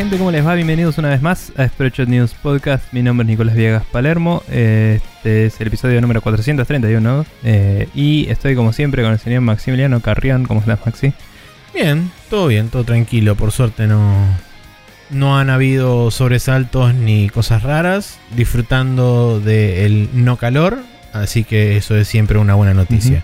Gente, ¿cómo les va? Bienvenidos una vez más a Spreadshot News Podcast. Mi nombre es Nicolás Viegas Palermo. Este es el episodio número 431. eh, y estoy como siempre con el señor Maximiliano Carrión. ¿Cómo estás, Maxi? Bien, todo bien, todo tranquilo. Por suerte no, no han habido sobresaltos ni cosas raras. Disfrutando del no calor. Así que eso es siempre una buena noticia.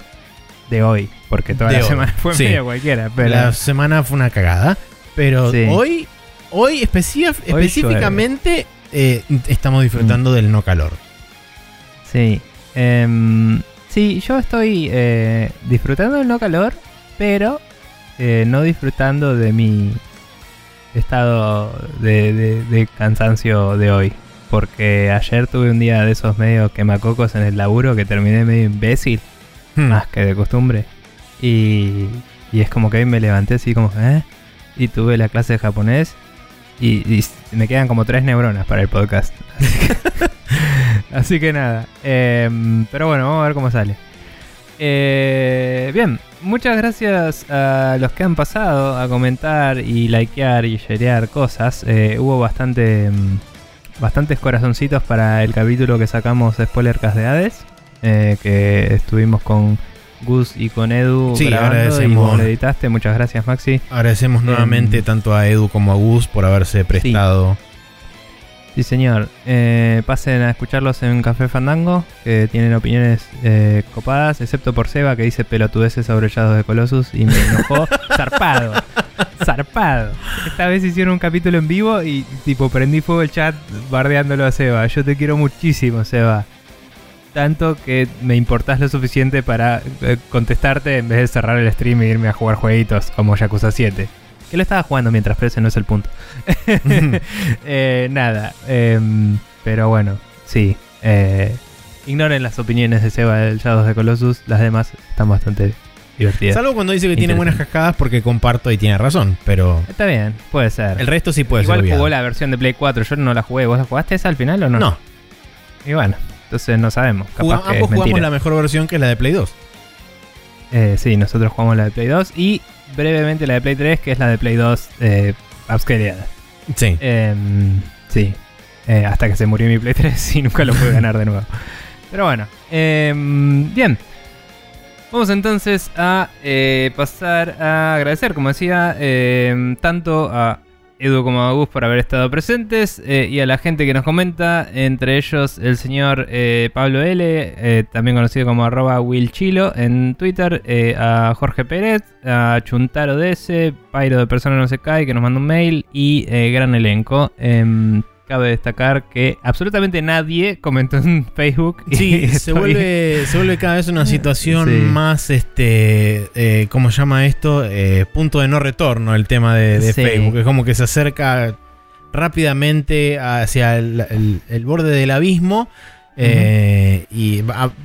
De hoy, porque toda De la hoy, semana fue sí. medio cualquiera. Pero La semana fue una cagada. Pero Sí. hoy, hoy, específicamente eh, estamos disfrutando del no calor. sí. Em, sí, yo estoy eh, disfrutando del no calor, pero eh, no disfrutando de mi estado de, de- de cansancio de hoy. Porque ayer tuve un día de esos medio quemacocos en el laburo que terminé medio imbécil, Hmm. más que de costumbre. Y, y es como que hoy me levanté así como, ¿eh? Y tuve la clase de japonés y, me quedan como tres neuronas para el podcast. Así que, así que nada. Em, pero bueno, vamos a ver cómo sale. Eh, bien, muchas gracias a los que han pasado a comentar y likear y sharear cosas. Eh, hubo bastante, mm, bastantes corazoncitos para el capítulo que sacamos de Spoilercast de Hades. eh, que estuvimos con Gus y con Edu Sí, grabando y agradecemos. vos lo editaste. Muchas gracias, Maxi. Agradecemos Em, nuevamente tanto a Edu como a Gus por haberse prestado. Sí, señor. Eh, pasen a escucharlos en Café Fandango, que tienen opiniones eh, copadas, excepto por Seba, que dice pelotudeces sobre Shadows de Colossus y me enojó. zarpado. Zarpado. Esta vez hicieron un capítulo en vivo y, tipo, prendí fuego el chat bardeándolo a Seba. Yo te quiero muchísimo, Seba. Tanto que me importás lo suficiente para eh, contestarte en vez de cerrar el stream e irme a jugar jueguitos como Yakuza 7. Que lo estaba jugando mientras, pero ese no es el punto. Eh, nada, em, pero bueno, sí. eh, ignoren las opiniones de Seba del Shadows de Colossus, las demás están bastante divertidas. Salvo cuando dice que tiene buenas cascadas porque comparto y tiene razón. Pero Está bien, puede ser. el resto sí puede Igual ser obviado. jugó la versión de Play 4, yo no la jugué. ¿Vos la jugaste esa al final o no? No, Y bueno, entonces no sabemos. Capaz Jugamos- que es ambos jugamos la mejor versión que es la de Play 2. Eh, sí, nosotros jugamos la de Play 2 y brevemente la de Play 3, que es la de Play 2 eh, upscaleada. Sí. Em, sí, Eh, hasta que se murió mi Play 3 y nunca lo pude ganar de nuevo. Pero bueno, em, bien. Vamos entonces a eh, pasar a agradecer, como decía, em, tanto a Edu como a Gus por haber estado presentes eh, y a la gente que nos comenta, entre ellos el señor eh, Pablo L, eh, también conocido como arroba en Twitter, eh, a Jorge Pérez, a Chuntaro DS, Pyro de Persona No Se Cae, que nos mandó un mail y gran elenco. Cabe destacar que absolutamente nadie comentó en Facebook. Sí, se vuelve, se vuelve cada vez una situación Sí. más, este, eh, ¿cómo se llama esto? Eh, punto de no retorno el tema de, de Sí. Facebook. Es como que se acerca rápidamente hacia el, el- el borde del abismo. eh, y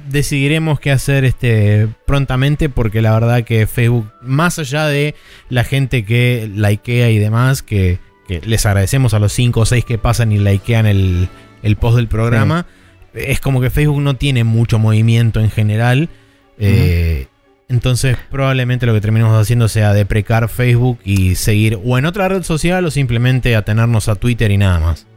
decidiremos qué hacer este prontamente porque la verdad que Facebook, más allá de la gente que likea y demás, que, que les agradecemos a los 5 o 6 que pasan y likean el, el post del programa, es como que Facebook no tiene mucho movimiento en general. eh, Entonces probablemente lo que terminemos haciendo sea deprecar Facebook y seguir o en otra red social o simplemente atenernos a Twitter y nada más.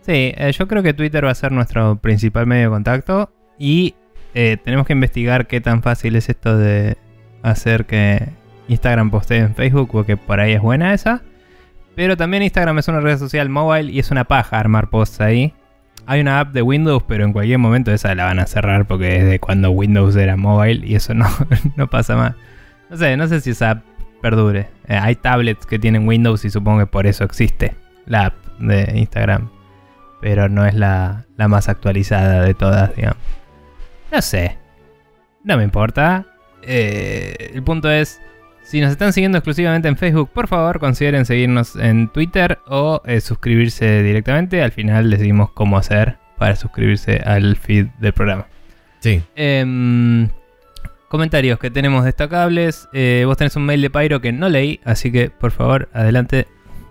Sí, eh, yo creo que Twitter va a ser nuestro principal medio de contacto y eh, tenemos que investigar qué tan fácil es esto de hacer que Instagram postee en Facebook, porque por ahí es buena esa. Pero también Instagram es una red social móvil y es una paja armar posts ahí. Hay una app de Windows, pero en cualquier momento esa la van a cerrar porque es de cuando Windows era móvil y eso no, no pasa más. No sé, no sé si esa app perdure. Eh, hay tablets que tienen Windows y supongo que por eso existe la app de Instagram pero no es la, la más actualizada de todas, digamos. No sé. No me importa. Eh, el punto es, si nos están siguiendo exclusivamente en Facebook, por favor consideren seguirnos en Twitter o eh, suscribirse directamente. Al final les cómo hacer para suscribirse al feed del programa. Sí. Em, comentarios que tenemos destacables. Eh, vos tenés un mail de Pyro que no leí, así que por favor, adelante.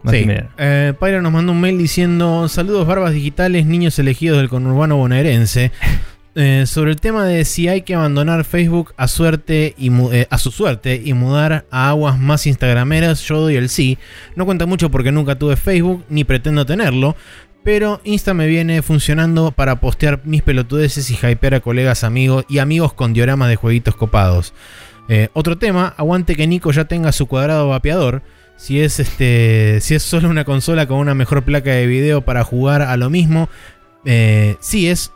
Sí. Eh, Pyra nos mandó un mail diciendo: Saludos, barbas digitales, niños elegidos del conurbano bonaerense. Eh, sobre el tema de si hay que abandonar Facebook a, suerte y eh, a su suerte y mudar a aguas más instagrameras, yo doy el sí. No cuenta mucho porque nunca tuve Facebook ni pretendo tenerlo, pero Insta me viene funcionando para postear mis pelotudeces y hypear a colegas amigos y amigos con dioramas de jueguitos copados. Eh, otro tema, aguante que Nico ya tenga su cuadrado vapeador. Si es, este, si es solo una consola con una mejor placa de video para jugar a lo mismo, sí es...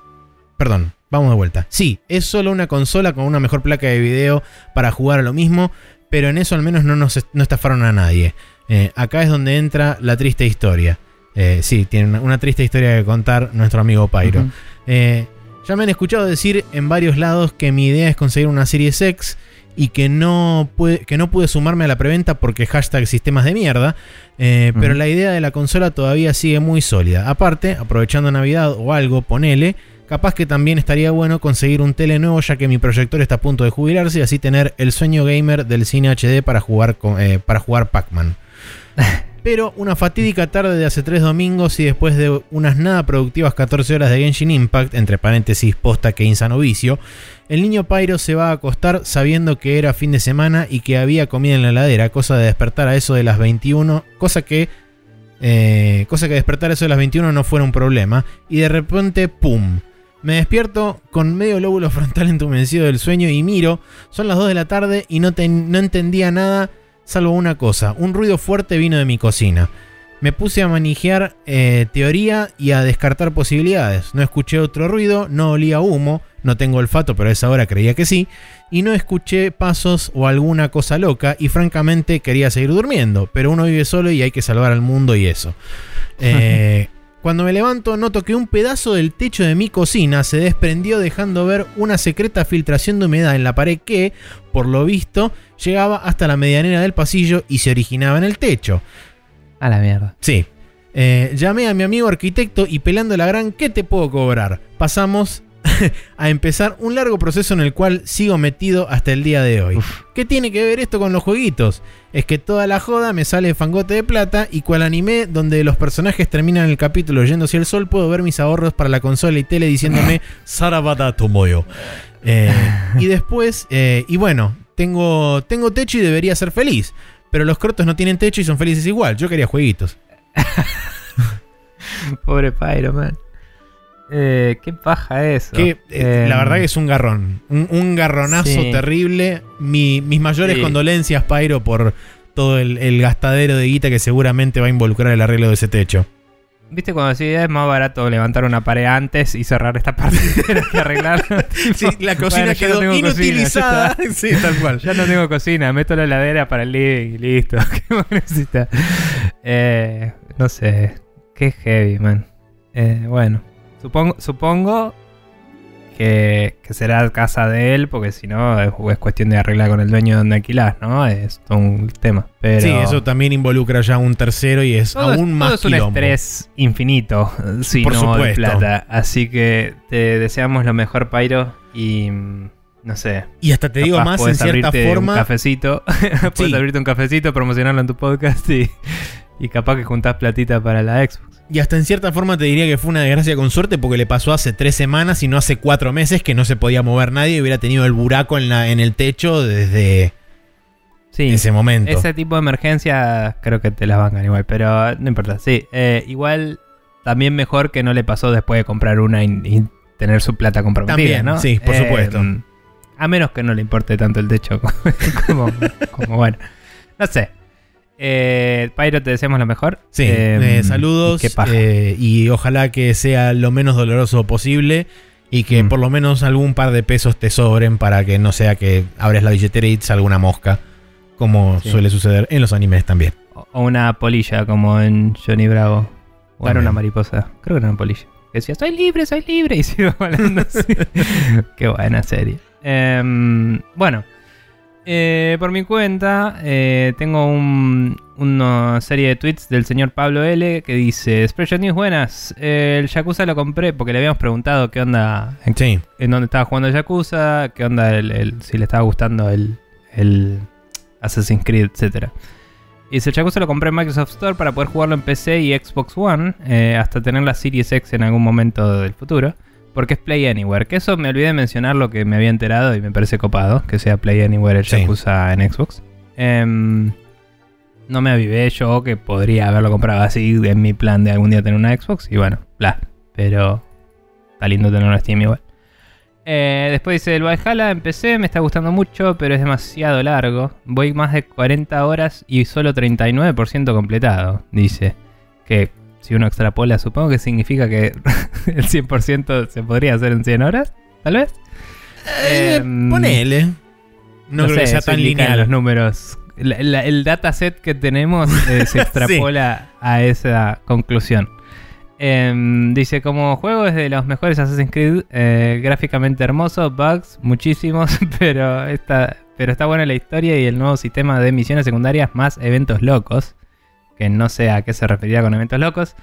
Perdón, vamos de vuelta. Sí, es solo una consola con una mejor placa de video para jugar a lo mismo, pero en eso al menos no nos no estafaron a nadie. Eh, acá es donde entra la triste historia. Eh, sí, tiene una, triste historia que contar nuestro amigo Pyro. ya me han escuchado decir en varios lados que mi idea es conseguir una Series X y que no, pude, que no pude sumarme a la preventa porque hashtag sistemas de mierda. Eh, pero la idea de la consola todavía sigue muy sólida. Aparte, aprovechando Navidad o algo, ponele. Capaz que también estaría bueno conseguir un tele nuevo ya que mi proyector está a punto de jubilarse y así tener el sueño gamer del cine HD para jugar, eh, para jugar Pac-Man. Pero una fatídica tarde de hace tres domingos y después de unas nada productivas 14 horas de Genshin Impact, entre paréntesis posta que insano vicio, el niño Pyro se va a acostar sabiendo que era fin de semana y que había comida en la heladera, cosa de despertar a eso de las 21, cosa que eh, cosa que despertar a eso de las 21 no fuera un problema, y de repente, ¡pum! Me despierto con medio lóbulo frontal entumecido del sueño y miro, son las 2 de la tarde y no, no entendía nada salvo una cosa, un ruido fuerte vino de mi cocina. Me puse a manejar eh, teoría y a descartar posibilidades. No escuché otro ruido, no olía humo, no tengo olfato, pero a esa hora creía que sí, y no escuché pasos o alguna cosa loca, y francamente quería seguir durmiendo, pero uno vive solo y hay que salvar al mundo y eso. Eh, cuando me levanto noto que un pedazo del techo de mi cocina se desprendió dejando ver una secreta filtración de humedad en la pared que, por lo visto, llegaba hasta la medianera del pasillo y se originaba en el techo. A la mierda. Sí. Eh, llamé a mi amigo arquitecto y pelando la gran ¿qué te puedo cobrar? Pasamos a empezar un largo proceso en el cual sigo metido hasta el día de hoy. ¿Qué tiene que ver esto con los jueguitos? Es que toda la joda me sale fangote de plata y cual anime donde los personajes terminan el capítulo yendo hacia el sol, puedo ver mis ahorros para la consola y tele diciéndome Sarabata Tomoyo. Eh, y después, eh, y bueno, tengo, tengo techo y debería ser feliz. Pero los crotos no tienen techo y son felices igual. Yo quería jueguitos. Pobre Pyro, man. Eh, qué paja eso. Eh, la verdad que es un garrón. Un, garronazo terrible. mis mayores condolencias, Pyro, por todo el, gastadero de guita que seguramente va a involucrar el arreglo de ese techo. ¿Viste cuando decía es más barato levantar una pared antes y cerrar esta parte que arreglarla? sí, la cocina quedó inutilizada. sí, tal cual. Ya no tengo cocina, meto la heladera para el living y listo. ¿Qué más necesita? Eh, no sé. Qué heavy, man. bueno. Supongo, supongo que, será casa de él, porque si no es, cuestión de arreglar con el dueño donde alquilás, ¿no? Es todo un tema. Pero sí, eso también involucra ya un tercero y es aún más todo es un estrés infinito, si Por no supuesto. plata. Así que te deseamos lo mejor, Pyro, y no sé. Y hasta te digo más, en cierta forma. Un cafecito. puedes abrirte un cafecito, promocionarlo en tu podcast y, y capaz que juntás platita para la Xbox. Y hasta en cierta forma te diría que fue una desgracia con suerte porque le pasó hace tres semanas y no hace cuatro meses que no se podía mover nadie y hubiera tenido el buraco en, la, en el techo desde ese momento. Ese tipo de emergencia creo que te las bancan igual, pero no importa. Sí, eh, igual también mejor que no le pasó después de comprar una y, tener su plata comprometida, también, ¿no? Sí, por supuesto. Eh, a menos que no le importe tanto el techo como bueno. No sé. Eh, Pyro, te deseamos lo mejor. Sí, em, eh, saludos. Eh, y ojalá que sea lo menos doloroso posible. Y que mm. por lo menos algún par de pesos te sobren para que no sea que abres la billetera y te alguna mosca. Como suele suceder en los animes también. O una polilla, como en Johnny Bravo. O era una mariposa. Creo que era una polilla. Que decía, soy libre, soy libre. Y sigo hablando así. Qué buena serie. Em, bueno. Eh, por mi cuenta, eh, tengo una serie de tweets del señor Pablo L. que dice: Spreadshot News, buenas. el Yakuza lo compré porque le habíamos preguntado qué onda. En, en dónde estaba jugando el Yakuza, qué onda, el, si le estaba gustando el, el Assassin's Creed, etc. Y dice: El Yakuza lo compré en Microsoft Store para poder jugarlo en PC y Xbox One, eh, hasta tener la Series X en algún momento del futuro. Porque es Play Anywhere. Que eso me olvidé de mencionar lo que me había enterado y me parece copado, que sea Play Anywhere el Sí. Yakuza en Xbox. Em, no me avivé yo que podría haberlo comprado así en mi plan de algún día tener una Xbox y bueno, bla. Pero está lindo tener una Steam igual. Eh, después dice el Valhalla, empecé, me está gustando mucho, pero es demasiado largo. Voy más de 40 horas y solo 39% completado, dice. Que si uno extrapola, supongo que significa que el 100% se podría hacer en 100 horas, tal vez. Eh, Em, ponele. No, creo que sea eso tan lineal. los números. La- la- el dataset que tenemos eh, se extrapola a esa conclusión. Em, dice, como juego es de los mejores Assassin's Creed, eh, gráficamente hermoso, bugs, muchísimos, pero está, pero está buena la historia y el nuevo sistema de misiones secundarias más eventos locos, que no sé a qué se refería con eventos locos.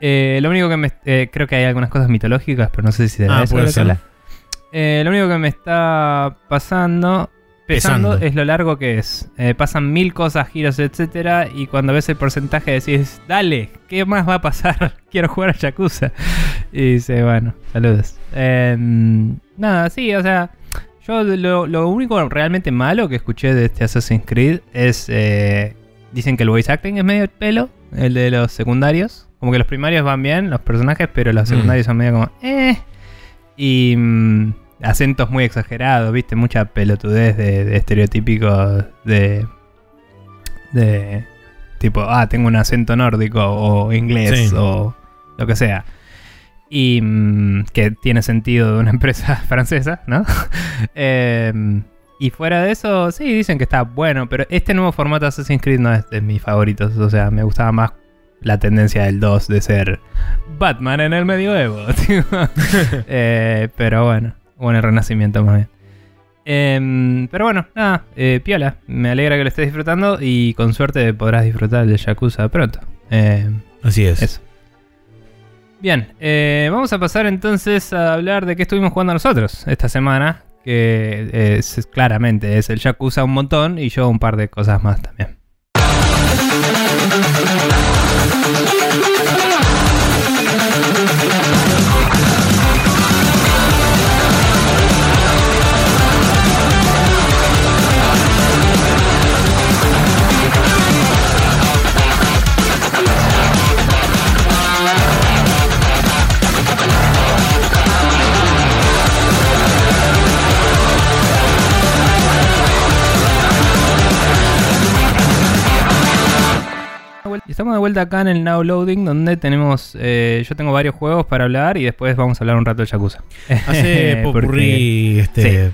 Eh, lo único que me... eh, creo que hay algunas cosas mitológicas, pero no sé si será Ah, eso puede. Eh, lo único que me está pasando, pesando, Pesando. es lo largo que es. Pasan mil cosas, giros, etcétera, y cuando ves el porcentaje decís, dale, ¿qué más va a pasar? Quiero jugar a Yakuza. Y dice, bueno, saludos. Eh, nada, sí, o sea, yo lo, lo único realmente malo que escuché de este Assassin's Creed es, eh, dicen que el voice acting es medio el pelo, el de los secundarios. Como que los primarios van bien, los personajes, pero los Mm. secundarios son medio como, eh. Y mm, acentos muy exagerados, viste, mucha pelotudez de, de estereotípicos de. de. tipo, ah, tengo un acento nórdico o inglés Sí. o lo que sea. Y mm, que tiene sentido de una empresa francesa, ¿no? Em, y fuera de eso, sí, dicen que está bueno, pero este nuevo formato de Assassin's Creed no es de mis favoritos. O sea, me gustaba más la tendencia del 2 de ser Batman en el medioevo. Eh, pero bueno, o en el renacimiento más bien. Em, pero bueno, nada, eh, piola. Me alegra que lo estés disfrutando y con suerte podrás disfrutar de Yakuza pronto. Em, Así es. eso. Bien, eh, vamos a pasar entonces a hablar de qué estuvimos jugando nosotros esta semana. Que eh, es, claramente es el Yakuza un montón y yo un par de cosas más también. Estamos de vuelta acá en el Now Loading, donde tenemos. eh, yo tengo varios juegos para hablar y después vamos a hablar un rato de Yakuza. Hace popurrí, este.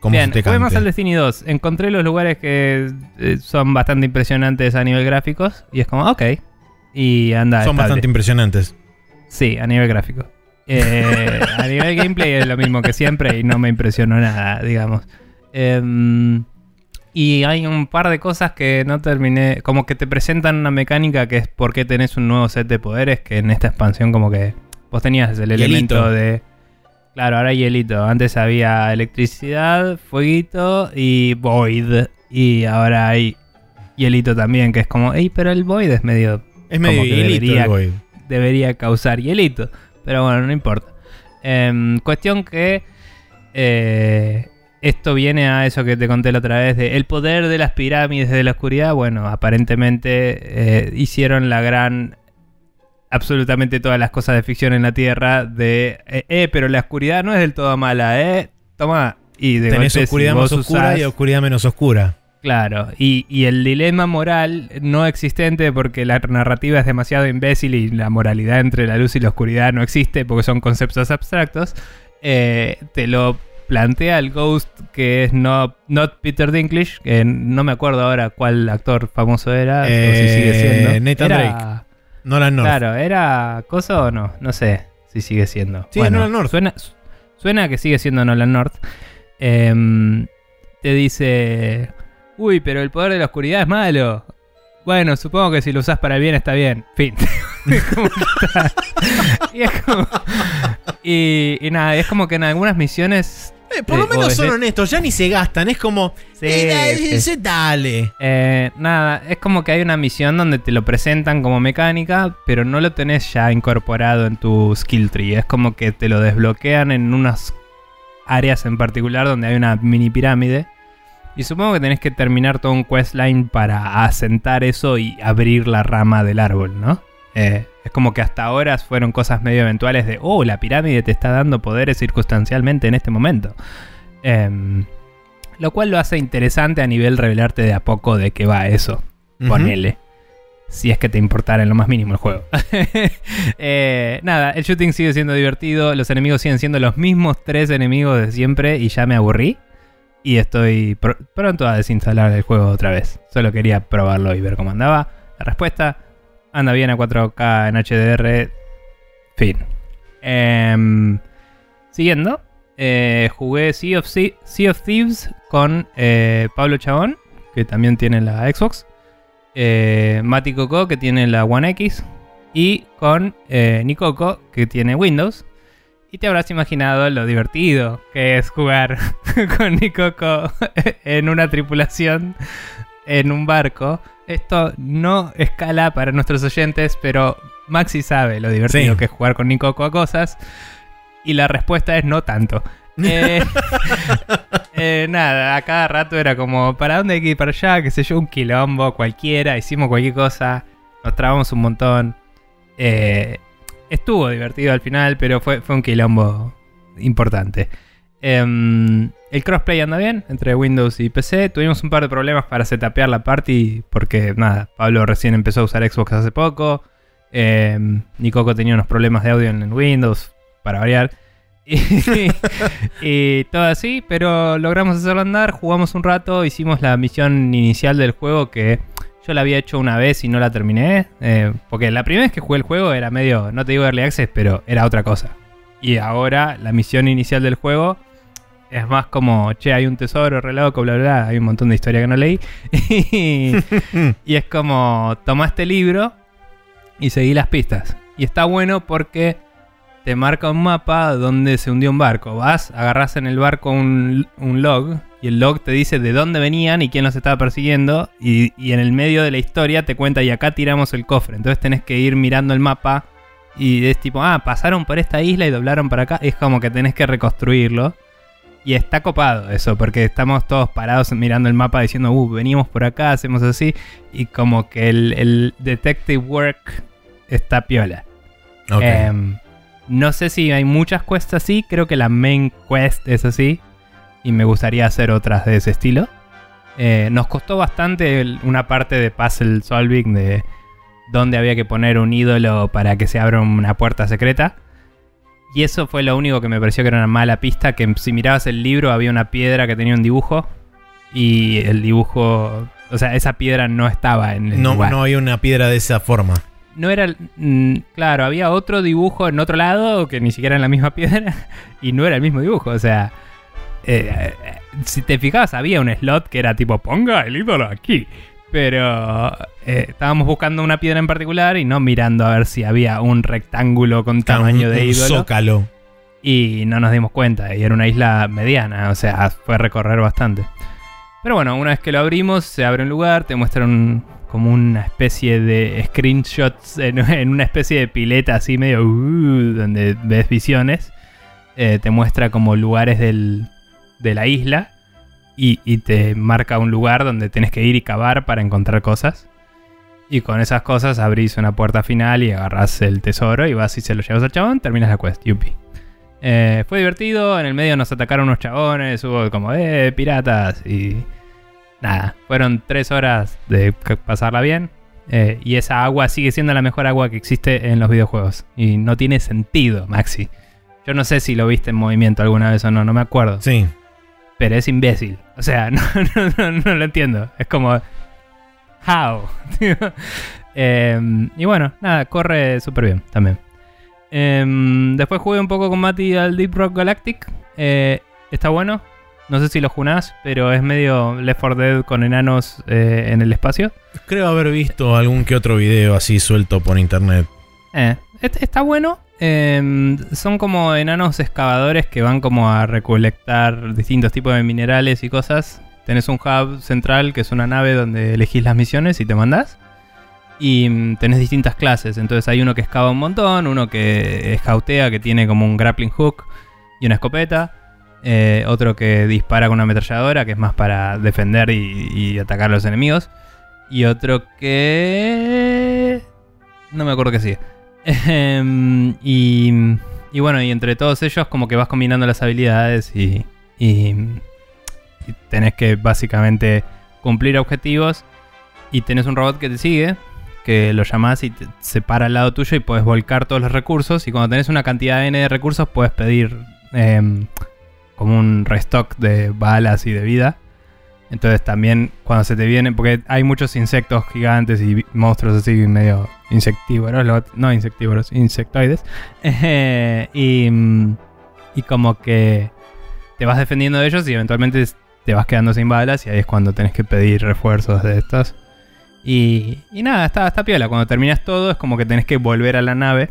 Como Bien, se te más al Destiny 2. Encontré los lugares que eh, son bastante impresionantes a nivel gráficos. Y es como, ok. Y anda. Son estable. bastante impresionantes. Sí, a nivel gráfico. Eh, a nivel gameplay es lo mismo que siempre y no me impresionó nada, digamos. Em, y hay un par de cosas que no terminé. Como que te presentan una mecánica que es por qué tenés un nuevo set de poderes. Que en esta expansión, como que vos tenías el Hielito. elemento de. Claro, ahora hay hielito. Antes había electricidad, fueguito y void. Y ahora hay hielito también, que es como, ey, pero el void es medio Es medio Como que hielito debería- el Void. debería causar hielito. Pero bueno, no importa. Em, cuestión que eh, esto viene a eso que te conté la otra vez de el poder de las pirámides de la oscuridad. Bueno, aparentemente eh, hicieron la gran... Absolutamente todas las cosas de ficción en la Tierra de... Eh, eh, pero la oscuridad no es del todo mala, ¿eh? Toma. Y de Tenés golpe, si oscuridad más oscura usás- y oscuridad menos oscura. Claro, y, y el dilema moral no existente porque la narrativa es demasiado imbécil y la moralidad entre la luz y la oscuridad no existe porque son conceptos abstractos, eh, te lo plantea el Ghost que es no, not Peter Dinklage, que no me acuerdo ahora cuál actor famoso era, o si sigue Eh, siendo. Nathan Era- Nolan North. Claro, ¿era cosa o no? No sé si sigue siendo. Sí, es Nolan North. Suena, suena que sigue siendo Nolan North. Em, te dice, uy, pero el poder de la oscuridad es malo. Bueno, supongo que si lo usas para el bien está bien. Fin. Y es como, Y, y nada, es como que en algunas misiones. Eh, por lo eh, menos son es- honestos, ya ni se gastan. Es como. Sí, eh, eh, sí. dale. Nada, es como que hay una misión donde te lo presentan como mecánica, pero no lo tenés ya incorporado en tu skill tree. Es como que te lo desbloquean en unas áreas en particular donde hay una mini pirámide. Y supongo que tenés que terminar todo un questline para asentar eso y abrir la rama del árbol, ¿no? Eh, es como que hasta ahora fueron cosas medio eventuales de, oh, la pirámide te está dando poderes circunstancialmente en este momento. Em, lo cual lo hace interesante a nivel revelarte de a poco de qué va eso. Ujú. Ponele. Si es que te importara en lo más mínimo el juego. Eh, nada, el shooting sigue siendo divertido. Los enemigos siguen siendo los mismos tres enemigos de siempre y ya me aburrí. Y estoy pr- pronto a desinstalar el juego otra vez. Solo quería probarlo y ver cómo andaba. La respuesta anda bien a 4K en HDR. Fin. Em, siguiendo, eh, jugué sea of, Sea of Thieves con eh, Pablo Chabón, que también tiene la Xbox. Eh, Mati Coco, que tiene la One X. Y con Nicoco, que tiene Windows. Y te habrás imaginado lo divertido que es jugar con Nicoco en una tripulación en un barco. Esto no escala para nuestros oyentes, pero Maxi sabe lo divertido Sí. que es jugar con Nicoco a cosas. Y la respuesta es no tanto. Eh, eh, nada, a cada rato era como, ¿para dónde hay que ir para allá? qué sé yo, un quilombo, cualquiera, hicimos cualquier cosa, nos trabamos un montón. Eh, estuvo divertido al final, pero fue, fue un quilombo importante. Em, el crossplay anda bien entre Windows y PC. Tuvimos un par de problemas para setapear la party porque, nada, Pablo recién empezó a usar Xbox hace poco. Em, Nicoco tenía unos problemas de audio en en Windows, para variar. Y, y todo así, pero logramos hacerlo andar, jugamos un rato, hicimos la misión inicial del juego que yo la había hecho una vez y no la terminé. eh, porque la primera vez que jugué el juego era medio, no te digo early access, pero era otra cosa. Y ahora la misión inicial del juego es más como, che, hay un tesoro re loco, bla, bla, bla. Hay un montón de historia que no leí. y, es como, tomá este libro y seguí las pistas. Y está bueno porque te marca un mapa donde se hundió un barco. Vas, agarras en el barco un log y el log te dice de dónde venían y quién los estaba persiguiendo. Y, y en el medio de la historia te cuenta y acá tiramos el cofre. Entonces tenés que ir mirando el mapa y es tipo, ah, pasaron por esta isla y doblaron para acá. Es como que tenés que reconstruirlo. Y está copado eso, porque estamos todos parados mirando el mapa diciendo, uh, venimos por acá, hacemos así. Y como que el, el detective work está piola. Em, no sé si hay muchas quests así, creo que la main quest es así. Y me gustaría hacer otras de ese estilo. Eh, nos costó bastante el- una parte de puzzle solving de dónde había que poner un ídolo para que se abra una puerta secreta. Y eso fue lo único que me pareció que era una mala pista, que si mirabas el libro había una piedra que tenía un dibujo. Y el dibujo... O sea, esa piedra no estaba en el no, lugar. no hay una piedra de esa forma. No era. mm, claro, había otro dibujo en otro lado que ni siquiera en la misma piedra. Y no era el mismo dibujo. O sea. Eh, eh, si te fijabas, había un slot que era tipo, ponga el ídolo aquí. Pero eh, estábamos buscando una piedra en particular y no mirando a ver si había un rectángulo con tamaño de ídolo. Zócalo. Y no nos dimos cuenta. Y era una isla mediana. O sea, fue recorrer bastante. Pero bueno, una vez que lo abrimos, se abre un lugar, te muestran un- como una especie de screenshots en, en una especie de pileta así medio uh, donde ves visiones. Eh, te muestra como lugares del- de la isla y, te marca un lugar donde tienes que ir y cavar para encontrar cosas. Y con esas cosas abrís una puerta final y agarras el tesoro y vas y se lo llevas al chabón, terminas la quest, yupi. Eh, fue divertido, en el medio nos atacaron unos chabones, hubo como, eh, piratas y... Nada, fueron tres horas de pasarla bien. eh, y esa agua sigue siendo la mejor agua que existe en los videojuegos. Y no tiene sentido, Maxi. Yo no sé si lo viste en movimiento alguna vez o no, no me acuerdo. Sí. Pero es imbécil. O sea, no, no, no, no lo entiendo. Es como... How? Em, y bueno, nada, corre súper bien también. Em, después jugué un poco con Mati al Deep Rock Galactic. Eh, está bueno. No sé si lo junás, pero es medio Left 4 Dead con enanos eh, en el espacio. Creo haber visto algún que otro video así suelto por internet. Eh, est- está bueno. Em, son como enanos excavadores que van como a recolectar distintos tipos de minerales y cosas. Tenés un hub central que es una nave donde elegís las misiones y te mandás. Y mm, tenés distintas clases. Entonces hay uno que excava un montón, uno que escautea, que tiene como un grappling hook y una escopeta. eh, otro que dispara con una ametralladora, que es más para defender y, atacar a los enemigos. Y otro que... No me acuerdo qué sigue. Y, y bueno, y entre todos ellos como que vas combinando las habilidades y tenés que básicamente cumplir objetivos. Y tenés un robot que te sigue, que lo llamás y te, se para al lado tuyo y puedes volcar todos los recursos. Y cuando tenés una cantidad N de recursos, puedes pedir em, como un restock de balas y de vida. Entonces también cuando se te viene, porque hay muchos insectos gigantes y monstruos así medio insectívoros, no insectívoros, insectoides. Eh, y, y como que te vas defendiendo de ellos y eventualmente te vas quedando sin balas y ahí es cuando tenés que pedir refuerzos de estos. Y, y nada, está, está piola. Cuando terminas todo es como que tenés que volver a la nave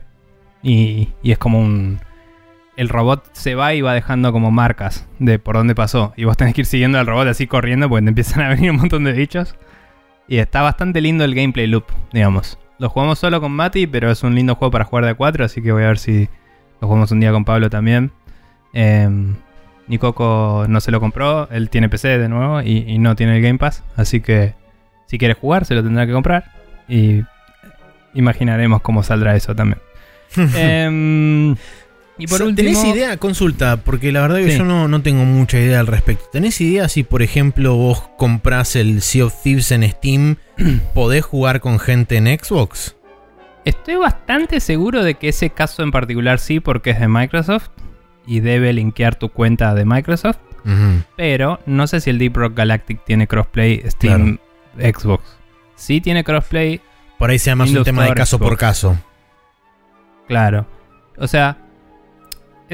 y, y es como un... El robot se va y va dejando como marcas de por dónde pasó. Y vos tenés que ir siguiendo al robot así corriendo porque te empiezan a venir un montón de bichos. Y está bastante lindo el gameplay loop, digamos. Lo jugamos solo con Mati, pero es un lindo juego para jugar de a 4, así que voy a ver si lo jugamos un día con Pablo también. Eh, no se lo compró, él tiene PC de nuevo y, y no tiene el Game Pass, así que si quiere jugar se lo tendrá que comprar y imaginaremos cómo saldrá eso también. Em, y por último, ¿Tenés idea? Consulta, porque la verdad que Sí. yo no, no tengo mucha idea al respecto. ¿Tenés idea si, por ejemplo, vos comprás el Sea of Thieves en Steam, podés jugar con gente en Xbox? estoy bastante seguro de que ese caso en particular sí, porque es de Microsoft y debe linkear tu cuenta de Microsoft. Pero no sé si el Deep Rock Galactic tiene crossplay Steam Xbox. Sí tiene crossplay, Por ahí sea más un Windows tema de caso por caso. claro. O sea,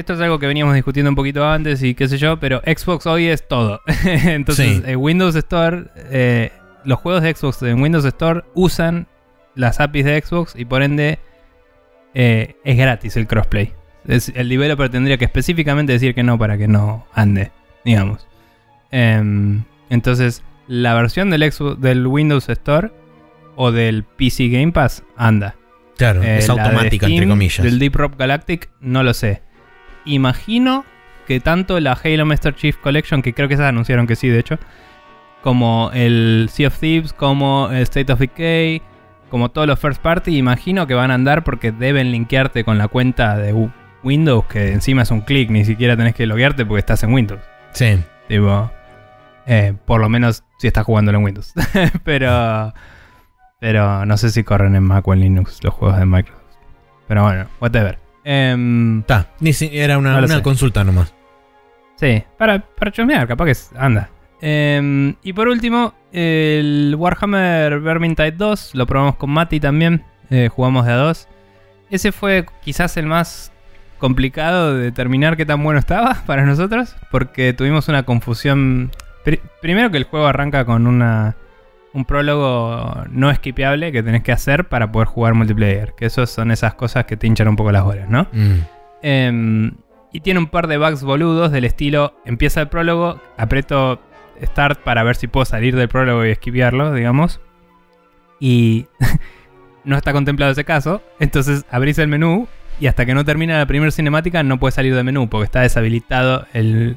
esto es algo que veníamos discutiendo un poquito antes y qué sé yo, pero Xbox hoy es todo. Entonces, Sí. eh, Windows Store, eh, los juegos de Xbox en Windows Store usan las APIs de Xbox y por ende eh, es gratis el crossplay. Es- el developer tendría que específicamente decir que no para que no ande, digamos. Em, entonces, la versión del, Xbox- del Windows Store o del PC Game Pass anda. Claro, Eh, es automática, entre comillas. Del Deep Rock Galactic, no lo sé. Imagino que tanto la Halo Master Chief Collection, que creo que esas anunciaron que sí, de hecho, como el Sea of Thieves, como el State of Decay, como todos los first party, imagino que van a andar porque deben linkearte con la cuenta de Windows, que encima es un clic, ni siquiera tenés que loguearte porque estás en Windows. Sí. Tipo, eh, por lo menos si estás jugando en Windows. pero, pero no sé si corren en Mac o en Linux los juegos de Microsoft. Pero bueno, whatever. Em, Está. Ni si- Era una, No una consulta nomás. sí, para, para chusmear, capaz que es- anda. Em, y por último, el Warhammer Vermintide 2, lo probamos con Mati también. eh, jugamos de a dos. Ese fue quizás el más complicado de determinar qué tan bueno estaba para nosotros, porque tuvimos una confusión. Pri- primero que el juego arranca con una un prólogo no esquipeable que tenés que hacer para poder jugar multiplayer, que esos son esas cosas que te hinchan un poco las bolas, ¿no? Mm. Em, y tiene un par de bugs boludos del estilo, empieza el prólogo, aprieto start para ver si puedo salir del prólogo y esquivarlo, digamos. Y no está contemplado ese caso, entonces abrís el menú y hasta que no termina la primera cinemática no puedes salir del menú porque está deshabilitado el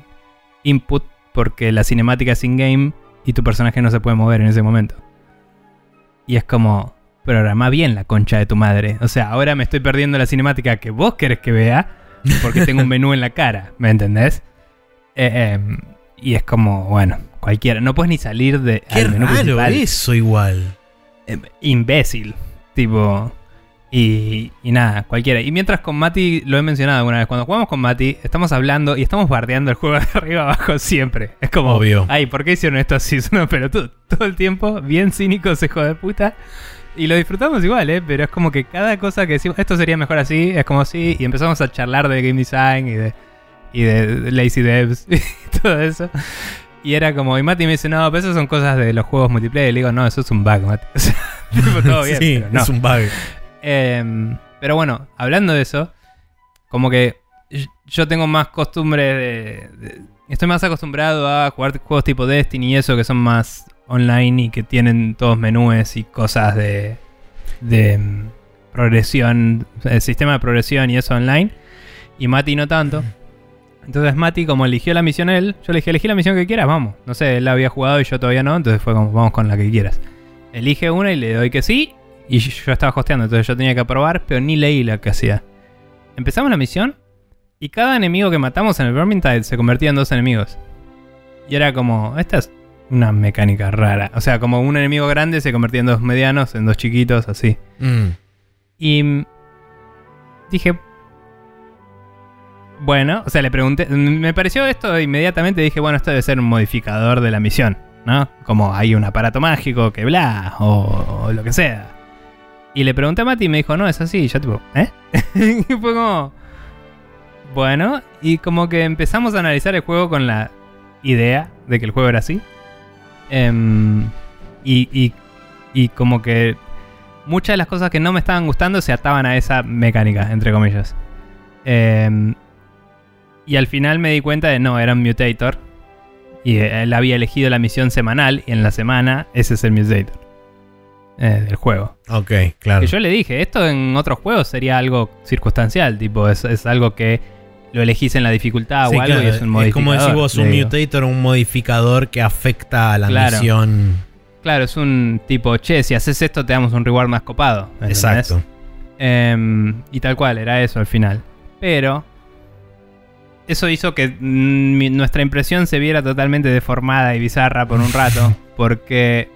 input porque la cinemática es in-game y tu personaje no se puede mover en ese momento. Y es como, programa bien la concha de tu madre. O sea, ahora me estoy perdiendo la cinemática que vos querés que vea porque tengo un menú en la cara, ¿me entendés? Eh, em, y es como, bueno, cualquiera. No puedes ni salir de Qué al menú raro principal. eso igual. Eh, imbécil. Tipo. Y, y nada, cualquiera. Y mientras con Mati, lo he mencionado alguna vez, cuando jugamos con Mati, estamos hablando y estamos bardeando el juego de arriba abajo siempre. Es como, Obvio. ay, ¿por qué hicieron esto así? Unos pelotudos. Todo el tiempo, bien cínicos, hijo de puta. Y lo disfrutamos igual, ¿eh? Pero es como que cada cosa que decimos, esto sería mejor así, es como así, y empezamos a charlar de game design y de, y de lazy devs y todo eso. Y era como, y Mati me dice, no, pero eso son cosas de los juegos multiplayer. Y le digo, no, eso es un bug, Mati. O sea, tipo, todo bien, sí, pero no. es un bug. Em, pero bueno, hablando de eso, como que yo tengo más costumbre de, Estoy más acostumbrado a jugar juegos tipo Destiny y eso que son más online y que tienen todos menús y cosas de, de mm, progresión, el sistema de progresión y eso online. Y Mati no tanto. Entonces Mati, como eligió la misión él, yo le dije, elegí la misión que quieras, vamos. No sé, él la había jugado y yo todavía no, entonces fue como, vamos con la que quieras. Elige una y le doy que sí. Y yo estaba hosteando, entonces yo tenía que aprobar, pero ni leí la que hacía. Empezamos la misión y cada enemigo que matamos en el Vermintide se convertía en dos enemigos. Y era como, esta es una mecánica rara. O sea, como un enemigo grande se convertía en dos medianos, en dos chiquitos, así. Mm. Y dije, bueno, o sea, le pregunté, me pareció esto inmediatamente, dije, bueno, esto debe ser un modificador de la misión, ¿no? Como hay un aparato mágico que bla, o, o lo que sea. Y le pregunté a Mati y me dijo, no, es así. Y yo tipo, ¿eh? y fue como, bueno, y como que empezamos a analizar el juego con la idea de que el juego era así. Em, y, y, como que muchas de las cosas que no me estaban gustando se ataban a esa mecánica, entre comillas. Em, y al final me di cuenta de no, era un mutator. Y él había elegido la misión semanal y en la semana ese es el mutator eh, del juego. Ok, claro. Que yo le dije, esto en otros juegos sería algo circunstancial, tipo, es, es algo que lo elegís en la dificultad Sí, o algo claro, y es un modificador. como decís vos, un digo. mutator, un modificador que afecta a la Claro. misión. Claro, es un tipo, che, si haces esto te damos un reward más copado. ¿entendés? Exacto. Em, y tal cual, era eso al final. Pero eso hizo que mm, nuestra impresión se viera totalmente deformada y bizarra por un rato. porque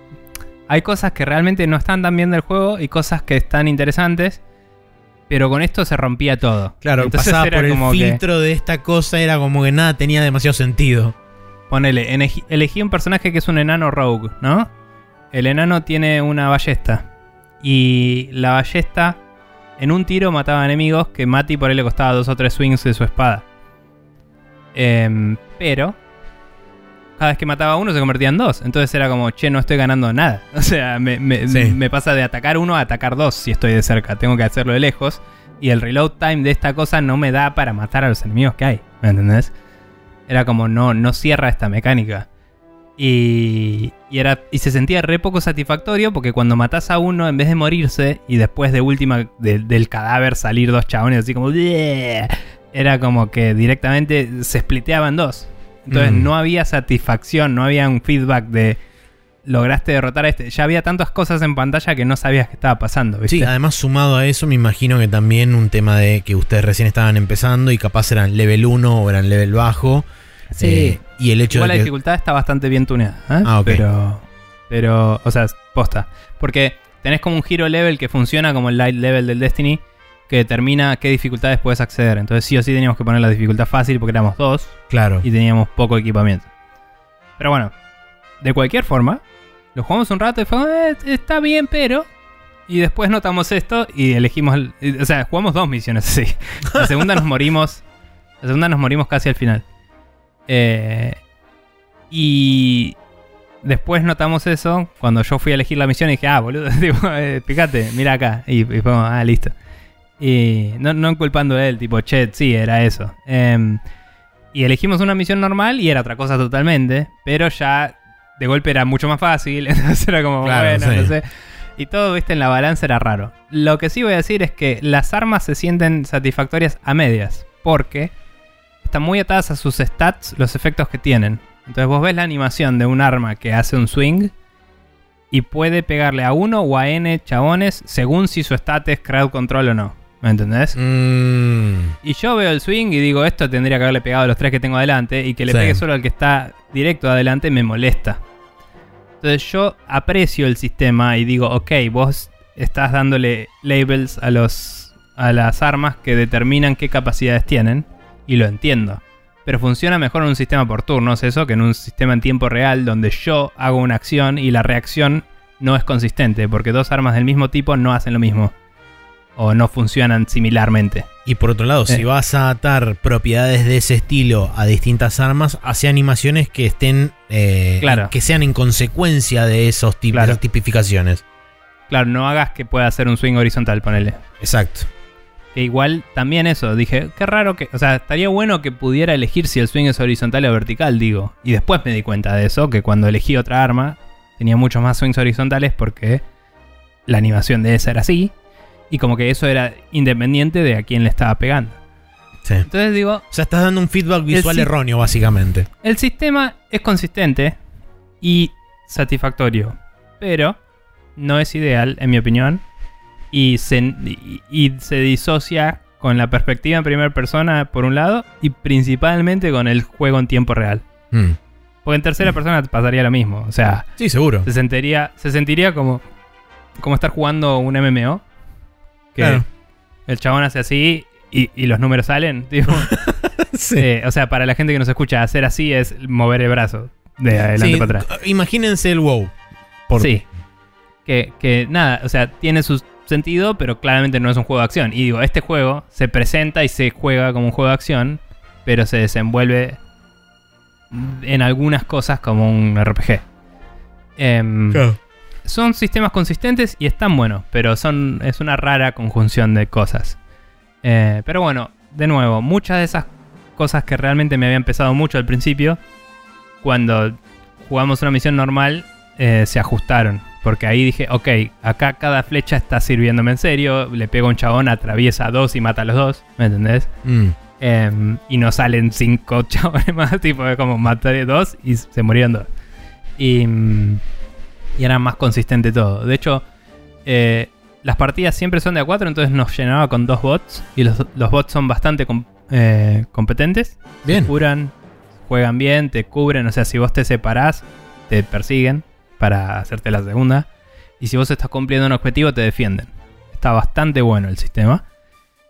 hay cosas que realmente no están tan bien del juego y cosas que están interesantes. Pero con esto se rompía todo. Claro, Entonces pasaba por el que- filtro de esta cosa, era como que nada tenía demasiado sentido. Ponele, elegí, elegí un personaje que es un enano rogue, ¿no? El enano tiene una ballesta. Y la ballesta, en un tiro mataba enemigos que Mati por ahí le costaba dos o tres swings de su espada. Em, pero, cada vez que mataba a uno se convertía en dos. Entonces era como, che, no estoy ganando nada. O sea, me, me- Sí. me pasa de atacar uno a atacar dos si estoy de cerca. Tengo que hacerlo de lejos. Y el reload time de esta cosa no me da para matar a los enemigos que hay. ¿Me entendés? Era como, no, no cierra esta mecánica. Y, y, era, y se sentía re poco satisfactorio porque cuando matás a uno, en vez de morirse y después de última de- del cadáver salir dos chabones así como... Era como que directamente se spliteaban dos. Entonces Mm. no había satisfacción, no había un feedback de lograste derrotar a este. Ya había tantas cosas en pantalla que no sabías qué estaba pasando, ¿viste? Sí, además sumado a eso, me imagino que también un tema de que ustedes recién estaban empezando y capaz eran level 1 o eran level bajo. Sí. Eh, y el hecho Igual la de que. dificultad está bastante bien tuneada. ¿eh? Ah, ok. Pero, pero, o sea, posta. Porque tenés como un hero level que funciona como el light level del Destiny, que determina qué dificultades puedes acceder. Entonces sí o sí teníamos que poner la dificultad fácil porque éramos dos Claro. y teníamos poco equipamiento. Pero bueno, de cualquier forma, lo jugamos un rato y fue, "Eh, está bien, pero... Y después notamos esto y elegimos... el- o sea, jugamos dos misiones así. La segunda nos morimos... La segunda nos morimos casi al final. Eh, y después notamos eso cuando yo fui a elegir la misión y dije, ah, boludo, tipo, eh, fíjate, mira acá. Y, y fue ah, listo. Y no, no culpando a él, tipo, che, sí, era eso. Em, y elegimos una misión normal y era otra cosa totalmente, pero ya de golpe era mucho más fácil, entonces era como, Claro, bueno, sí. no sé. Y todo, viste, en la balanza era raro. Lo que sí voy a decir es que las armas se sienten satisfactorias a medias, porque están muy atadas a sus stats los efectos que tienen. Entonces vos ves la animación de un arma que hace un swing y puede pegarle a uno o a n chabones según si su stat es crowd control o no. ¿Me entendés? Mm, Y yo veo el swing y digo, esto tendría que haberle pegado a los tres que tengo adelante y que le Sí. pegue solo al que está directo adelante me molesta. Entonces yo aprecio el sistema y digo, ok, vos estás dándole labels a, los, a las armas que determinan qué capacidades tienen y lo entiendo. Pero funciona mejor en un sistema por turnos eso que en un sistema en tiempo real donde yo hago una acción y la reacción no es consistente porque dos armas del mismo tipo no hacen lo mismo. O no funcionan similarmente. Y por otro lado, si Eh. vas a atar propiedades de ese estilo a distintas armas, hace animaciones que estén. eh, Claro. que sean en consecuencia de esos Claro. esas tipificaciones. Claro, no hagas que pueda hacer un swing horizontal, ponele. Exacto. Que igual también eso, dije, qué raro que, o sea, estaría bueno que pudiera elegir si el swing es horizontal o vertical, digo. Y después me di cuenta de eso, que cuando elegí otra arma tenía muchos más swings horizontales porque la animación de esa era así. Y como que eso era independiente de a quién le estaba pegando. Sí. Entonces digo, O sea, estás dando un feedback visual erróneo, básicamente. el sistema es consistente y satisfactorio, pero no es ideal, en mi opinión, y se, y, y se disocia con la perspectiva en primera persona, por un lado, y principalmente con el juego en tiempo real. Mm. Porque en tercera persona te pasaría lo mismo, o sea, Sí, seguro. se sentiría, se sentiría como, como estar jugando un MMO, que Claro. el chabón hace así y, y los números salen, tipo, Sí. eh, o sea, para la gente que nos escucha, hacer así es mover el brazo de adelante Sí, para atrás. Imagínense el WoW. Por- Sí. Que, que nada, o sea, tiene su sentido, pero claramente no es un juego de acción. Y digo, este juego se presenta y se juega como un juego de acción, pero se desenvuelve en algunas cosas como un RPG. Em, Claro. Son sistemas consistentes y están buenos, pero son es una rara conjunción de cosas. Eh, pero bueno, de nuevo, muchas de esas cosas que realmente me habían pesado mucho al principio, cuando jugamos una misión normal, eh, se ajustaron. Porque ahí dije, ok, acá cada flecha está sirviéndome en serio, le pego a un chabón, atraviesa a dos y mata a los dos, ¿me entendés? Mm. Em, y no salen cinco chabones más, tipo como maté dos y se murieron dos. Y, mm, y era más consistente todo. De hecho, eh, las partidas siempre son de a cuatro, entonces nos llenaba con dos bots. Y los, los bots son bastante com- eh, competentes. Bien. Curan, juegan bien, te cubren. O sea, si vos te separás, te persiguen para hacerte la segunda. Y si vos estás cumpliendo un objetivo, te defienden. Está bastante bueno el sistema.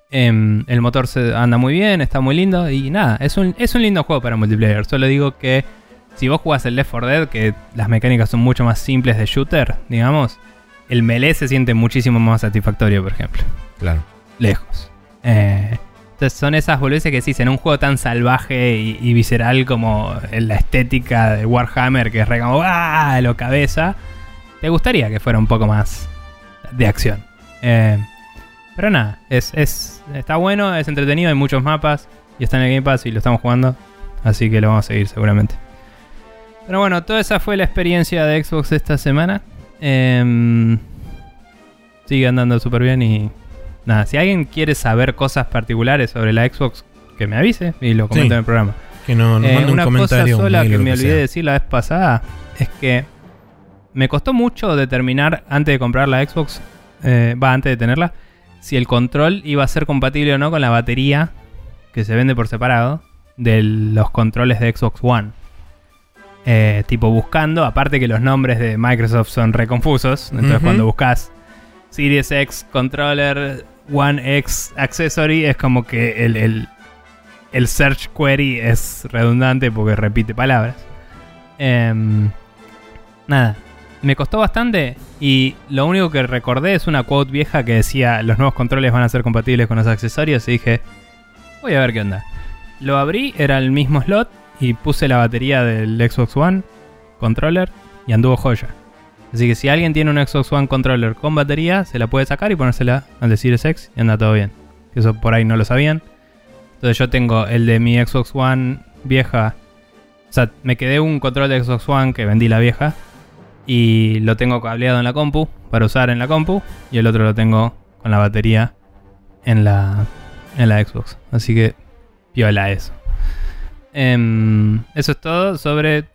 Em, el motor se anda muy bien, está muy lindo. Y nada, es un, es un lindo juego para multiplayer. Solo digo que si vos jugás el Left 4 Dead, que las mecánicas son mucho más simples de shooter, digamos, el melee se siente muchísimo más satisfactorio, por ejemplo Claro. lejos. Eh, entonces son esas boludeces que decís en un juego tan salvaje y, y visceral como en la estética de Warhammer, que es re como ¡ah! lo cabeza. Te gustaría que fuera un poco más de acción. Eh, pero nada, es, es, está bueno, es entretenido, hay muchos mapas y está en el Game Pass y lo estamos jugando. Así que lo vamos a seguir seguramente. Pero bueno, toda esa fue la experiencia de Xbox esta semana. Em, sigue andando súper bien y nada, si alguien quiere saber cosas particulares sobre la Xbox, que me avise y lo comento Sí. en el programa. Que no, nos Eh, mande un una cosa comentario. sola que me olvidé de decir la vez pasada es que me costó mucho determinar antes de comprar la Xbox, eh, va antes de tenerla, si el control iba a ser compatible o no con la batería que se vende por separado de los controles de Xbox One. Eh, tipo buscando, aparte que los nombres de Microsoft son reconfusos, entonces cuando buscas Series X Controller One X Accessory es como que el, el, el search query es redundante porque repite palabras. Em, nada, me costó bastante y lo único que recordé es una quote vieja que decía los nuevos controles van a ser compatibles con los accesorios y dije, voy a ver qué onda. Lo abrí, era el mismo slot y puse la batería del Xbox One controller y anduvo joya. Así que si alguien tiene un Xbox One controller con batería, se la puede sacar y ponérsela al de Series X y anda todo bien. Eso por ahí no lo sabían. Entonces yo tengo el de mi Xbox One vieja. O sea, me quedé un control de Xbox One que vendí la vieja. Y lo tengo cableado en la compu para usar en la compu. Y el otro lo tengo con la batería en la, en la Xbox. Así que piola eso. Em, eso es todo sobre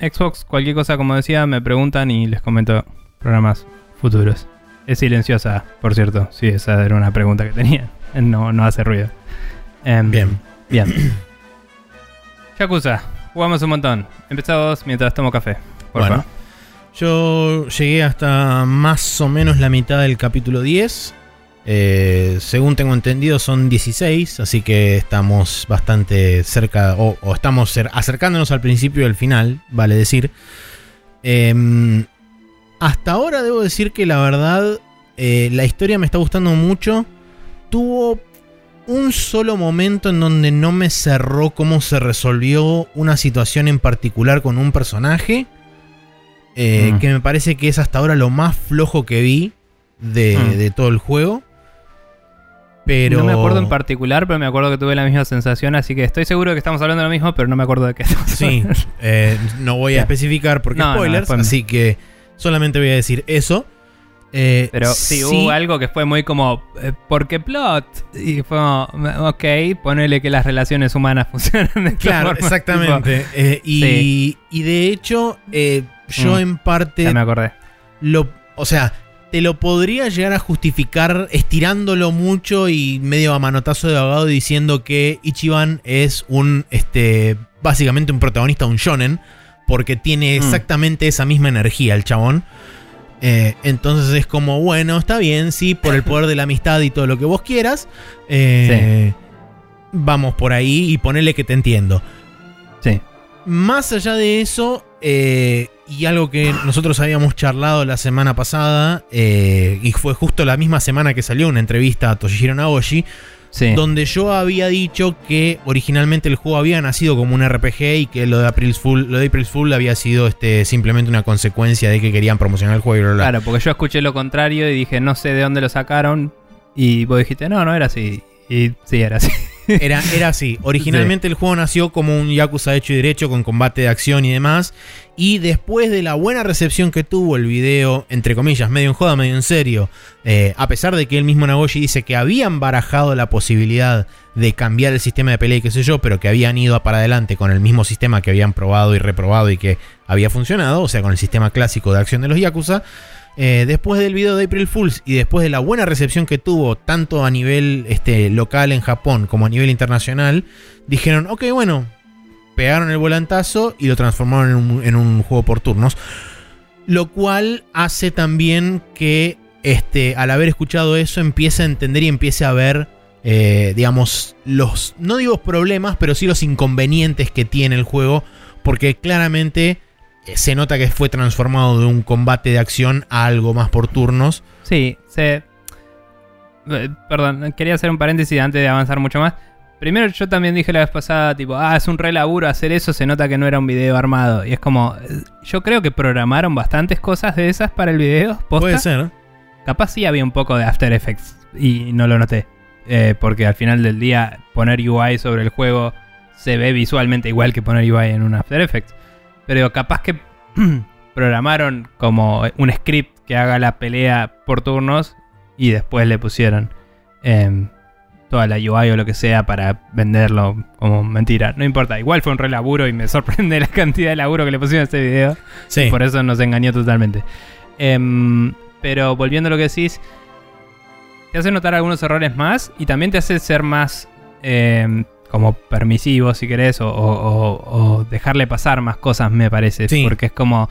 Xbox. Cualquier cosa, como decía, me preguntan y les comento programas futuros. Es silenciosa, por cierto. Sí, esa era una pregunta que tenía. No, no hace ruido. Em, Bien. Bien. Yakuza, jugamos un montón. Empezamos mientras tomo café. Por Bueno. favor. Yo llegué hasta más o menos la mitad del capítulo 10. Eh, según tengo entendido son 16, así que estamos bastante cerca, o, o estamos cer- acercándonos al principio del final, vale decir. Em, hasta ahora debo decir que la verdad eh, la historia me está gustando mucho. Tuvo un solo momento en donde no me cerró cómo se resolvió una situación en particular con un personaje. eh, Mm. Que me parece que es hasta ahora lo más flojo que vi de, Mm. de todo el juego. Pero... No me acuerdo en particular, pero me acuerdo que tuve la misma sensación, así que estoy seguro de que estamos hablando de lo mismo, pero no me acuerdo de qué. Sí, eh, no voy a especificar porque No, spoilers, así que solamente voy a decir eso. Eh, Pero sí, hubo algo que fue muy como, eh, ¿por qué plot? Y fue como, ok, ponele que las relaciones humanas funcionan de Claro, forma, exactamente. Eh, y, Sí. y de hecho, yo Mm. en parte ya me acordé. lo, o sea, te lo podría llegar a justificar estirándolo mucho y medio a manotazo de abogado diciendo que Ichiban es un, este, básicamente un protagonista, un shonen, porque tiene Mm. exactamente esa misma energía el chabón. Eh, entonces es como, bueno, está bien, sí, por el poder de la amistad y todo lo que vos quieras. eh, Vamos por ahí y ponele que te entiendo. Sí. Más allá de eso, eh, y algo que nosotros habíamos charlado la semana pasada, eh, y fue justo la misma semana que salió una entrevista a Toshihiro Nagoshi, Sí. donde yo había dicho que originalmente el juego había nacido como un RPG y que lo de April's Fool, lo de April's Fool había sido este, simplemente una consecuencia de que querían promocionar el juego y bla. Claro, porque yo escuché lo contrario y dije, no sé de dónde lo sacaron. Y vos dijiste, no, no era así. Y sí, era así. Era, era así. Originalmente el juego nació como un Yakuza hecho y derecho con combate de acción y demás. Y después de la buena recepción que tuvo el video, entre comillas, medio en joda, medio en serio, eh, a pesar de que el mismo Nagoshi dice que habían barajado la posibilidad de cambiar el sistema de pelea y qué sé yo, pero que habían ido para adelante con el mismo sistema que habían probado y reprobado y que había funcionado, o sea, con el sistema clásico de acción de los Yakuza. Eh, después del video de April Fools y después de la buena recepción que tuvo tanto a nivel este, local en Japón como a nivel internacional, dijeron, ok, bueno, pegaron el volantazo y lo transformaron en un, juego por turnos. Lo cual hace también que este, al haber escuchado eso empiece a entender y empiece a ver, eh, digamos, los, no digo problemas, pero sí los inconvenientes que tiene el juego, porque claramente se nota que fue transformado de un combate de acción a algo más por turnos. Sí, se. eh, Perdón, quería hacer un paréntesis antes de avanzar mucho más. Primero, yo también dije la vez pasada, tipo, ah, es un re laburo hacer eso, se nota que no era un video armado. Y es como, eh, yo creo que programaron bastantes cosas de esas para el video. ¿posta? Puede ser. Capaz sí había un poco de After Effects y no lo noté. Eh, porque al final del día, poner UI sobre el juego se ve visualmente igual que poner UI en un After Effects. Pero capaz que programaron como un script que haga la pelea por turnos y después le pusieron em, toda la UI o lo que sea para venderlo como mentira. No importa, igual fue un re laburo y me sorprende la cantidad de laburo que le pusieron a este video. Sí. Y por eso nos engañó totalmente. Em, pero volviendo a lo que decís, te hace notar algunos errores más y también te hace ser más em, como permisivo, si querés, o, o- dejarle pasar más cosas, me parece. Sí. Porque es como,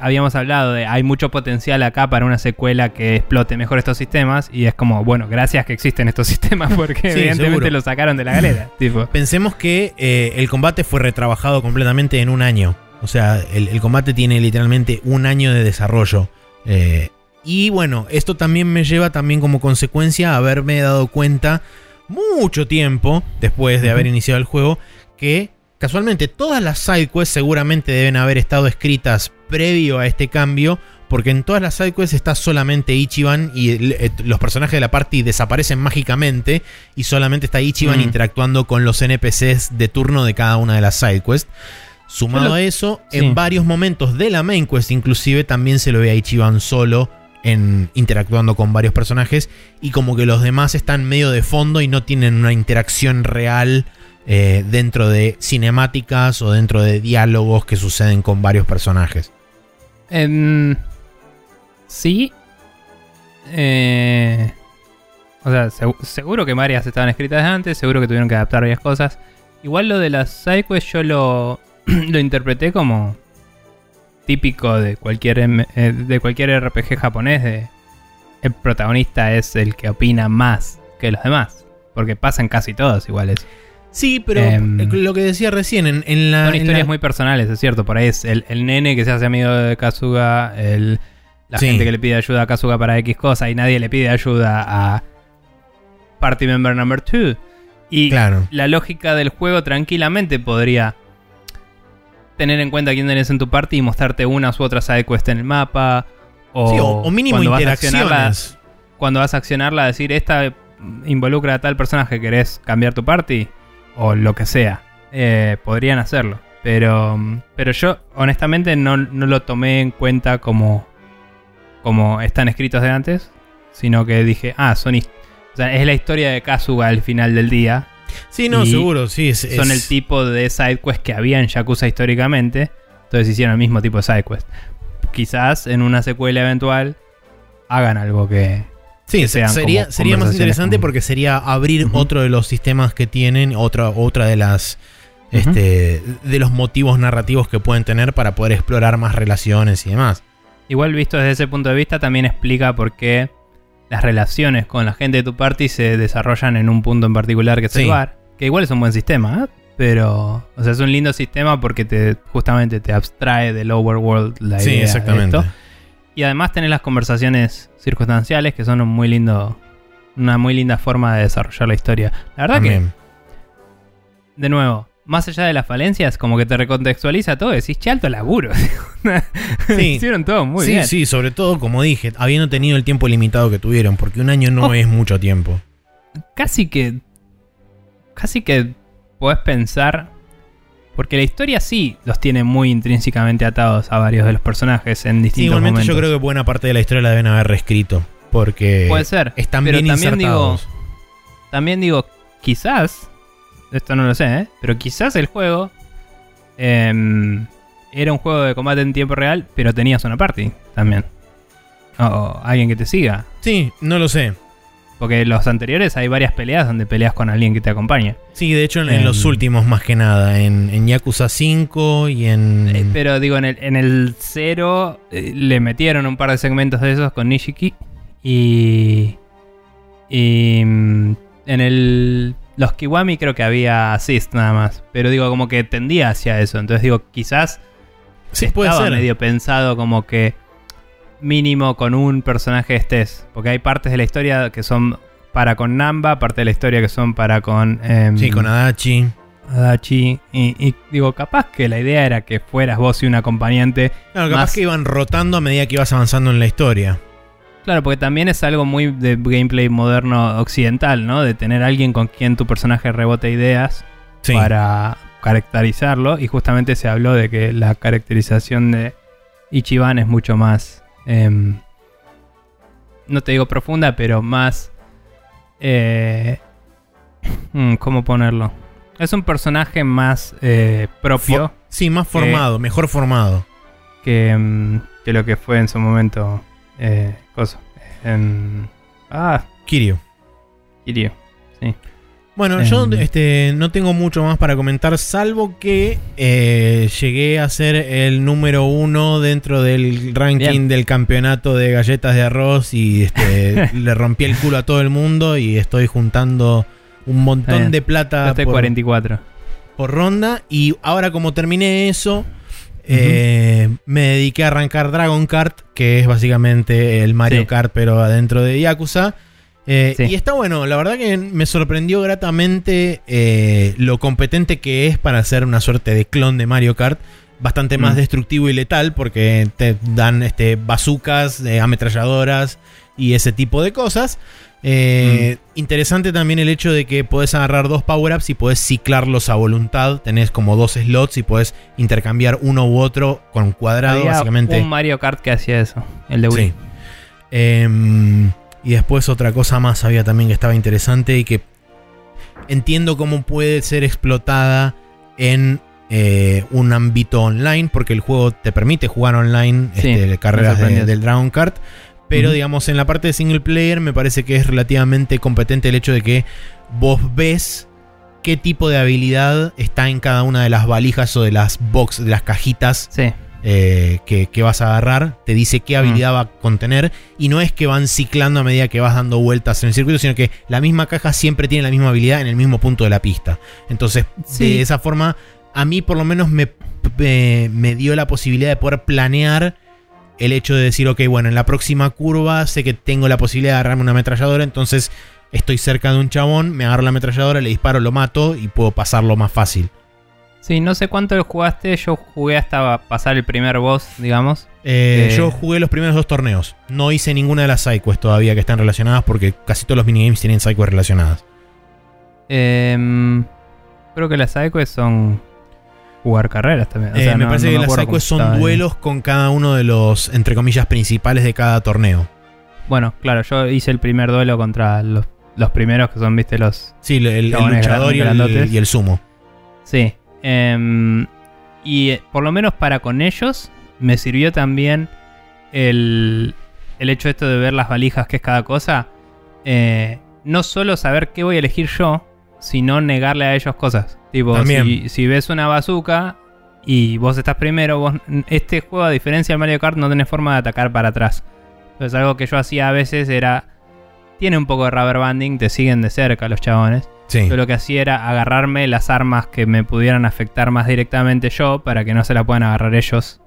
habíamos hablado de, hay mucho potencial acá para una secuela que explote mejor estos sistemas y es como, bueno, gracias que existen estos sistemas porque Sí, evidentemente seguro. lo sacaron de la galera. tipo. Pensemos que eh, el combate fue retrabajado completamente en un año. O sea, el, el combate tiene literalmente un año de desarrollo. Eh, y bueno, esto también me lleva también como consecuencia a haberme dado cuenta mucho tiempo después de haber iniciado el juego que casualmente todas las sidequests seguramente deben haber estado escritas previo a este cambio. Porque en todas las sidequests está solamente Ichiban y eh, los personajes de la party desaparecen mágicamente y solamente está Ichiban Mm. interactuando con los NPCs de turno de cada una de las sidequests. Sumado a eso, sí. en varios momentos de la main quest inclusive también se lo ve a Ichiban solo en interactuando con varios personajes y como que los demás están medio de fondo y no tienen una interacción real eh, dentro de cinemáticas o dentro de diálogos que suceden con varios personajes. Em, sí. Eh, o sea, seg- seguro que varias estaban escritas antes, seguro que tuvieron que adaptar varias cosas. Igual lo de las sidequests yo lo, lo interpreté como típico de cualquier, eh, de cualquier RPG japonés. De, el protagonista es el que opina más que los demás. Porque pasan casi todos iguales. Sí, pero Em. eh, lo que decía recién, en, en la... Son historias la- muy personales, es cierto. Por ahí es el, el nene que se hace amigo de Kazuga, el, la Sí. gente que le pide ayuda a Kazuga para X cosa y nadie le pide ayuda a Party Member Number 2. Y Claro. la lógica del juego tranquilamente podría tener en cuenta quién tenés en tu party y mostrarte una u otra sidequest en el mapa. O, Sí, o, o mínimo cuando vas a cuando vas a accionarla, decir esta involucra a tal personaje que querés cambiar tu party o lo que sea, eh, podrían hacerlo. Pero, pero yo honestamente no, no lo tomé en cuenta como, como están escritos de antes, sino que dije, ah, son o sea, es la historia de Kazuga al final del día. Sí, no, Y seguro, sí. Es, Son es- el tipo de sidequest que había en Yakuza históricamente. Entonces hicieron el mismo tipo de sidequest. Quizás en una secuela eventual hagan algo que, Sí, que sean sería, como sería más interesante como- porque sería abrir otro de los sistemas que tienen, otra, otra de las este, de los motivos narrativos que pueden tener para poder explorar más relaciones y demás. Igual visto desde ese punto de vista también explica por qué las relaciones con la gente de tu party se desarrollan en un punto en particular que es Sí. el bar. Que igual es un buen sistema, ¿eh? Pero, o sea, es un lindo sistema porque te justamente te abstrae del overworld la sí, idea de exactamente. esto. Y además tenés las conversaciones circunstanciales que son un muy lindo, una muy linda forma de desarrollar la historia. La verdad que, de nuevo, más allá de las falencias, como que te recontextualiza todo, decís, che, alto laburo. Sí. Hicieron todo muy sí, bien. sí, sobre todo, como dije, habiendo tenido el tiempo limitado que tuvieron, porque un año no Oh. es mucho tiempo. casi que. Casi que podés pensar. Porque la historia sí los tiene muy intrínsecamente atados a varios de los personajes en Sí, distintos igualmente yo momentos. creo que buena parte de la historia la deben haber reescrito, porque Puede ser. están pero bien también digo, insertados. también digo, quizás. Esto no lo sé, ¿eh? Pero quizás el juego. em, era un juego de combate en tiempo real, pero tenías una party también. O alguien que te siga. Sí, no lo sé. Porque en los anteriores hay varias peleas donde peleas con alguien que te acompaña. Sí, de hecho en, en Em. los últimos más que nada, en, en Yakuza 5 y en... Eh, pero digo, en el, en el 0 le metieron un par de segmentos de esos con Nishiki. Y. Y. mm, En el. Los Kiwami creo que había assist nada más. Pero digo, como que tendía hacia eso. Entonces digo, quizás sí, puede estaba ser. medio pensado como que mínimo con un personaje estés. Porque hay partes de la historia que son para con Namba, parte de la historia que son para con. em, Sí, con Adachi. Adachi. Y, y digo, capaz que la idea era que fueras vos y un acompañante. Claro, capaz más- que iban rotando a medida que ibas avanzando en la historia. Claro, porque también es algo muy de gameplay moderno occidental, ¿no? De tener alguien con quien tu personaje rebote ideas Sí. para caracterizarlo. Y justamente se habló de que la caracterización de Ichiban es mucho más. em, no te digo profunda, pero más. eh, mm, ¿Cómo ponerlo? Es un personaje más eh, propio. Sí, más formado, mejor formado. que, mm, que lo que fue en su momento. Eh, cosa. En. Ah, Kirio. Kiryu. Sí. Bueno, yo este, no tengo mucho más para comentar, salvo que eh, llegué a ser el número uno dentro del ranking Bien. del campeonato de galletas de arroz y este, le rompí el culo a todo el mundo y estoy juntando un montón bien. de plata Este por, 44. por ronda. Y ahora como terminé eso, eh, me dediqué a arrancar Dragon Kart, que es básicamente el Mario Sí. Kart, pero adentro de Yakuza. Eh, Sí. Y está bueno, la verdad que me sorprendió gratamente eh, lo competente que es para hacer una suerte de clon de Mario Kart. Bastante más Mm. destructivo y letal porque te dan este, bazucas, ametralladoras y ese tipo de cosas. Eh, Interesante también el hecho de que podés agarrar dos power-ups y podés ciclarlos a voluntad. Tenés como dos slots y podés intercambiar uno u otro con cuadrado, Había básicamente. un Mario Kart que hacía eso. El de Wii. Sí. Em, y después otra cosa más había también que estaba interesante y que entiendo cómo puede ser explotada en eh, un ámbito online, porque el juego te permite jugar online Sí, este, carreras de- del Dragon Kart. Pero digamos, en la parte de single player me parece que es relativamente competente el hecho de que vos ves qué tipo de habilidad está en cada una de las valijas o de las box, de las cajitas Sí. eh, que, que vas a agarrar, te dice qué habilidad va a contener y no es que van ciclando a medida que vas dando vueltas en el circuito, sino que la misma caja siempre tiene la misma habilidad en el mismo punto de la pista. Entonces, Sí. de esa forma, a mí por lo menos me, me- me dio la posibilidad de poder planear el hecho de decir, ok, bueno, en la próxima curva sé que tengo la posibilidad de agarrarme una ametralladora, entonces estoy cerca de un chabón, me agarro la ametralladora, le disparo, lo mato y puedo pasarlo más fácil. Sí, no sé cuánto lo jugaste. Yo jugué hasta pasar el primer boss, digamos. Eh, Eh, Yo jugué los primeros dos torneos. No hice ninguna de las sidequests todavía que están relacionadas porque casi todos los minigames tienen sidequests relacionadas. Em, creo que las sidequests son jugar carreras también. O Eh, me no- parece no que las sidequests son ahí. duelos con cada uno de los, entre comillas, principales de cada torneo. Bueno, claro, yo hice el primer duelo contra los, los primeros que son, viste, los. Sí, el, el luchador y el, y el sumo. Sí. Em, y eh, por lo menos para con ellos me sirvió también el, el hecho esto de ver las valijas, que es cada cosa. Eh, no solo saber qué voy a elegir yo, sino negarle a ellos cosas. Tipo, si ves una bazooka y vos estás primero, vos, este juego, a diferencia del Mario Kart, no tenés forma de atacar para atrás. Entonces, algo que yo hacía a veces era. Tiene un poco de rubber banding, te siguen de cerca los chabones. Sí. Yo lo que hacía era agarrarme las armas que me pudieran afectar más directamente yo para que no se la puedan agarrar ellos.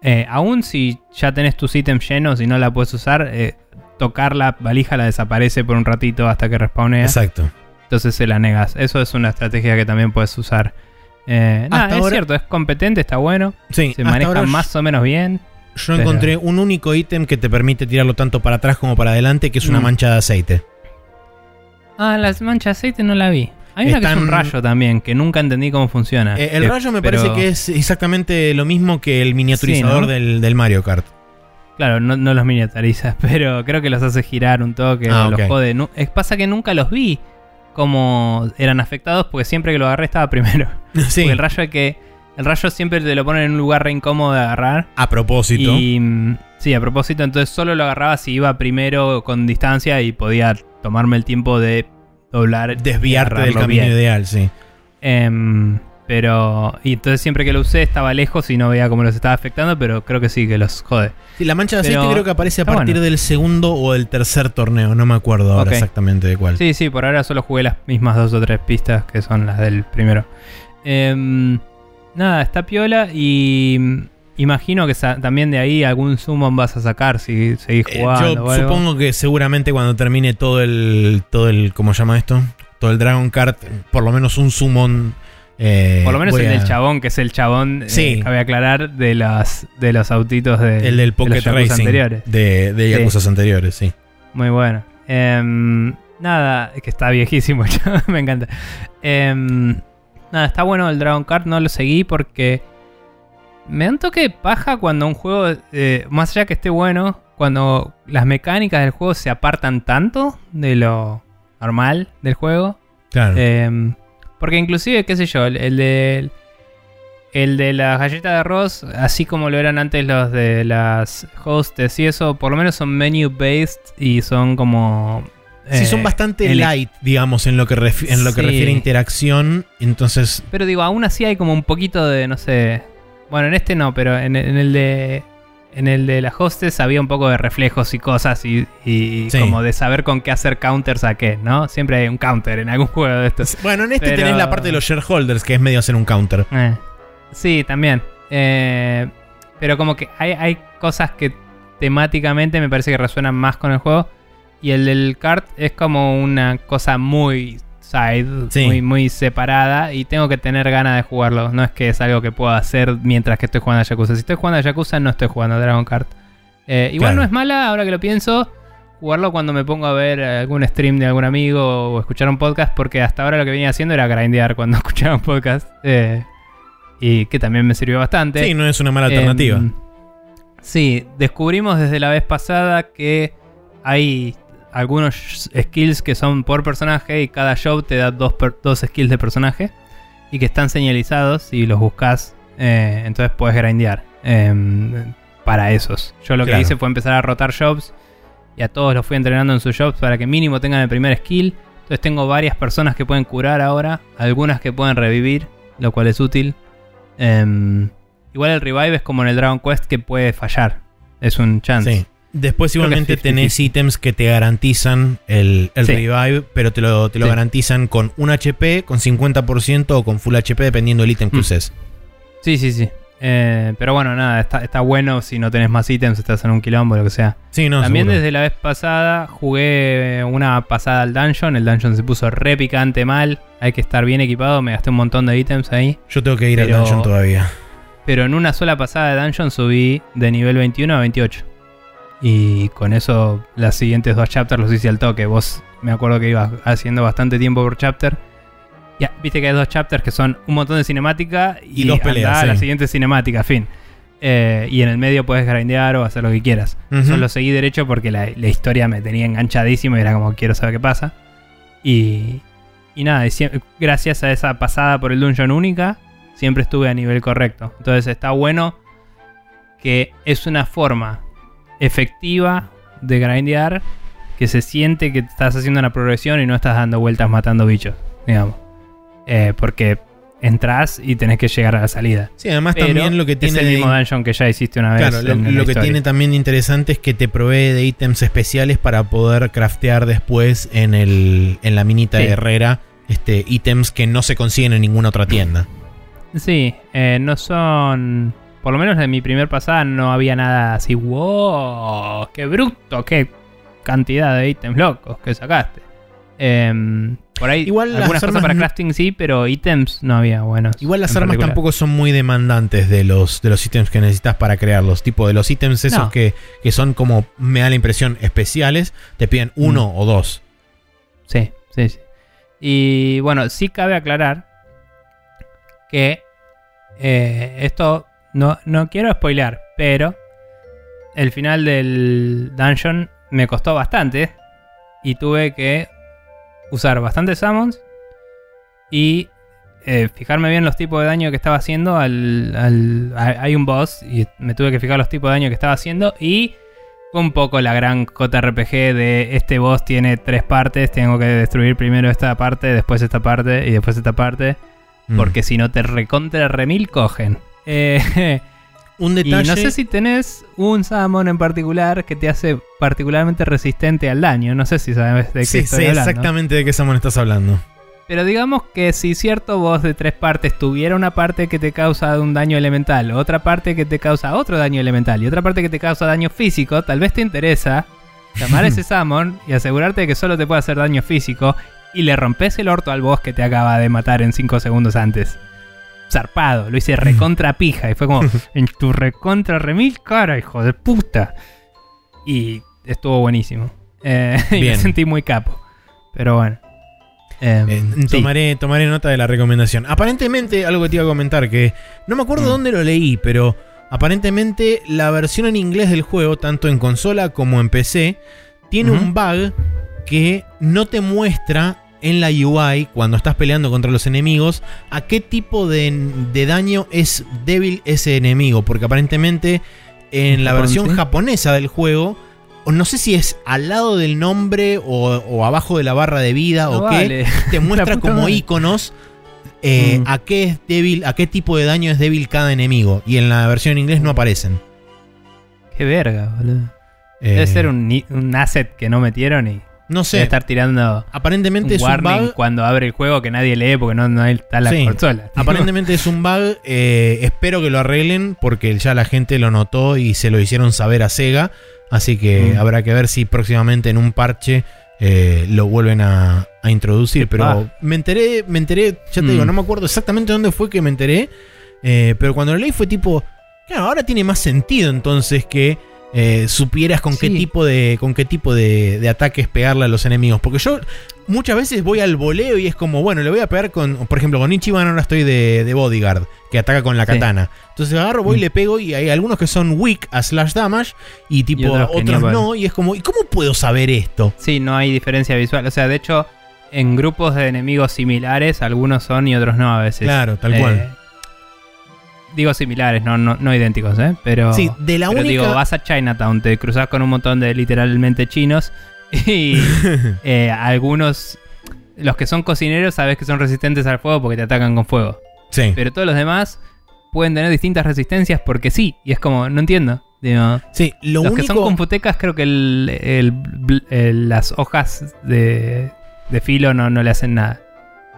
Eh, aún si ya tenés tus ítems llenos y no la puedes usar, eh, tocar la valija la desaparece por un ratito hasta que respawnea. Exacto. Entonces se la negas. Eso es una estrategia que también puedes usar. Eh, Hasta es ahora- cierto, es competente, está bueno. Sí, Se maneja más o menos bien. Yo pero- encontré un único ítem que te permite tirarlo tanto para atrás como para adelante, que es una Mm. mancha de aceite. Ah, las manchas de aceite no la vi. Hay una que es un Están- rayo también, que nunca entendí cómo funciona. Eh, el Que- rayo me pero- parece que es exactamente lo mismo que el miniaturizador Sí, ¿no? del, del Mario Kart. Claro, no, no los miniaturizas, pero creo que los hace girar un toque, Ah, los jode. Es- pasa que nunca los vi como eran afectados porque siempre que lo agarré estaba primero. Sí, Porque el rayo es que el rayo siempre te lo ponen en un lugar re incómodo de agarrar. a propósito. Y sí, a propósito, entonces solo lo agarraba si iba primero con distancia y podía tomarme el tiempo de doblar, Desviarte del camino bien. ideal, sí. Em, pero. Y entonces siempre que lo usé estaba lejos y no veía cómo los estaba afectando, pero creo que sí, que los jode. Sí, la mancha de aceite Pero creo que aparece a partir bueno. del segundo o del tercer torneo, no me acuerdo ahora exactamente de cuál. Sí, sí, por ahora solo jugué las mismas dos o tres pistas que son las del primero. Em, nada, está piola y. Imagino que también de ahí algún summon vas a sacar si seguís Eh, jugando. yo o algo. supongo que seguramente cuando termine todo el, todo el, ¿cómo se llama esto? Todo el Dragon Kart, por lo menos un summon. Eh, Por lo menos el a- del chabón, que es el chabón, eh, Sí. cabe aclarar, de, las, de los autitos de, El del de los Racing. anteriores. De, de Sí. Anteriores, sí. Muy bueno. Em, nada, es que está viejísimo, me encanta. Em, nada, está bueno el Dragon Kart, no lo seguí porque me da un toque de paja cuando un juego, eh, más allá que esté bueno, cuando las mecánicas del juego se apartan tanto de lo normal del juego. Claro. Porque inclusive, qué sé yo, el, el de... El de las galletas de arroz, así como lo eran antes los de las hostes y eso, por lo menos son menu based y son como... sí, eh, son bastante el- light, digamos, en lo que, en lo que refiere a interacción. Entonces, Pero digo, aún así hay como un poquito de, no sé... Bueno, en este no, pero en, en el de... En el de las hostes había un poco de reflejos y cosas y, y Sí. como de saber con qué hacer counters a qué, ¿no? Siempre hay un counter en algún juego de estos. bueno, en este Pero- tenés la parte de los shareholders, que es medio hacer un counter. Eh, sí, también. Eh, pero como que hay, hay cosas que temáticamente me parece que resuenan más con el juego. Y el del kart es como una cosa muy side, Sí. muy, muy separada. Y tengo que tener ganas de jugarlo. No es que es algo que pueda hacer mientras que estoy jugando a Yakuza. Si estoy jugando a Yakuza, no estoy jugando a Dragon Kart. Eh, igual Claro. no es mala, ahora que lo pienso. Jugarlo cuando me pongo a ver algún stream de algún amigo o escuchar un podcast, porque hasta ahora lo que venía haciendo era grindear cuando escuchaba un podcast. eh, y que también me sirvió bastante. Sí, no es una mala alternativa. Em, sí, descubrimos desde la vez pasada que hay algunos skills que son por personaje y cada job te da dos, per- dos skills de personaje y que están señalizados y los buscas, eh, entonces puedes grindear em, para esos. Yo lo que hice fue empezar a rotar jobs y a todos los fui entrenando en sus jobs para que mínimo tengan el primer skill. Entonces tengo varias personas que pueden curar ahora, algunas que pueden revivir, lo cual es útil. Em, igual el revive es como en el Dragon Quest que puede fallar. Es un chance. Sí. Después igualmente es 50-50. tenés ítems que te garantizan el, el Sí. revive, pero te lo, te lo Sí. garantizan con un HP, con 50% o con full HP, dependiendo del ítem que Mm. uses. Sí, sí, sí. Eh, pero bueno, nada, está, está bueno si no tenés más ítems, estás en un quilombo, lo que sea. Sí, no, También seguro. desde la vez pasada jugué una pasada al dungeon. El dungeon se puso re picante mal. Hay que estar bien equipado. Me gasté un montón de ítems ahí. Yo tengo que ir pero- al dungeon todavía. Pero en una sola pasada de dungeon subí de nivel 21 a 28. Y con eso las siguientes dos chapters los hice al toque. Vos me acuerdo que ibas haciendo bastante tiempo por chapter. Ya, viste que hay dos chapters que son un montón de cinemática y, Y dos peleas, a la sí. siguiente cinemática, fin. Eh, y en el medio puedes grindear o hacer lo que quieras. Ujú. Eso lo seguí derecho porque la, la historia me tenía enganchadísimo y era como quiero saber qué pasa. Y, y nada, y gracias a esa pasada por el dungeon única, siempre estuve a nivel correcto. Entonces está bueno que es una forma efectiva de grindear que se siente que estás haciendo una progresión y no estás dando vueltas matando bichos, digamos. Eh, porque entras y tenés que llegar a la salida. Sí, además Pero también lo que tiene es el mismo dungeon que ya hiciste una vez. Claro, lo, que historia. tiene también interesante es que te provee de ítems especiales para poder craftear después en, el, en la minita Sí. de Herrera este, ítems que no se consiguen en ninguna otra tienda. Sí, eh, no son. Por lo menos en mi primer pasada no había nada así. ¡Wow! ¡Qué bruto! ¡Qué cantidad de ítems locos que sacaste! Em, por ahí, Igual algunas cosas para no- crafting sí, pero ítems no había buenos. Igual las armas particular. tampoco son muy demandantes de los, de los ítems que necesitas para crearlos. Tipo de los ítems esos No. que, que son como, me da la impresión, especiales, te piden uno Mm. o dos. Sí, sí, sí. Y bueno, sí cabe aclarar que eh, esto no, no quiero spoilear, pero el final del dungeon me costó bastante y tuve que usar bastantes summons y eh, fijarme bien los tipos de daño que estaba haciendo. Al, al- hay hay un boss y me tuve que fijar los tipos de daño que estaba haciendo y un poco la gran JRPG de este boss tiene tres partes, tengo que destruir primero esta parte, después esta parte y después esta parte, Mm. porque si no te recontra remil cogen. Eh, un y detalle. no sé si tenés un summon en particular que te hace particularmente resistente al daño, no sé si sabes de qué Sí, estoy sé hablando. exactamente de qué Samuel estás hablando. Pero digamos que si cierto boss de tres partes tuviera una parte que te causa un daño elemental, otra parte que te causa otro daño elemental y otra parte que te causa daño físico, tal vez te interesa llamar a ese summon y asegurarte de que solo te puede hacer daño físico y le rompes el orto al boss que te acaba de matar en 5 segundos antes. Zarpado, lo hice recontra pija y fue como en tu recontra remil cara, hijo de puta. Y estuvo buenísimo. Eh, y me sentí muy capo. Pero bueno. Em, Eh, sí. tomaré, tomaré nota de la recomendación. Aparentemente, algo que te iba a comentar, que no me acuerdo Mm. dónde lo leí, pero aparentemente la versión en inglés del juego, tanto en consola como en PC, tiene un bug que no te muestra en la UI, cuando estás peleando contra los enemigos, a qué tipo de, de daño es débil ese enemigo. Porque aparentemente en ¿En la versión sí? japonesa del juego, o no sé si es al lado del nombre o, o abajo de la barra de vida No o qué, te muestra como iconos eh, Mm. a qué es débil, a qué tipo de daño es débil cada enemigo. Y en la versión en inglés no aparecen. Qué verga, boludo. Eh, Debe ser un, un asset que no metieron y No debe sé. estar tirando Aparentemente un es un bug. cuando abre el juego que nadie lee porque no, no está la Sí. consola. Aparentemente es un bug. eh, espero que lo arreglen porque ya la gente lo notó y se lo hicieron saber a Sega. Así que Mm. habrá que ver si próximamente en un parche eh, lo vuelven a, a introducir. Pero me enteré, me enteré, ya te Mm. digo, no me acuerdo exactamente dónde fue que me enteré. eh, pero cuando lo leí fue tipo. Claro, ahora tiene más sentido entonces que eh, supieras con qué tipo de. con qué tipo de, de ataques pegarle a los enemigos. Porque yo muchas veces voy al voleo y es como, bueno, le voy a pegar con. Por ejemplo, con Ichiban ahora estoy de, de bodyguard, que ataca con la Sí. katana. Entonces agarro, voy y Mm. le pego y hay algunos que son weak a slash damage y tipo Y otros no. Y es como, ¿y cómo puedo saber esto? Sí, no hay diferencia visual. O sea, de hecho, en grupos de enemigos similares, algunos son y otros no a veces. Claro, tal Eh, cual. Digo similares, no, no, no idénticos, ¿eh? Pero, Sí, de la pero única. digo, vas a Chinatown, te cruzas con un montón de literalmente chinos y eh, algunos, los que son cocineros, sabes que son resistentes al fuego porque te atacan con fuego. sí, Pero todos los demás pueden tener distintas resistencias porque sí. Y es como, no entiendo. Digo, sí, lo los que único. son confutecas, creo que el- el el- las hojas de, de filo no, no le hacen nada.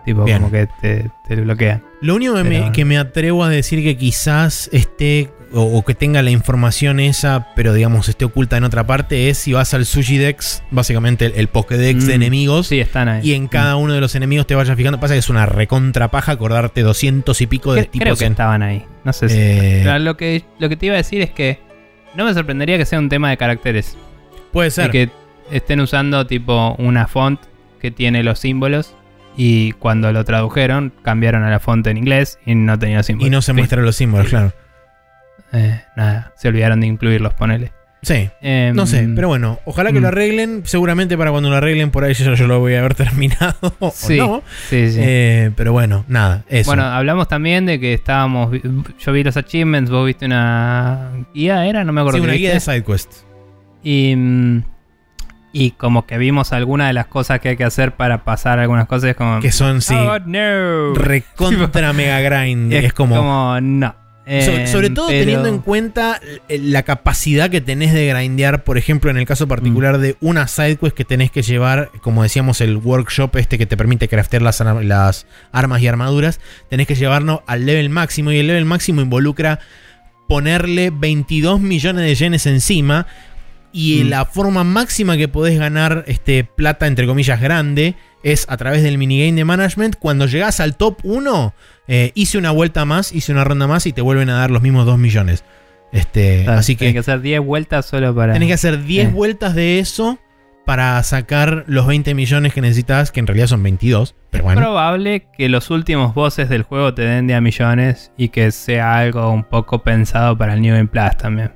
Tipo, Bien. como que te, te bloquean. Lo único que, me, que me atrevo a decir que quizás esté o, que tenga la información esa, pero digamos esté oculta en otra parte, es si vas al Sushi Dex, básicamente el, el Pokédex de Mm, enemigos, Sí, están ahí. y en cada uno de los enemigos te vayas fijando. Pasa que es una recontra paja acordarte 200 y pico de Cre- Creo tipos que estaban ahí. No sé si. Eh, lo que, lo que te iba a decir es que no me sorprendería que sea un tema de caracteres. puede Y ser. que estén usando tipo una font que tiene los símbolos. Y cuando lo tradujeron, cambiaron a la font en inglés y no tenía símbolos. y no se muestran los símbolos, Sí. claro. Eh, nada, se olvidaron de incluirlos, ponele. Sí. Em, No sé, pero bueno, ojalá que mm. lo arreglen. Seguramente para cuando lo arreglen por ahí yo, yo lo voy a haber terminado. o Sí, no. sí, sí. Eh, pero bueno, nada, eso. Bueno, hablamos también de que estábamos. Yo vi los achievements, vos viste una guía, ¿era? No me acuerdo. sí, una guía de. SideQuest. Y, mm, y como que vimos algunas de las cosas que hay que hacer para pasar algunas cosas. Es como. Que son, sí, Oh, no. recontra mega grind. Es, como. no. so- Eh, sobre todo pero- teniendo en cuenta eh, la capacidad que tenés de grindear, por ejemplo, en el caso Mm. particular de una sidequest que tenés que llevar, como decíamos, el workshop este que te permite craftear las, las armas y armaduras, tenés que llevarlo al level máximo y el level máximo involucra ponerle 22 millones de yenes encima y Mm. la forma máxima que podés ganar este, plata, entre comillas, grande es a través del minigame de management. Cuando llegás al top 1, eh, hice una vuelta más, hice una ronda más y te vuelven a dar los mismos 2 millones. Este, así tenés que, que hacer 10 vueltas solo para. tenés que hacer 10 eh. vueltas de eso para sacar los 20 millones que necesitas, que en realidad son 22. Pero bueno, probable que los últimos bosses del juego te den de a millones y que sea algo un poco pensado para el New Game Plus también.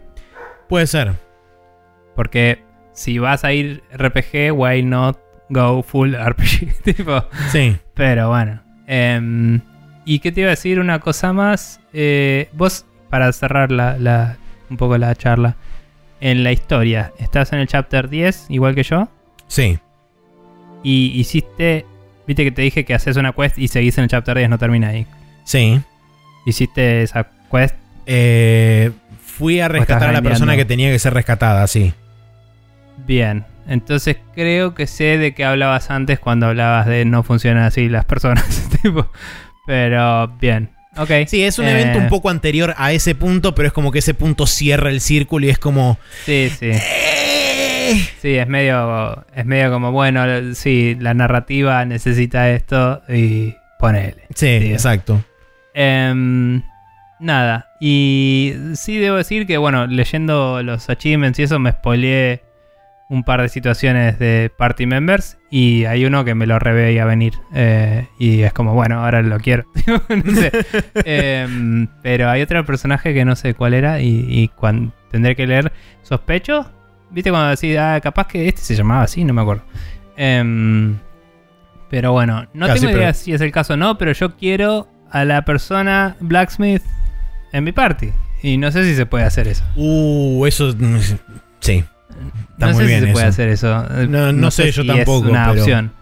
puede ser. Porque si vas a ir RPG, why not go full RPG? tipo, Sí. pero bueno. Em, ¿Y qué te iba a decir? Una cosa más. Eh, vos, para cerrar la, la- un poco la charla, en la historia, estás en el chapter 10, igual que yo, Sí. y hiciste. Viste que te dije que haces una quest y seguís en el chapter 10, no termina ahí. Sí. Hiciste esa quest. Eh, fui a rescatar a la persona que tenía que ser rescatada, sí. Bien. Entonces creo que sé de qué hablabas antes cuando hablabas de no funcionan así las personas. tipo, pero bien. Ok. Sí, es un Eh, evento un poco anterior a ese punto, pero es como que ese punto cierra el círculo y es como. Sí, sí. "Eh". Sí, es medio, es medio como, bueno, sí, la narrativa necesita esto y ponele. Sí, Sí. exacto. Em, nada, y sí debo decir que, bueno, leyendo los achievements y eso me spoileé un par de situaciones de party members y hay uno que me lo reveía venir eh, y es como, bueno, ahora lo quiero. No sé. Em, pero hay otro personaje que no sé cuál era y, tendré que leer sospecho. ¿Viste cuando decís, ah, capaz que este se llamaba así? No me acuerdo. Em, pero bueno, no Casi, tengo idea pero- si es el caso o no, pero yo quiero a la persona Blacksmith en mi party. Y no sé si se puede hacer eso. Uh, eso. mm, Sí. Está no muy sé bien si se puede eso. hacer eso. No- no sé, yo si tampoco, Es una pero- opción.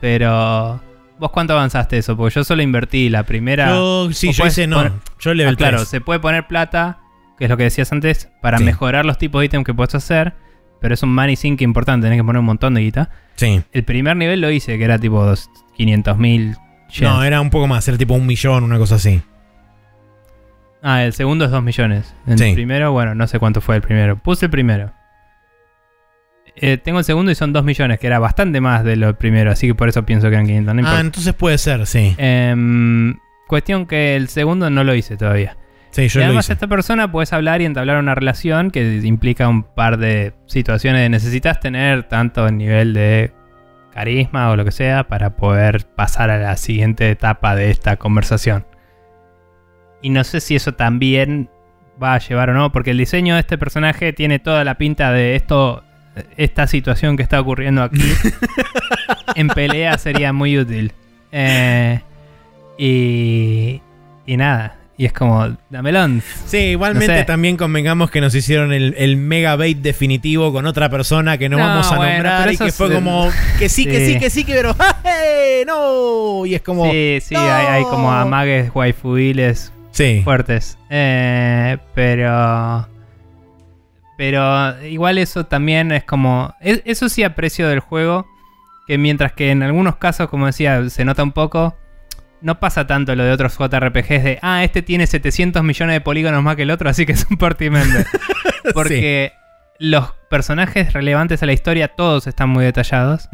Pero. ¿Vos cuánto avanzaste eso? Porque yo solo invertí la primera. Yo, sí, yo hice no. poner- Yo level Ah, claro, 3. se puede poner plata, que es lo que decías antes, para Sí. mejorar los tipos de ítems que puedes hacer. Pero es un money sink importante, tenés que poner un montón de guita. Sí. El primer nivel lo hice, que era tipo dos- 500 mil No, era un poco más, era tipo un millón, una cosa así. Ah, el segundo es 2 millones. El Sí. primero, bueno, no sé cuánto fue el primero. Puse el primero. Eh, tengo el segundo y son 2 millones, que era bastante más de lo primero, así que por eso pienso que eran 500. No Ah, entonces puede ser, sí. Em, cuestión que el segundo no lo hice todavía. Sí, yo y lo además esta persona puedes hablar y entablar una relación que implica un par de situaciones. Necesitas tener tanto el nivel de carisma o lo que sea para poder pasar a la siguiente etapa de esta conversación. Y no sé si eso también va a llevar o no, porque el diseño de este personaje tiene toda la pinta de esto, esta situación que está ocurriendo aquí. en pelea sería muy útil. Eh, y, y nada, y es como, damelón. Sí, igualmente No sé. también convengamos que nos hicieron el, el mega bait definitivo con otra persona que no, No, vamos a bueno, nombrar y que fue como que sí, que Sí. que sí, que pero. ¡No! Y es como. Sí, sí, ¡No! hay, hay como amagues waifuiles Sí. fuertes. Eh, pero. Pero igual eso también es como. es- eso sí aprecio del juego. Que mientras que en algunos casos, como decía, se nota un poco. no pasa tanto lo de otros JRPGs de, ah, este tiene 700 millones de polígonos más que el otro, así que es un party member. Porque los personajes relevantes a la historia todos están muy detallados.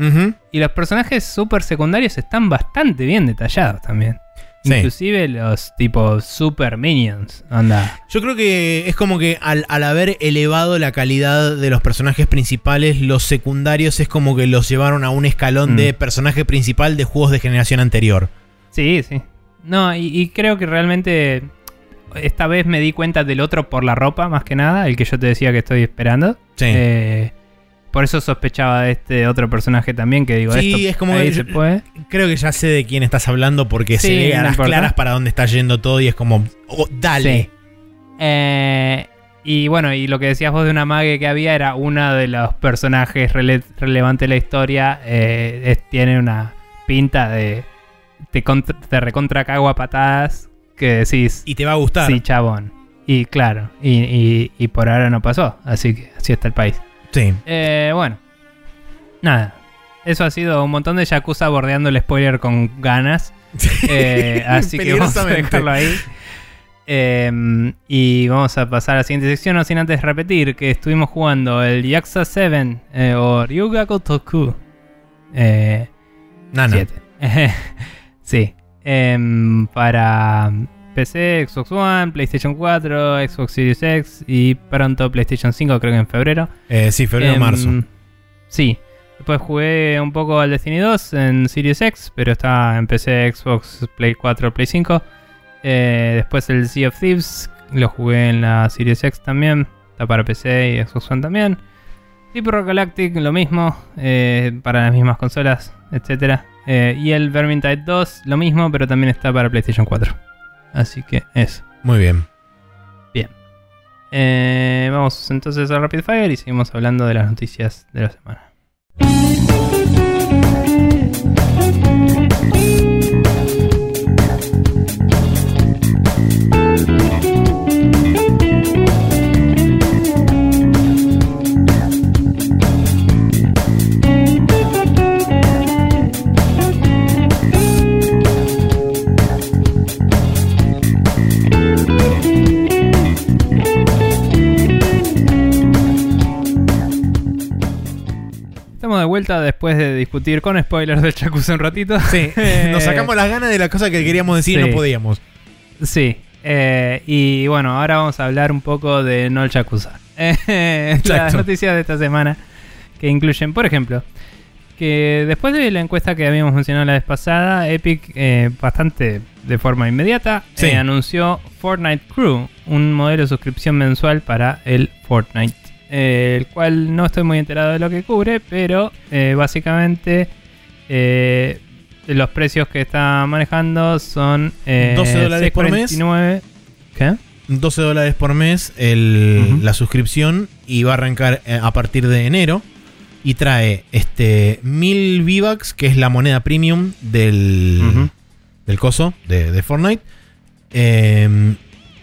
Y los personajes super secundarios están bastante bien detallados también. Sí. Inclusive los tipo super minions. Anda. Yo creo que es como que al, al haber elevado la calidad de los personajes principales, los secundarios es como que los llevaron a un escalón Mm. de personaje principal de juegos de generación anterior. Sí, sí. No, y, y creo que realmente esta vez me di cuenta del otro por la ropa, más que nada, el que yo te decía que estoy esperando. Sí. Eh, por eso sospechaba de este otro personaje también, que digo, Sí, esto es como ahí que se yo- puede. Creo que ya sé de quién estás hablando porque se Sí, ve a no las importa. claras para dónde está yendo todo y es como, oh, dale. Sí. Eh, y bueno, y lo que decías vos de una mague que había era uno de los personajes rele- relevantes de la historia. eh, es- tiene una pinta de. Te, contra- te recontra cago a patadas que decís. Y te va a gustar. Sí, chabón. Y claro, y, y- y por ahora no pasó. Así que así está el país. Sí. Eh, bueno, nada. Eso ha sido un montón de Yakuza bordeando el spoiler con ganas. Eh, así que vamos a dejarlo ahí. Eh, y vamos a pasar a la siguiente sección, no sin antes repetir que estuvimos jugando el Yakuza 7 eh, o Ryugaku Toku. Eh, Nana. 7. sí. Em, para PC, Xbox One, PlayStation 4, Xbox Series X y pronto PlayStation 5, creo que en febrero. Eh, sí, febrero Em, marzo. Sí. Después jugué un poco al Destiny 2 en Series X, pero está en PC, Xbox, Play 4, Play 5. Eh, después el Sea of Thieves, lo jugué en la Series X también. Está para PC y Xbox One también. Tipo Rock Galactic, lo mismo, eh, para las mismas consolas, etc. y el Vermintide 2, lo mismo, pero también está para PlayStation 4. Así que eso. Muy bien. Eh, vamos entonces a Rapid Fire y seguimos hablando de las noticias de la semana. Vuelta después de discutir con spoilers del Yakuza un ratito. Sí, Eh, nos sacamos las ganas de la cosa que queríamos decir y no podíamos. Sí. eh, y bueno, ahora vamos a hablar un poco de No el Yakuza. Eh, las noticias de esta semana que incluyen, por ejemplo, que después de la encuesta que habíamos mencionado la vez pasada, Epic, eh, bastante de forma inmediata, Sí. eh, anunció Fortnite Crew, un modelo de suscripción mensual para el Fortnite. Eh, el cual no estoy muy enterado de lo que cubre, pero eh, básicamente eh, los precios que está manejando son eh, 12 dólares por mes. 6.49. ¿Qué? 12 dólares por mes el- la suscripción y va a arrancar a partir de enero. Y trae este 1000 V-Bucks, que es la moneda premium del, del coso de, de Fortnite. Eh,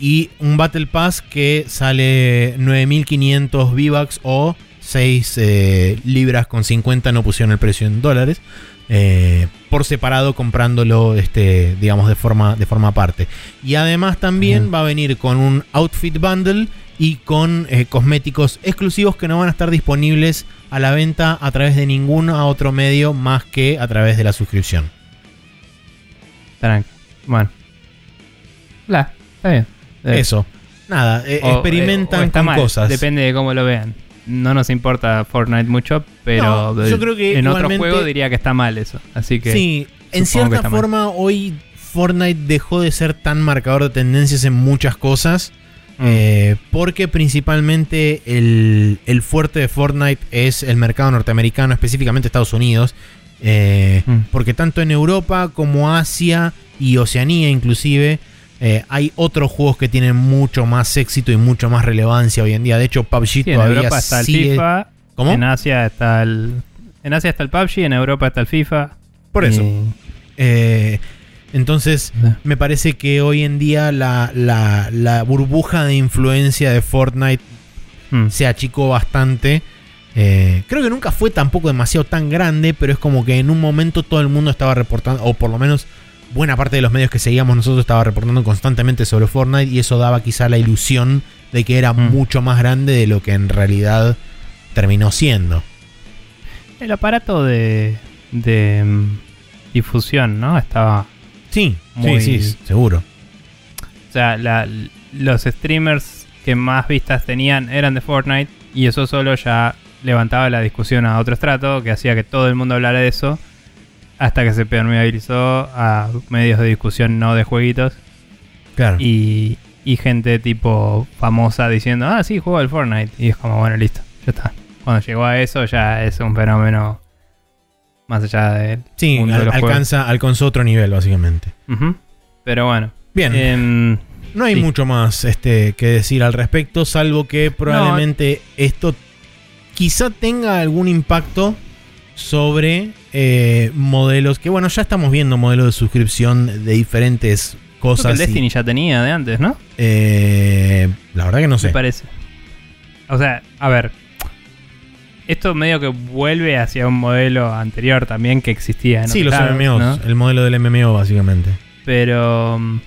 y un Battle Pass que sale 9500 V-Bucks o 6 eh, libras con 50, no pusieron el precio en dólares. eh, por separado comprándolo este digamos de forma de forma aparte y además también va a venir con un outfit bundle y con eh, cosméticos exclusivos que no van a estar disponibles a la venta a través de ningún otro medio más que a través de la suscripción Tranqui. Bueno. Bla, está bien. Eh, eso nada eh, o, experimentan eh, o está con mal, cosas Depende de cómo lo vean. No nos importa Fortnite mucho, pero No, yo creo que en otro juego diría que está mal eso. Así que Sí, en cierta mal. forma hoy Fortnite dejó de ser tan marcador de tendencias en muchas cosas. Mm. eh, porque principalmente el, el fuerte de Fortnite es el mercado norteamericano, específicamente Estados Unidos. eh, Mm. Porque tanto en Europa como Asia y Oceanía inclusive eh, hay otros juegos que tienen mucho más éxito y mucho más relevancia hoy en día. De hecho PUBG Sí, en todavía Europa está el. FIFA. ¿Cómo? En Asia está el. En Asia está el PUBG, en Europa está el FIFA. Por eso. Y- Eh, entonces, me parece que hoy en día la, la- la burbuja de influencia de Fortnite Mm. se achicó bastante. Eh, creo que nunca fue tampoco demasiado tan grande, pero es como que en un momento todo el mundo estaba reportando, o por lo menos buena parte de los medios que seguíamos nosotros estaba reportando constantemente sobre Fortnite y eso daba quizá la ilusión de que era Mm. mucho más grande de lo que en realidad terminó siendo. El aparato de, de mm, difusión, ¿no? Estaba. Sí, Muy- sí, sí, seguro. O sea, la- los streamers que más vistas tenían eran de Fortnite. Y eso solo ya levantaba la discusión a otro estrato, que hacía que todo el mundo hablara de eso. Hasta que se permeabilizó a medios de discusión no de jueguitos. Claro. Y, y gente tipo famosa diciendo, ah, sí, juego al Fortnite. Y es como, bueno, listo, ya está. Cuando llegó a eso ya es un fenómeno más allá de... sí, de al- juegos. alcanza, alcanzó otro nivel, básicamente. Pero bueno. Bien. em, No hay Sí. mucho más este, que decir al respecto, salvo que probablemente esto quizá tenga algún impacto sobre eh, modelos que, bueno, ya estamos viendo modelos de suscripción de diferentes creo que cosas. el y, Destiny ya tenía de antes, ¿no? eh, la verdad que no Me sé. parece. O sea, a ver. Esto medio que vuelve hacia un modelo anterior también que existía en Sí, los lados, MMOs, ¿no? el modelo del MMO, básicamente. Pero mm,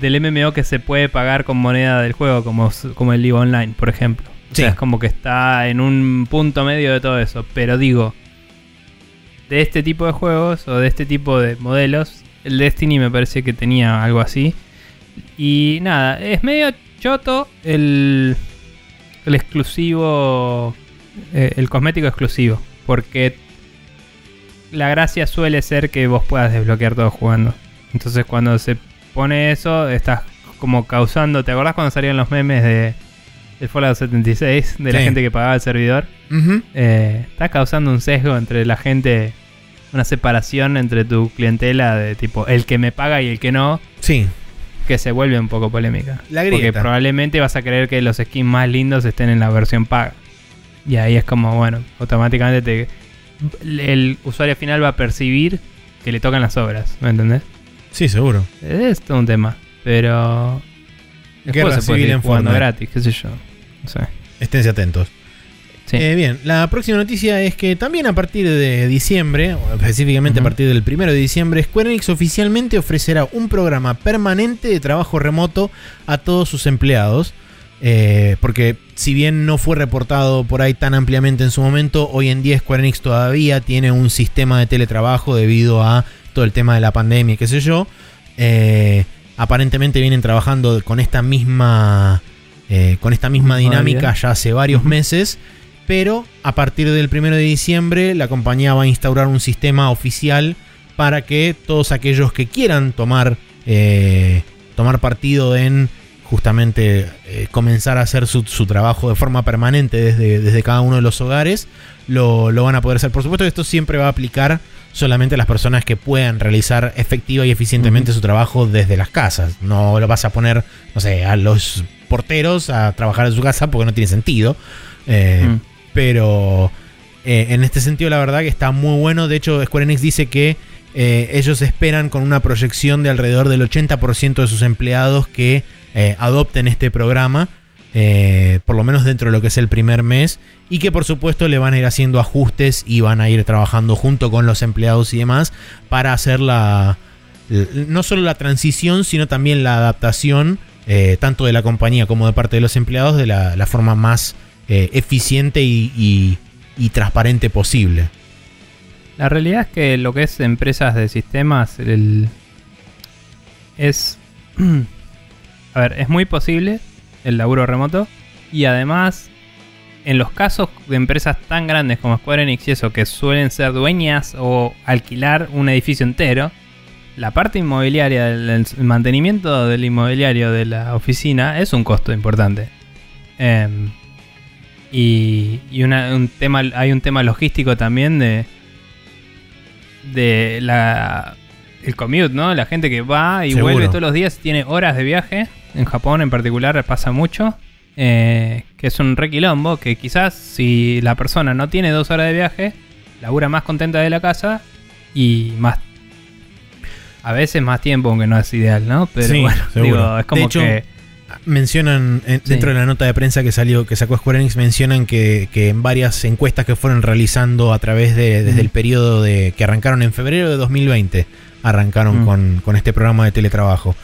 del MMO que se puede pagar con moneda del juego, como, como el League Online, por ejemplo. O Sí. sea, es como que está en un punto medio de todo eso. Pero digo, de este tipo de juegos o de este tipo de modelos, el Destiny me parece que tenía algo así. Y nada, es medio choto el, el exclusivo, eh, el cosmético exclusivo. Porque la gracia suele ser que vos puedas desbloquear todo jugando. Entonces cuando se pone eso, estás como causando... ¿Te acordás cuando salían los memes de el Fallout 76? De la gente que pagaba el servidor. Eh, estás causando un sesgo entre la gente... Una separación entre tu clientela de tipo el que me paga y el que no, Sí, que se vuelve un poco polémica. La Porque grieta. probablemente vas a creer que los skins más lindos estén en la versión paga. Y ahí es como, bueno, automáticamente te, el usuario final va a percibir que le tocan las obras, ¿me entendés? sí, seguro. Es todo un tema, pero... Guerra se puede civil en jugando Fortnite. gratis, qué sé yo. Esténse atentos. Sí. Eh, bien, la próxima noticia es que también a partir de diciembre, o específicamente a partir del primero de diciembre, Square Enix oficialmente ofrecerá un programa permanente de trabajo remoto a todos sus empleados. Eh, porque si bien no fue reportado por ahí tan ampliamente en su momento, hoy en día Square Enix todavía tiene un sistema de teletrabajo debido a todo el tema de la pandemia, y qué sé yo. Eh, aparentemente vienen trabajando con esta misma, eh, con esta misma Modalidad. dinámica ya hace varios meses. Pero a partir del 1 de diciembre la compañía va a instaurar un sistema oficial para que todos aquellos que quieran tomar, eh, tomar partido en justamente eh, comenzar a hacer su, su trabajo de forma permanente desde, desde cada uno de los hogares, lo, lo van a poder hacer. Por supuesto que esto siempre va a aplicar solamente a las personas que puedan realizar efectiva y eficientemente su trabajo desde las casas. No lo vas a poner, no sé, a los porteros a trabajar en su casa porque no tiene sentido. Eh, Mm. pero eh, en este sentido la verdad que está muy bueno. De hecho, Square Enix dice que eh, ellos esperan con una proyección de alrededor del 80% de sus empleados que adopten este programa. por lo menos dentro de lo que es el primer mes. Y que por supuesto le van a ir haciendo ajustes y van a ir trabajando junto con los empleados y demás para hacer la... No solo la transición, sino también la adaptación, eh, tanto de la compañía como de parte de los empleados, de la, forma más eh, eficiente y, transparente posible. La realidad es que lo que es empresas de sistemas es... a ver, es muy posible el laburo remoto y además en los casos de empresas tan grandes como Square Enix y eso que suelen ser dueñas o alquilar un edificio entero, la parte inmobiliaria, el, el mantenimiento del inmobiliario de la oficina es un costo importante. Em, y y una- un tema, hay un tema logístico también de, de la, el commute, ¿no? La gente que va y Seguro. vuelve todos los días tiene horas de viaje. En Japón en particular pasa mucho. eh, que es un requilombo que quizás si la persona no tiene dos horas de viaje, labura más contenta de la casa y más... A veces más tiempo, aunque no es ideal, ¿no? Pero Sí, bueno, digo, es como De hecho, que... Mencionan, en- Sí. dentro de la nota de prensa que salió, que sacó Square Enix, mencionan que, que en varias encuestas que fueron realizando a través de, desde el periodo de que arrancaron en febrero de 2020 arrancaron Mm. con, con este programa de teletrabajo.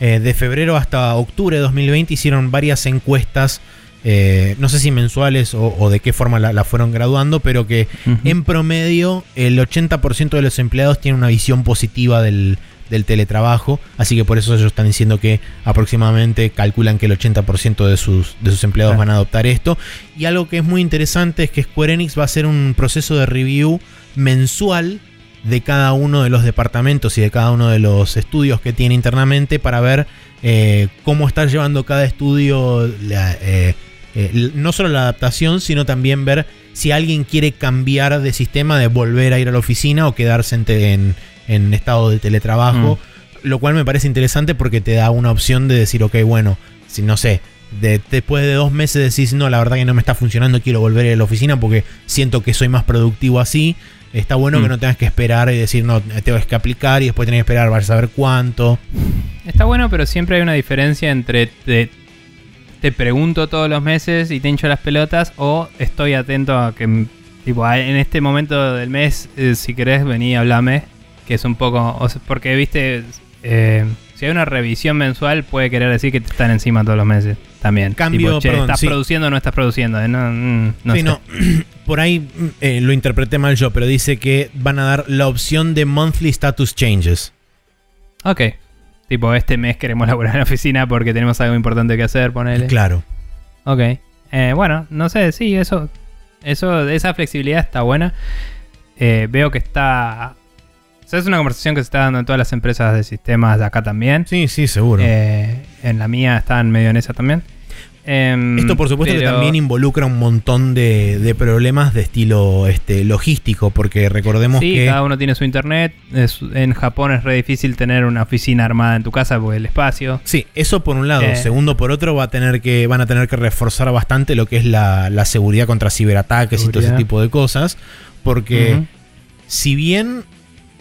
Eh, de febrero hasta octubre de 2020 hicieron varias encuestas, eh, no sé si mensuales o, o de qué forma la, la fueron graduando, pero que en promedio el 80% de los empleados tienen una visión positiva del, del teletrabajo, así que por eso ellos están diciendo que aproximadamente calculan que el 80% de sus, de sus empleados Claro. van a adoptar esto. Y algo que es muy interesante es que Square Enix va a hacer un proceso de review mensual de cada uno de los departamentos y de cada uno de los estudios que tiene internamente para ver eh, cómo está llevando cada estudio la, eh, eh, no solo la adaptación, sino también ver si alguien quiere cambiar de sistema, de volver a ir a la oficina o quedarse en, te- en- en estado de teletrabajo. Lo cual me parece interesante porque te da una opción de decir, ok, bueno, si no sé, de- después de dos meses decís, no, la verdad que no me está funcionando, quiero volver a ir a la oficina porque siento que soy más productivo así. Está bueno Mm. que no tengas que esperar y decir, no, tengo que aplicar y después tenés que esperar, vas a saber cuánto. Está bueno, pero siempre hay una diferencia entre te, te pregunto todos los meses y te hincho las pelotas o estoy atento a que, tipo, en este momento del mes, eh, si querés, vení y hablame, que es un poco, o sea, porque, viste, eh, si hay una revisión mensual puede querer decir que te están encima todos los meses también. Cambio, Tipo, che, perdón, ¿estás sí. produciendo o no estás produciendo? Eh, No, mm, no Sí, sé. no, por ahí mm, eh, lo interpreté mal yo, pero dice que van a dar la opción de monthly status changes. Ok. Tipo, este mes queremos laburar en la oficina porque tenemos algo importante que hacer, ponele. Claro. Ok. Eh, bueno, no sé, sí, eso, eso, esa flexibilidad está buena. Eh, veo que está. O sea, es una conversación que se está dando en todas las empresas de sistemas de acá también. Sí, sí, seguro. Eh, en la mía están medio en esa también. Em, Esto por supuesto que también involucra un montón de, de problemas de estilo este, logístico, porque recordemos Sí, que... cada uno tiene su internet. Es- en Japón es re difícil tener una oficina armada en tu casa porque el espacio. Sí, eso por un lado. Eh. Segundo, por otro, va a tener que, van a tener que reforzar bastante lo que es la, la seguridad contra ciberataques y todo ese tipo de cosas. Porque si bien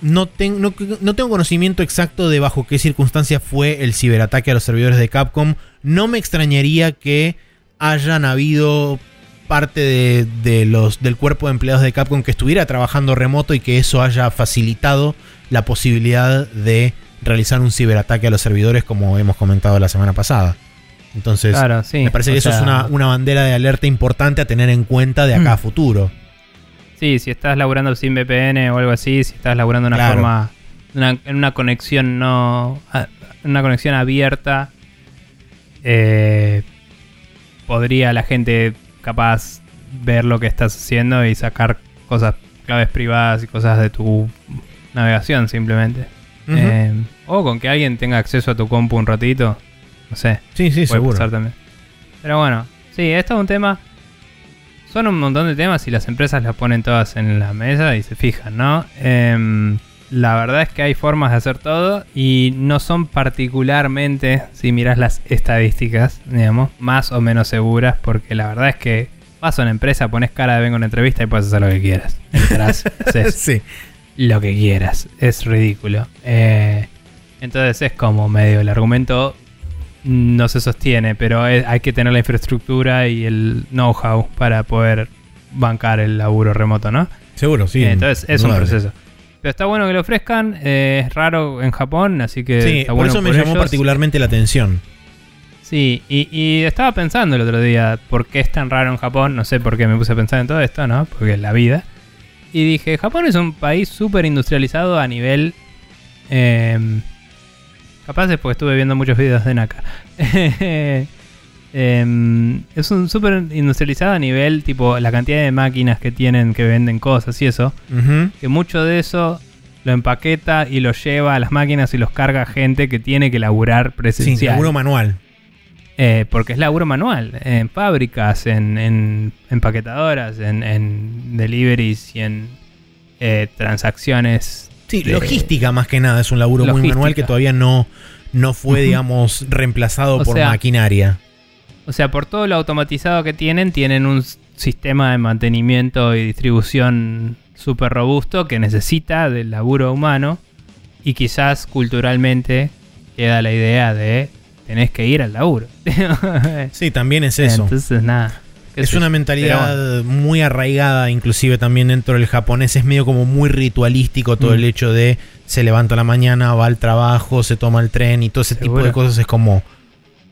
no, ten- no, no tengo conocimiento exacto de bajo qué circunstancias fue el ciberataque a los servidores de Capcom, no me extrañaría que hayan habido parte de, de los, del cuerpo de empleados de Capcom que estuviera trabajando remoto y que eso haya facilitado la posibilidad de realizar un ciberataque a los servidores como hemos comentado la semana pasada. Entonces, Claro, sí. me parece O que eso es una, una bandera de alerta importante a tener en cuenta de acá Mm. a futuro. Sí, si estás laburando sin VPN o algo así, si estás laburando de una Claro. forma. una- en una conexión no. una conexión abierta. eh, podría la gente capaz ver lo que estás haciendo y sacar cosas, claves privadas y cosas de tu navegación simplemente. Eh, o con que alguien tenga acceso a tu compu un ratito. No sé. sí, sí, Puede seguro. pasar también. Pero bueno, sí, esto es un tema. Son un montón de temas y las empresas las ponen todas en la mesa y se fijan, ¿no? Em, la verdad es que hay formas de hacer todo y no son particularmente, si miras las estadísticas, digamos, más o menos seguras, porque la verdad es que vas a una empresa, pones cara de vengo a una entrevista y puedes hacer lo que quieras. Entras, haces sí. lo que quieras. Es ridículo. Eh, entonces es como medio el argumento no se sostiene, pero es- hay que tener la infraestructura y el know-how para poder bancar el laburo remoto, ¿no? Seguro, sí. Entonces es un proceso. Pero está bueno que lo ofrezcan, eh, es raro en Japón, así que Sí, está por bueno eso me por llamó ellos. particularmente la atención. Sí, y, y estaba pensando el otro día, ¿por qué es tan raro en Japón? No sé por qué me puse a pensar en todo esto, ¿no? Porque es la vida. Y dije, Japón es un país súper industrializado a nivel... em, capaz es porque estuve viendo muchos videos de Naka. Em, es un súper industrializado a nivel, tipo, la cantidad de máquinas que tienen que venden cosas y eso. Que mucho de eso lo empaqueta y lo lleva a las máquinas y los carga gente que tiene que laburar Sí, presencial. seguro manual. Eh, porque es laburo manual, en fábricas, en, en empaquetadoras, en, en deliveries y en eh, transacciones. Sí, de- logística más que nada. Es un laburo muy manual que todavía no, no fue, digamos, reemplazado O por sea, maquinaria. O sea, por todo lo automatizado que tienen, tienen un sistema de mantenimiento y distribución súper robusto que necesita del laburo humano y quizás culturalmente queda la idea de tenés que ir al laburo. Sí, también es eso. Entonces, nada. Es sé una mentalidad muy arraigada, inclusive también dentro del japonés. Es medio como muy ritualístico todo Mm. el hecho de se levanta a la mañana, va al trabajo, se toma el tren y todo ese tipo de cosas es como.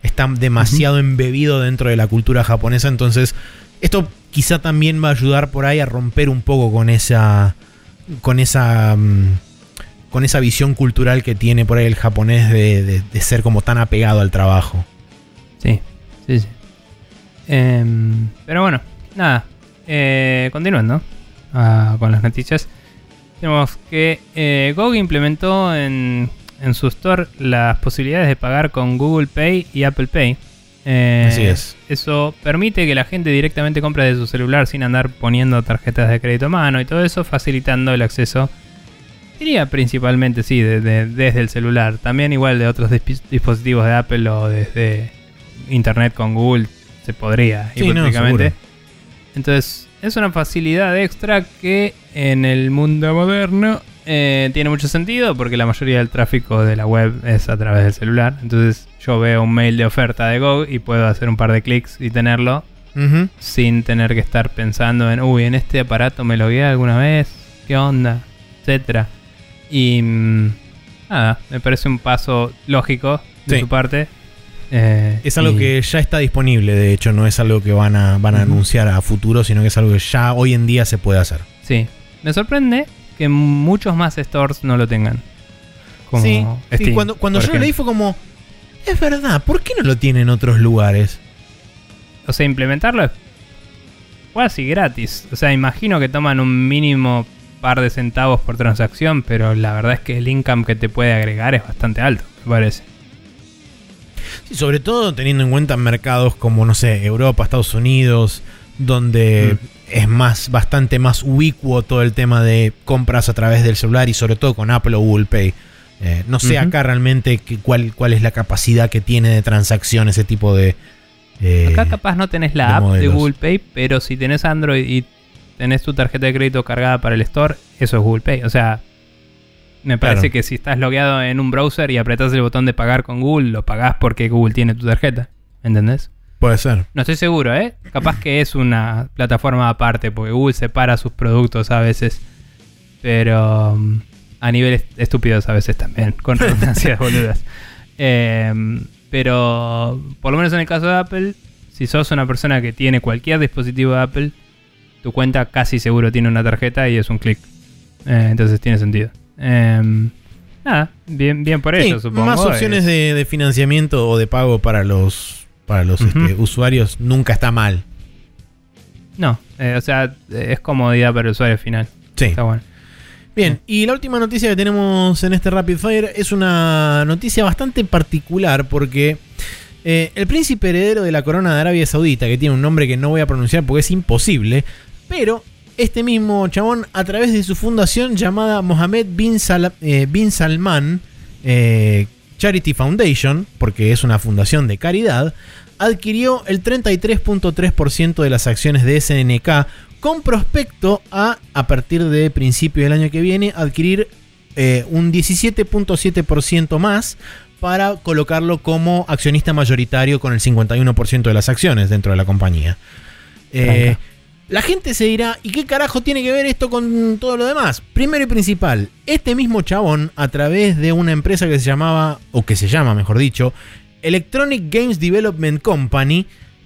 Está demasiado embebido dentro de la cultura japonesa. Entonces, esto quizá también va a ayudar por ahí a romper un poco con esa. con esa. mm, con esa visión cultural que tiene por ahí el japonés de, de- de ser como tan apegado al trabajo. Sí, sí, sí. Em, pero bueno, nada. Eh, continuando ah, con las noticias. Tenemos que eh, GOG implementó en, en su store las posibilidades de pagar con Google Pay y Apple Pay. Eh, Así es. Eso permite que la gente directamente compre de su celular sin andar poniendo tarjetas de crédito a mano y todo eso, facilitando el acceso. Diría principalmente, sí, de- de- desde el celular. También igual de otros dispositivos de Apple o desde Internet con Google se podría, Sí, hipotéticamente. Entonces, es una facilidad extra que en el mundo moderno eh, tiene mucho sentido porque la mayoría del tráfico de la web es a través del celular. Entonces, yo veo un mail de oferta de Go y puedo hacer un par de clics y tenerlo sin tener que estar pensando en, uy, en este aparato me logué alguna vez, qué onda, etcétera. Y mm, nada, me parece un paso lógico de Sí. su parte. Eh, Es algo y- que ya está disponible, de hecho, no es algo que van a, van a anunciar a futuro, sino que es algo que ya hoy en día se puede hacer. Sí, me sorprende que muchos más stores no lo tengan. Como sí, Steam, cuando, cuando yo lo leí fue como, es verdad, ¿por qué no lo tienen en otros lugares? O sea, implementarlo es casi gratis. O sea, imagino que toman un mínimo par de centavos por transacción, pero la verdad es que el income que te puede agregar es bastante alto, me parece. Sobre todo teniendo en cuenta mercados como, no sé, Europa, Estados Unidos, donde Mm. es más, bastante más ubicuo todo el tema de compras a través del celular y sobre todo con Apple o Google Pay. Eh, no sé acá realmente que- cuál, cuál es la capacidad que tiene de transacción ese tipo de... eh, Acá capaz no tenés la de app de. Google Pay, pero si tenés Android y tenés tu tarjeta de crédito cargada para el store, eso es Google Pay. O sea, me parece Claro. que si estás logueado en un browser y apretás el botón de pagar con Google, lo pagás porque Google tiene tu tarjeta. ¿Entendés? Puede ser. No estoy seguro, ¿eh? Capaz que es una plataforma aparte, porque Google separa sus productos a veces. Pero um, a niveles estúpidos a veces también, con redundancias boludas. Em, pero por lo menos en el caso de Apple, si sos una persona que tiene cualquier dispositivo de Apple, tu cuenta casi seguro tiene una tarjeta y es un clic. Eh, entonces tiene sentido. Em, nada, bien, bien por Sí, eso, supongo. Más opciones Es- de, de financiamiento o de pago para los, para los este, usuarios nunca está mal. No, eh, o sea, es comodidad para el usuario final. Sí. Está bueno. Bien, y la última noticia que tenemos en este Rapid Fire es una noticia bastante particular porque eh, el príncipe heredero de la corona de Arabia Saudita, que tiene un nombre que no voy a pronunciar porque es imposible, pero este mismo chabón, a través de su fundación llamada Mohammed bin, Sal- eh, bin Salman eh, Charity Foundation, porque es una fundación de caridad, adquirió el 33.3% de las acciones de SNK con prospecto a, a partir de principio del año que viene, adquirir eh, un 17.7% más para colocarlo como accionista mayoritario con el 51% de las acciones dentro de la compañía. La gente se dirá, ¿y qué carajo tiene que ver esto con todo lo demás? Primero y principal, este mismo chabón, a través de una empresa que se llamaba, o que se llama, mejor dicho, Electronic Games Development Company,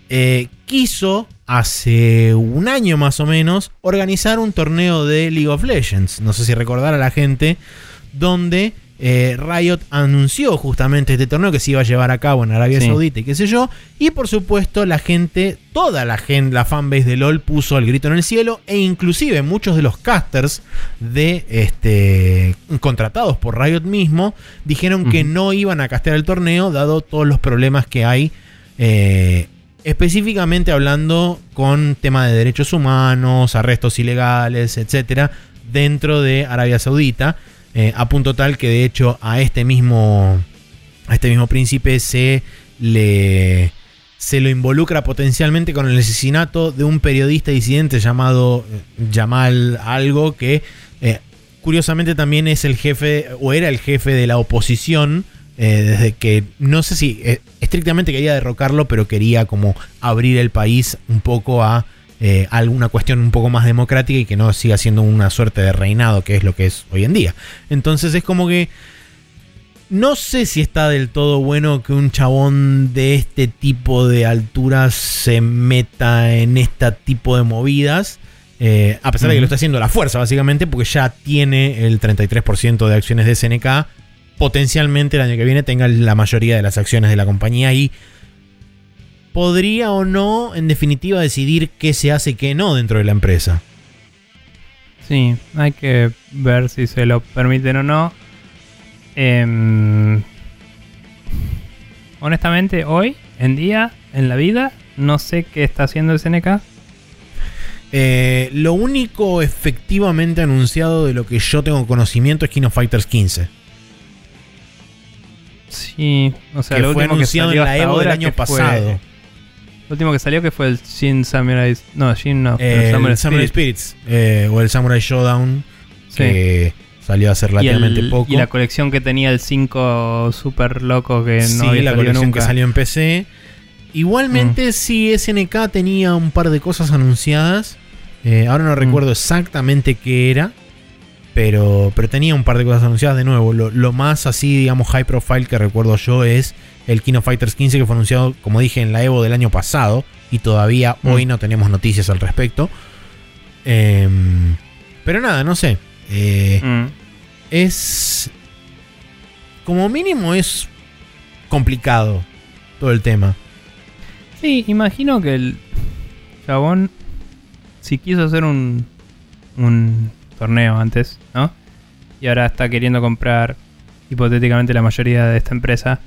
eh, quiso hace un año más o menos organizar un torneo de League of Legends. No sé si recordar a la gente, donde eh, Riot anunció justamente este torneo que se iba a llevar a cabo en Arabia Sí. Saudita y qué sé yo. Y por supuesto la gente, toda la gente, la fanbase de LOL puso el grito en el cielo e inclusive muchos de los casters de este contratados por Riot mismo dijeron que no iban a castear el torneo dado todos los problemas que hay eh, específicamente hablando con tema de derechos humanos, arrestos ilegales, etcétera, dentro de Arabia Saudita, eh, a punto tal que de hecho a este mismo a este mismo príncipe se le se lo involucra potencialmente con el asesinato de un periodista disidente llamado eh, Jamal algo que eh, curiosamente también es el jefe o era el jefe de la oposición desde que no sé si estrictamente quería derrocarlo, pero quería como abrir el país un poco a eh, alguna cuestión un poco más democrática y que no siga siendo una suerte de reinado, que es lo que es hoy en día. Entonces es como que no sé si está del todo bueno que un chabón de este tipo de alturas se meta en este tipo de movidas. Eh, a pesar de que lo está haciendo la fuerza, básicamente, porque ya tiene el 33% de acciones de SNK. Potencialmente el año que viene tenga la mayoría de las acciones de la compañía y podría o no, en definitiva, decidir qué se hace y qué no dentro de la empresa. Sí, hay que ver si se lo permiten o no. Em, honestamente, hoy, en día, en la vida, no sé qué está haciendo el SNK. Eh, lo único efectivamente anunciado de lo que yo tengo conocimiento es King of Fighters 15. Sí, o sea, que lo fue último que anunciado salió en la Evo del año que fue- pasado. Lo último que salió que fue el Shin Samurai. No, Shin no. pero el Samurai Samurai, Spirit. Spirits eh, o el Samurai Showdown Sí. que salió hace y, relativamente el- poco. y la colección que tenía el 5 super loco que no sí, había la colección nunca. que salió en PC. Igualmente, sí, SNK tenía un par de cosas anunciadas. Eh, ahora no Mm. recuerdo exactamente qué era. Pero, pero tenía un par de cosas anunciadas de nuevo. Lo, lo más así, digamos, high profile que recuerdo yo es el King of Fighters 15 que fue anunciado, como dije, en la Evo del año pasado. Y todavía Mm. hoy no tenemos noticias al respecto. Em, pero nada, no sé. Eh, Mm. es. Como mínimo es complicado todo el tema. Sí, imagino que el chabón, si quiso hacer un, un torneo antes, ¿no? Y ahora está queriendo comprar hipotéticamente la mayoría de esta empresa.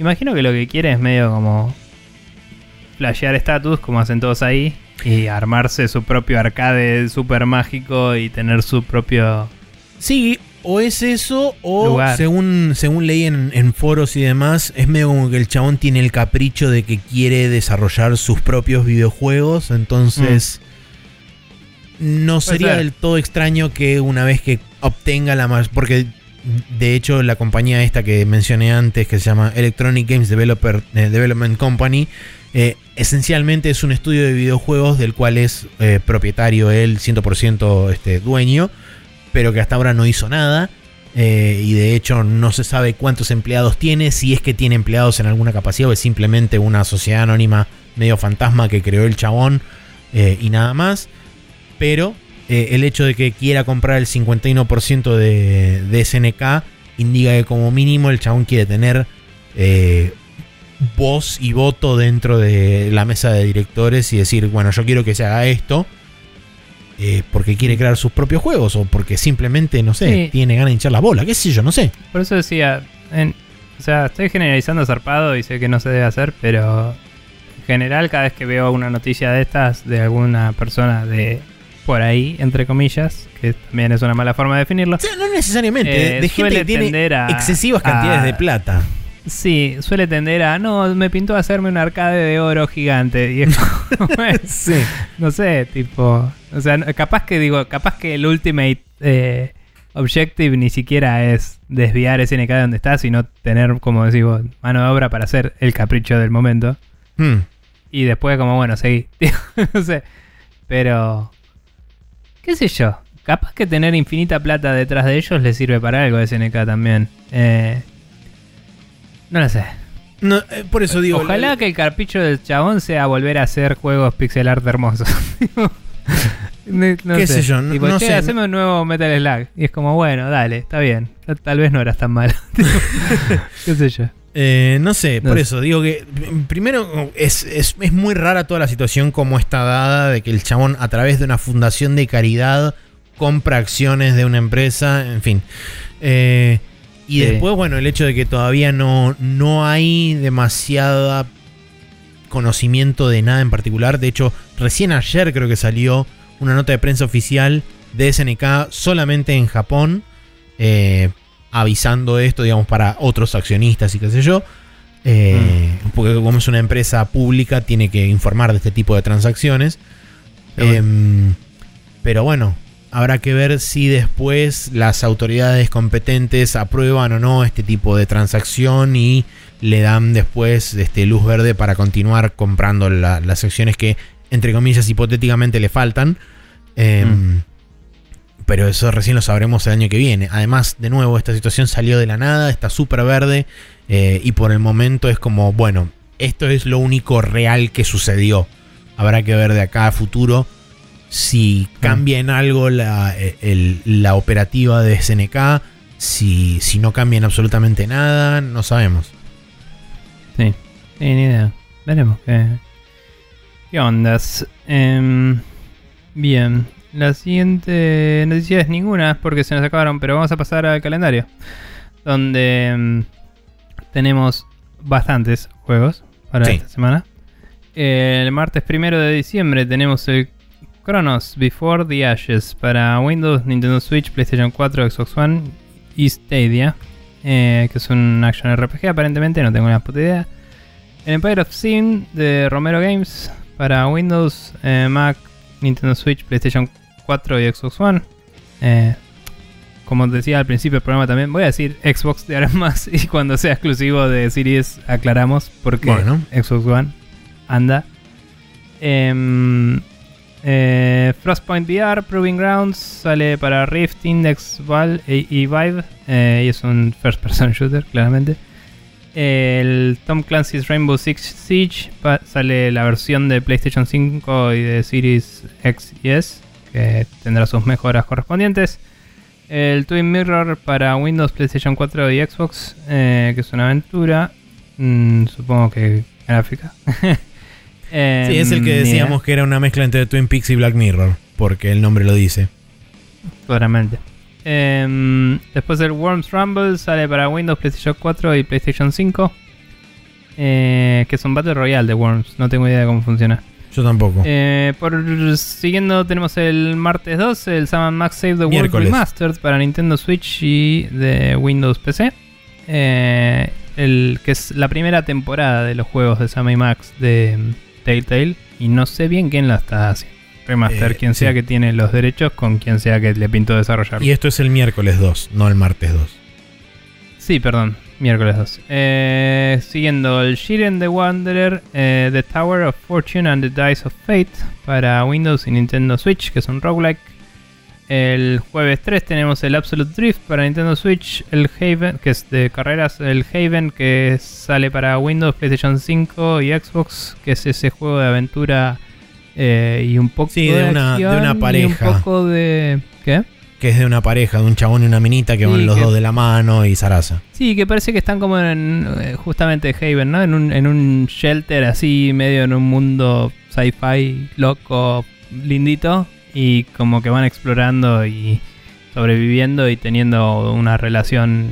Imagino que lo que quiere es medio como flashear estatus, como hacen todos ahí, y armarse su propio arcade super mágico y tener su propio... Sí, o es eso, o Lugar. según, según leí en, en foros y demás, es medio como que el chabón tiene el capricho de que quiere desarrollar sus propios videojuegos. Entonces. No sería ser. del todo extraño que una vez que obtenga la más. Porque de hecho, la compañía esta que mencioné antes, que se llama Electronic Games eh, Development Company, eh, esencialmente es un estudio de videojuegos del cual es eh, propietario él, 100% este, dueño, pero que hasta ahora no hizo nada. y de hecho no se sabe cuántos empleados tiene, si es que tiene empleados en alguna capacidad o es simplemente una sociedad anónima medio fantasma que creó el chabón y nada más. Pero eh, el hecho de que quiera comprar el 51% de, de SNK indica que como mínimo el chabón quiere tener eh, voz y voto dentro de la mesa de directores y decir, bueno, yo quiero que se haga esto. eh, porque quiere crear sus propios juegos o porque simplemente, no sé, Sí. tiene ganas de hinchar la bola, qué sé yo, no sé. Por eso decía, en- o sea, estoy generalizando zarpado y sé que no se debe hacer, pero en general cada vez que veo una noticia de estas, de alguna persona de por ahí, entre comillas, que también es una mala forma de definirlo, no necesariamente, Eh, de gente que tiene a- excesivas a- cantidades de plata. sí, suele tender a, no, me pintó hacerme un arcade de oro gigante. Y es como, Sí. no sé, tipo, o sea, capaz que digo, capaz que el ultimate eh, objective ni siquiera es desviar SNK de donde está, sino tener, como decimos, mano de obra para hacer el capricho del momento. Hmm. Y después como, bueno, seguí. no sé. Pero, qué sé yo. Capaz que tener infinita plata detrás de ellos les sirve para algo a SNK también. Eh, no lo sé. No, eh, por eso digo. Ojalá la- que el carpicho del chabón sea volver a hacer juegos pixel art hermosos. No- no Qué sé yo, no- Tipo, no "Che, sé. haceme un nuevo Metal Slug. Y es como, bueno, dale, está bien. Tal vez no eras tan malo. Qué sé yo. Eh, no sé, por eso digo que mm, primero es, es- es muy rara toda la situación como está dada de que el chabón a través de una fundación de caridad compra acciones de una empresa, en fin. Eh, y Sí. después, bueno, el hecho de que todavía no, no hay demasiada conocimiento de nada en particular. De hecho, recién ayer creo que salió una nota de prensa oficial de SNK solamente en Japón. eh, avisando esto, digamos, para otros accionistas y qué sé yo. Eh, Porque como es una empresa pública, tiene que informar de este tipo de transacciones. Pero Em, pero bueno, habrá que ver si después las autoridades competentes aprueban o no este tipo de transacción y le dan después este, luz verde para continuar comprando la- las acciones que, entre comillas, hipotéticamente le faltan. Em, Pero eso recién lo sabremos el año que viene. Además, de nuevo, esta situación salió de la nada, está súper verde eh, y por el momento es como, bueno, esto es lo único real que sucedió. Habrá que ver de acá a futuro si cambia en algo la, eh, la operativa de SNK, si, si no cambia en absolutamente nada, no sabemos. Sí, ni idea. Veremos qué, qué ondas. Em, bien, la siguiente noticia es ninguna porque se nos acabaron, pero vamos a pasar al calendario. Donde em, tenemos bastantes juegos para Sí. esta semana. El martes primero de diciembre tenemos el Chronos Before the Ashes para Windows, Nintendo Switch, PlayStation 4, Xbox One y Stadia. eh, que es un action RPG aparentemente, no tengo una puta idea. El Empire of Sin de Romero Games para Windows, eh, Mac, Nintendo Switch, PlayStation 4 y Xbox One. Eh, como decía al principio del programa también, voy a decir Xbox de ahora más y cuando sea exclusivo de Series aclaramos porque Bueno. Xbox One anda. Em, eh, Frostpoint VR, Proving Grounds, sale para Rift, Index, Val y, y Vive. eh, y es un first person shooter, claramente. El Tom Clancy's Rainbow Six Siege sale la versión de PlayStation 5 y de Series X y S, que tendrá sus mejoras correspondientes. El Twin Mirror para Windows, PlayStation 4 y Xbox, eh, que es una aventura. Mm, supongo que gráfica. Eh, Sí, es el que idea. decíamos que era una mezcla entre Twin Peaks y Black Mirror, porque el nombre lo dice. Claramente. Em, después el Worms Rumble sale para Windows, PlayStation 4 y PlayStation 5. eh, que es un Battle Royale de Worms. No tengo idea de cómo funciona. Yo tampoco. Eh, por siguiendo tenemos el martes 2, el Sam Max Save the World Miércoles. Remastered para Nintendo Switch y de Windows PC. Eh, el que es la primera temporada de los juegos de Sam Max de mm, Telltale. Y no sé bien quién la está haciendo. Remaster, Eh, quien sea sí. que tiene los derechos con quien sea que le pintó desarrollar. Y esto es el miércoles 2, no el martes 2. Sí, perdón, miércoles 2. Eh, siguiendo el Shiren the Wanderer, eh, The Tower of Fortune and the Dice of Fate para Windows y Nintendo Switch, que es un roguelike. El jueves 3 tenemos el Absolute Drift para Nintendo Switch, el Haven, que es de carreras, el Haven, que sale para Windows, PlayStation 5 y Xbox, que es ese juego de aventura eh, y un poco Sí, de una- de una acción y pareja. un poco de... ¿Qué? Que es de una pareja, de un chabón y una minita que Sí, van los que- dos de la mano y zaraza. Sí, que parece que están como en eh, justamente Haven, ¿no? En un, en un shelter así, medio en un mundo sci-fi loco, lindito. Y como que van explorando y sobreviviendo y teniendo una relación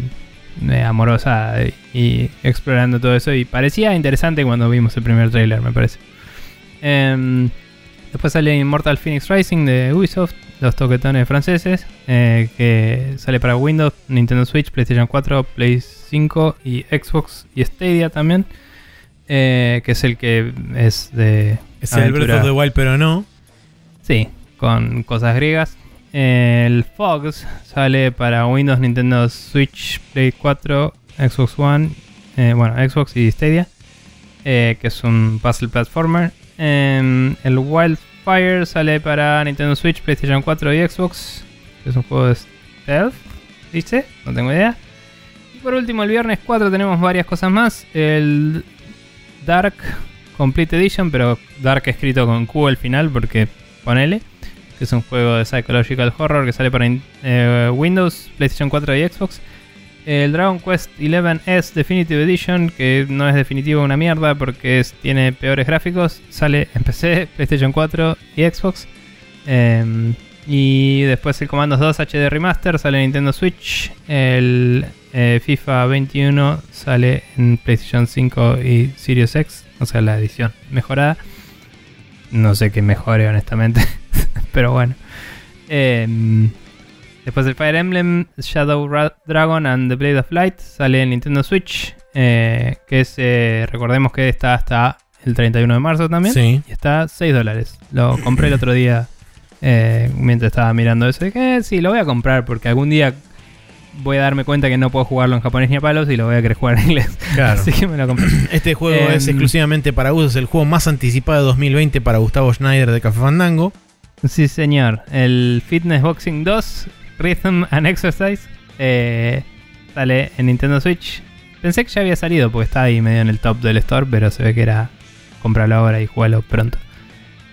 eh, amorosa y, y explorando todo eso. Y parecía interesante cuando vimos el primer trailer, me parece. Em, después sale Immortal Phoenix Rising de Ubisoft, los toquetones franceses, eh, que sale para Windows, Nintendo Switch, PlayStation 4, Play 5 y Xbox y Stadia también. eh, que es el que es de. Es el Breath of the Wild, pero no. Sí, con cosas griegas. El Fox sale para Windows, Nintendo Switch, Play 4, Xbox One, eh, bueno, Xbox y Stadia, que es un puzzle platformer. Em, el Wildfire sale para Nintendo Switch, PlayStation 4 y Xbox, es un juego de stealth, ¿dice? No tengo idea. Y por último, el viernes 4 tenemos varias cosas más. El Dark Complete Edition, pero Dark escrito con Q al final, porque ponele que es un juego de psychological horror que sale para eh, Windows, PlayStation 4 y Xbox. El Dragon Quest 11S Definitive Edition, que no es definitivo una mierda porque tiene peores gráficos, sale en PC, PlayStation 4 y Xbox. Em, y después el Commandos 2 HD Remaster sale en Nintendo Switch. El eh, FIFA 21 sale en PlayStation 5 y Series X, o sea, la edición mejorada. No sé qué mejore, honestamente. Pero bueno. Em, después el Fire Emblem Shadow Ra- Dragon and the Blade of Light sale en Nintendo Switch. eh, que es, eh, recordemos que está hasta el 31 de marzo también. Sí. Y está a 6 dólares. Lo compré el otro día eh, mientras estaba mirando eso. Dije, sí, lo voy a comprar porque algún día voy a darme cuenta que no puedo jugarlo en japonés ni a palos y lo voy a querer jugar en inglés. Claro. Así que me lo compré. Este juego es Em, exclusivamente para uso, es el juego más anticipado de 2020 para Gustavo Schneider de Café Fandango. Sí, señor. El Fitness Boxing 2, Rhythm and Exercise, eh, sale en Nintendo Switch. Pensé que ya había salido porque está ahí medio en el top del store, pero se ve que era comprarlo ahora y jugarlo pronto.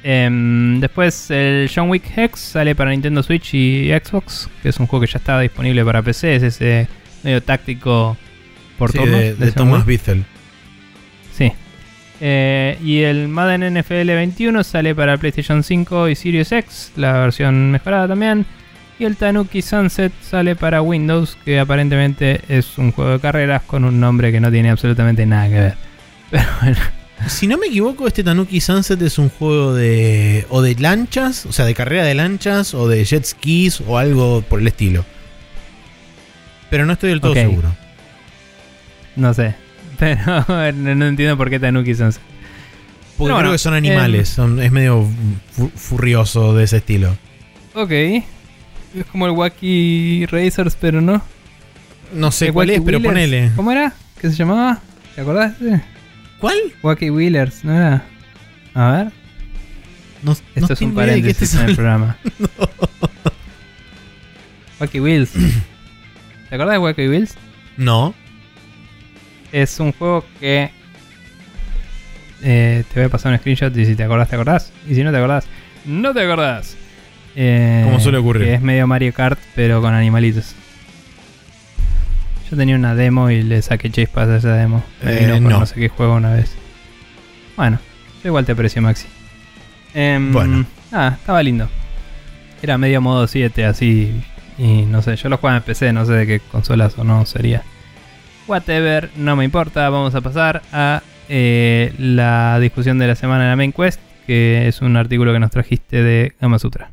Em, después el John Wick Hex sale para Nintendo Switch y Xbox, que es un juego que ya estaba disponible para PC, es ese medio táctico por Sí, turnos de, de John Thomas. Bithel. Sí. Eh, y el Madden NFL 21 sale para PlayStation 5 y Series X, la versión mejorada también. Y el Tanuki Sunset sale para Windows, que aparentemente es un juego de carreras con un nombre que no tiene absolutamente nada que ver. Pero bueno, Si no me equivoco, este Tanuki Sunset es un juego de. o de lanchas, o sea, de carrera de lanchas, o de jet skis, o algo por el estilo. Pero no estoy del todo seguro. no sé. Pero no, no entiendo por qué Tanuki Sunset. Porque Pero creo bueno, que son animales, son- es medio fu- furrioso de ese estilo. Ok. Es como el Wacky Racers, pero no. No sé El cuál es, pero ponele. ¿Cómo era? ¿Qué se llamaba? ¿Te acordás? ¿Cuál? Wacky Wheelers, ¿no era? A ver. No, Esto no es un paréntesis en el programa. Wacky Wheels. ¿Te acuerdas de Wacky Wheels? No. Es un juego que. eh, te voy a pasar un screenshot y si te acordás, te acordás. Y si no te acordás, no te acordás. Eh, Como suele ocurrir. Que es medio Mario Kart, pero con animalitos. Yo tenía una demo y le saqué chispas a esa demo. Me Eh, vino no. no sé qué juego una vez. Bueno, yo igual te aprecio, Maxi. Em, Bueno. Ah, estaba lindo. Era medio modo 7 así. Y no sé, yo lo jugaba en PC, no sé de qué consolas o no sería. Whatever, no me importa. Vamos a pasar a eh, la discusión de la semana de la Main Quest, que es un artículo que nos trajiste de Gama Sutra.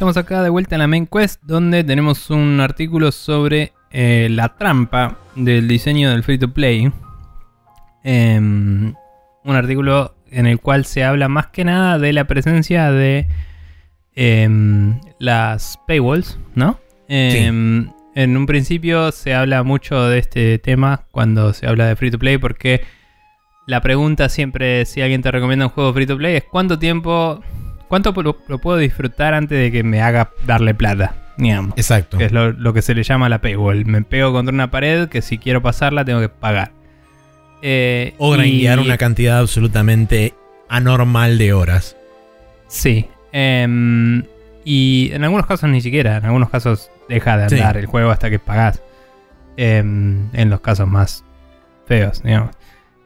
Estamos acá de vuelta en la Main Quest, donde tenemos un artículo sobre eh, la trampa del diseño del free to play. Em, un artículo en el cual se habla más que nada de la presencia de em, las paywalls, ¿no? Em, En un principio se habla mucho de este tema cuando se habla de free to play porque la pregunta siempre si alguien te recomienda un juego free to play es cuánto tiempo, cuánto lo, lo puedo disfrutar antes de que me haga darle plata, digamos. Exacto. Que es lo, lo que se le llama la paywall. Me pego contra una pared que si quiero pasarla tengo que pagar. Eh, O grindear una cantidad absolutamente anormal de horas. Sí. em, y en algunos casos ni siquiera. En algunos casos deja de Sí. andar el juego hasta que pagás. Em, en los casos más feos, digamos.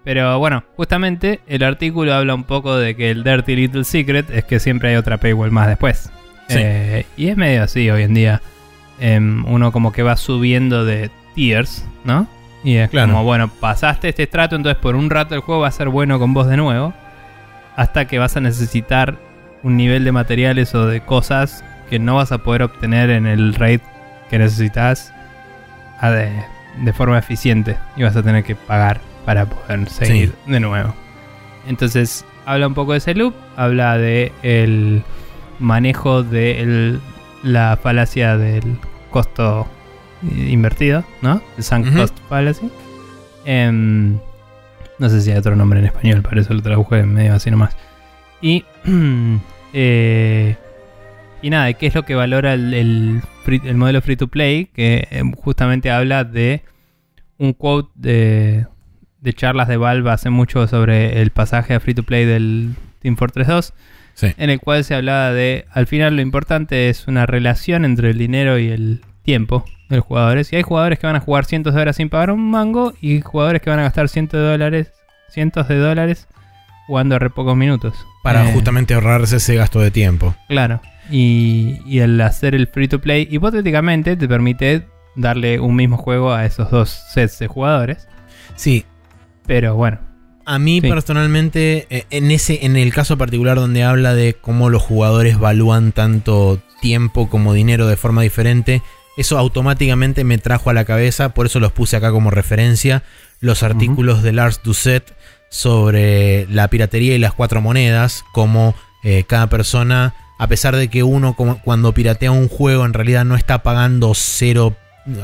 Pero bueno, justamente el artículo habla un poco de que el Dirty Little Secret es que siempre hay otra paywall más después. Sí. Eh, y es medio así hoy en día. Em, uno como que va subiendo de tiers, ¿no? Y es Claro. como, bueno, pasaste este estrato, entonces por un rato el juego va a ser bueno con vos de nuevo. Hasta que vas a necesitar un nivel de materiales o de cosas que no vas a poder obtener en el raid que necesitas a de, de forma eficiente. Y vas a tener que pagar para poder seguir de nuevo. Entonces, habla un poco de ese loop, habla de el manejo de el- la falacia del costo invertido, ¿no? El sunk cost fallacy. Em, no sé si hay otro nombre en español, por eso lo traduje medio así nomás. Y, eh, y nada, ¿qué es lo que valora el, el free- el modelo free to play? Que em, justamente habla de un quote de, de charlas de Valve hace mucho sobre el pasaje a free to play del Team Fortress 2 Sí. en el cual se hablaba de, al final lo importante es una relación entre el dinero y el tiempo de los jugadores. Y hay jugadores que van a jugar cientos de horas sin pagar un mango y jugadores que van a gastar cientos de dólares, cientos de dólares jugando re pocos minutos. Para Eh, justamente ahorrarse ese gasto de tiempo. Claro. Y, y el hacer el free to play, hipotéticamente, te permite darle un mismo juego a esos dos sets de jugadores. Sí, Pero bueno, A mí Sí. personalmente, eh, en ese, en el caso particular donde habla de cómo los jugadores valúan tanto tiempo como dinero de forma diferente, eso automáticamente me trajo a la cabeza, por eso los puse acá como referencia, los artículos de Lars Doucet sobre la piratería y las cuatro monedas, como eh, cada persona, a pesar de que uno como- cuando piratea un juego en realidad no está pagando cero,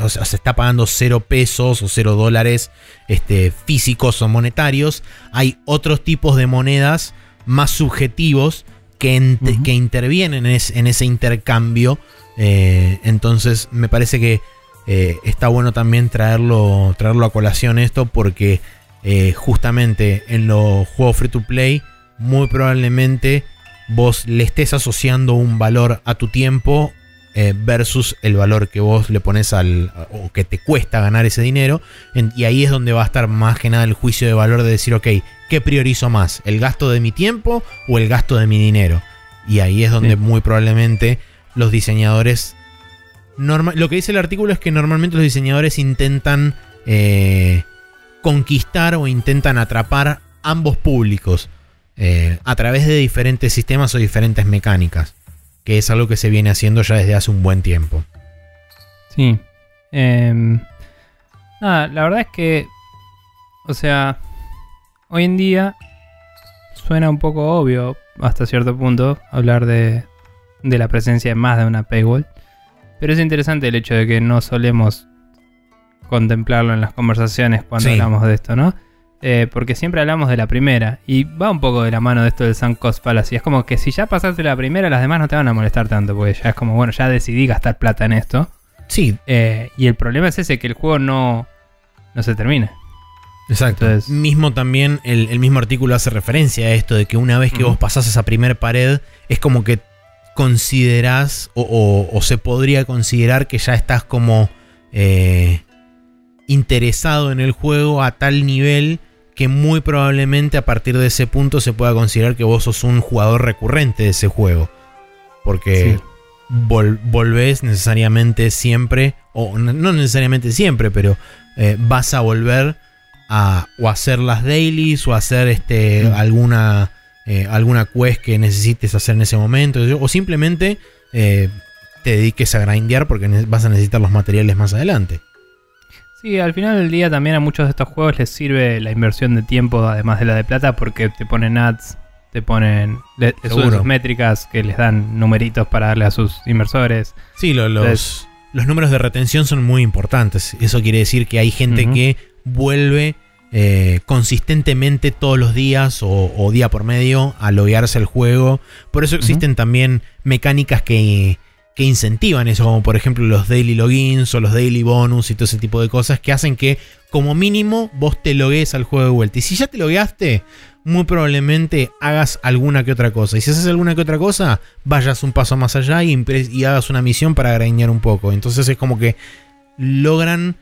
o sea, se está pagando cero pesos o cero dólares este, físicos o monetarios, hay otros tipos de monedas más subjetivos que, que intervienen en, es- en ese intercambio. Eh, entonces me parece que eh, está bueno también traerlo, traerlo a colación esto porque eh, justamente en los juegos free to play muy probablemente vos le estés asociando un valor a tu tiempo eh, versus el valor que vos le pones al o que te cuesta ganar ese dinero en- y ahí es donde va a estar más que nada el juicio de valor de decir ok ¿qué priorizo más? ¿el gasto de mi tiempo o el gasto de mi dinero? y ahí es donde Sí. muy probablemente los diseñadores norma- lo que dice el artículo es que normalmente los diseñadores intentan eh, conquistar o intentan atrapar ambos públicos eh, a través de diferentes sistemas o diferentes mecánicas, que es algo que se viene haciendo ya desde hace un buen tiempo. sí. Em, nada, la verdad es que, o sea, hoy en día suena un poco obvio hasta cierto punto hablar de, de la presencia de más de una paywall. Pero es interesante el hecho de que no solemos contemplarlo en las conversaciones cuando Sí. hablamos de esto, ¿no? Eh, porque siempre hablamos de la primera. Y va un poco de la mano de esto del sunk cost fallacy. Es como que si ya pasaste la primera, las demás no te van a molestar tanto. Porque ya es como, bueno, ya decidí gastar plata en esto. Sí, Eh, y el problema es ese, que el juego no, no se termina. exacto. Entonces- mismo también el, el mismo artículo hace referencia a esto de que una vez que vos pasás esa primer pared, es como que considerás o, o- o se podría considerar que ya estás como eh, interesado en el juego a tal nivel que muy probablemente a partir de ese punto se pueda considerar que vos sos un jugador recurrente de ese juego. Porque Sí. vol- volvés necesariamente siempre, o no necesariamente siempre, pero eh, vas a volver a o hacer las dailies o hacer este, Mm. alguna, eh, alguna quest que necesites hacer en ese momento, o simplemente eh, te dediques a grindear porque vas a necesitar los materiales más adelante. Sí, al final del día también a muchos de estos juegos les sirve la inversión de tiempo, además de la de plata, porque te ponen ads, te ponen. Le, le suben Seguro. sus métricas que les dan numeritos para darle a sus inversores. Sí, lo- los, Entonces- los números de retención son muy importantes. Eso quiere decir que hay gente que vuelve eh, consistentemente todos los días o, o día por medio a loguearse al juego. Por eso existen también mecánicas que, que incentivan eso, como por ejemplo los daily logins o los daily bonus y todo ese tipo de cosas que hacen que como mínimo vos te logues al juego de vuelta. Y si ya te logueaste, muy probablemente hagas alguna que otra cosa. Y si haces alguna que otra cosa, vayas un paso más allá y, hagas una misión para arañar un poco. Entonces es como que logran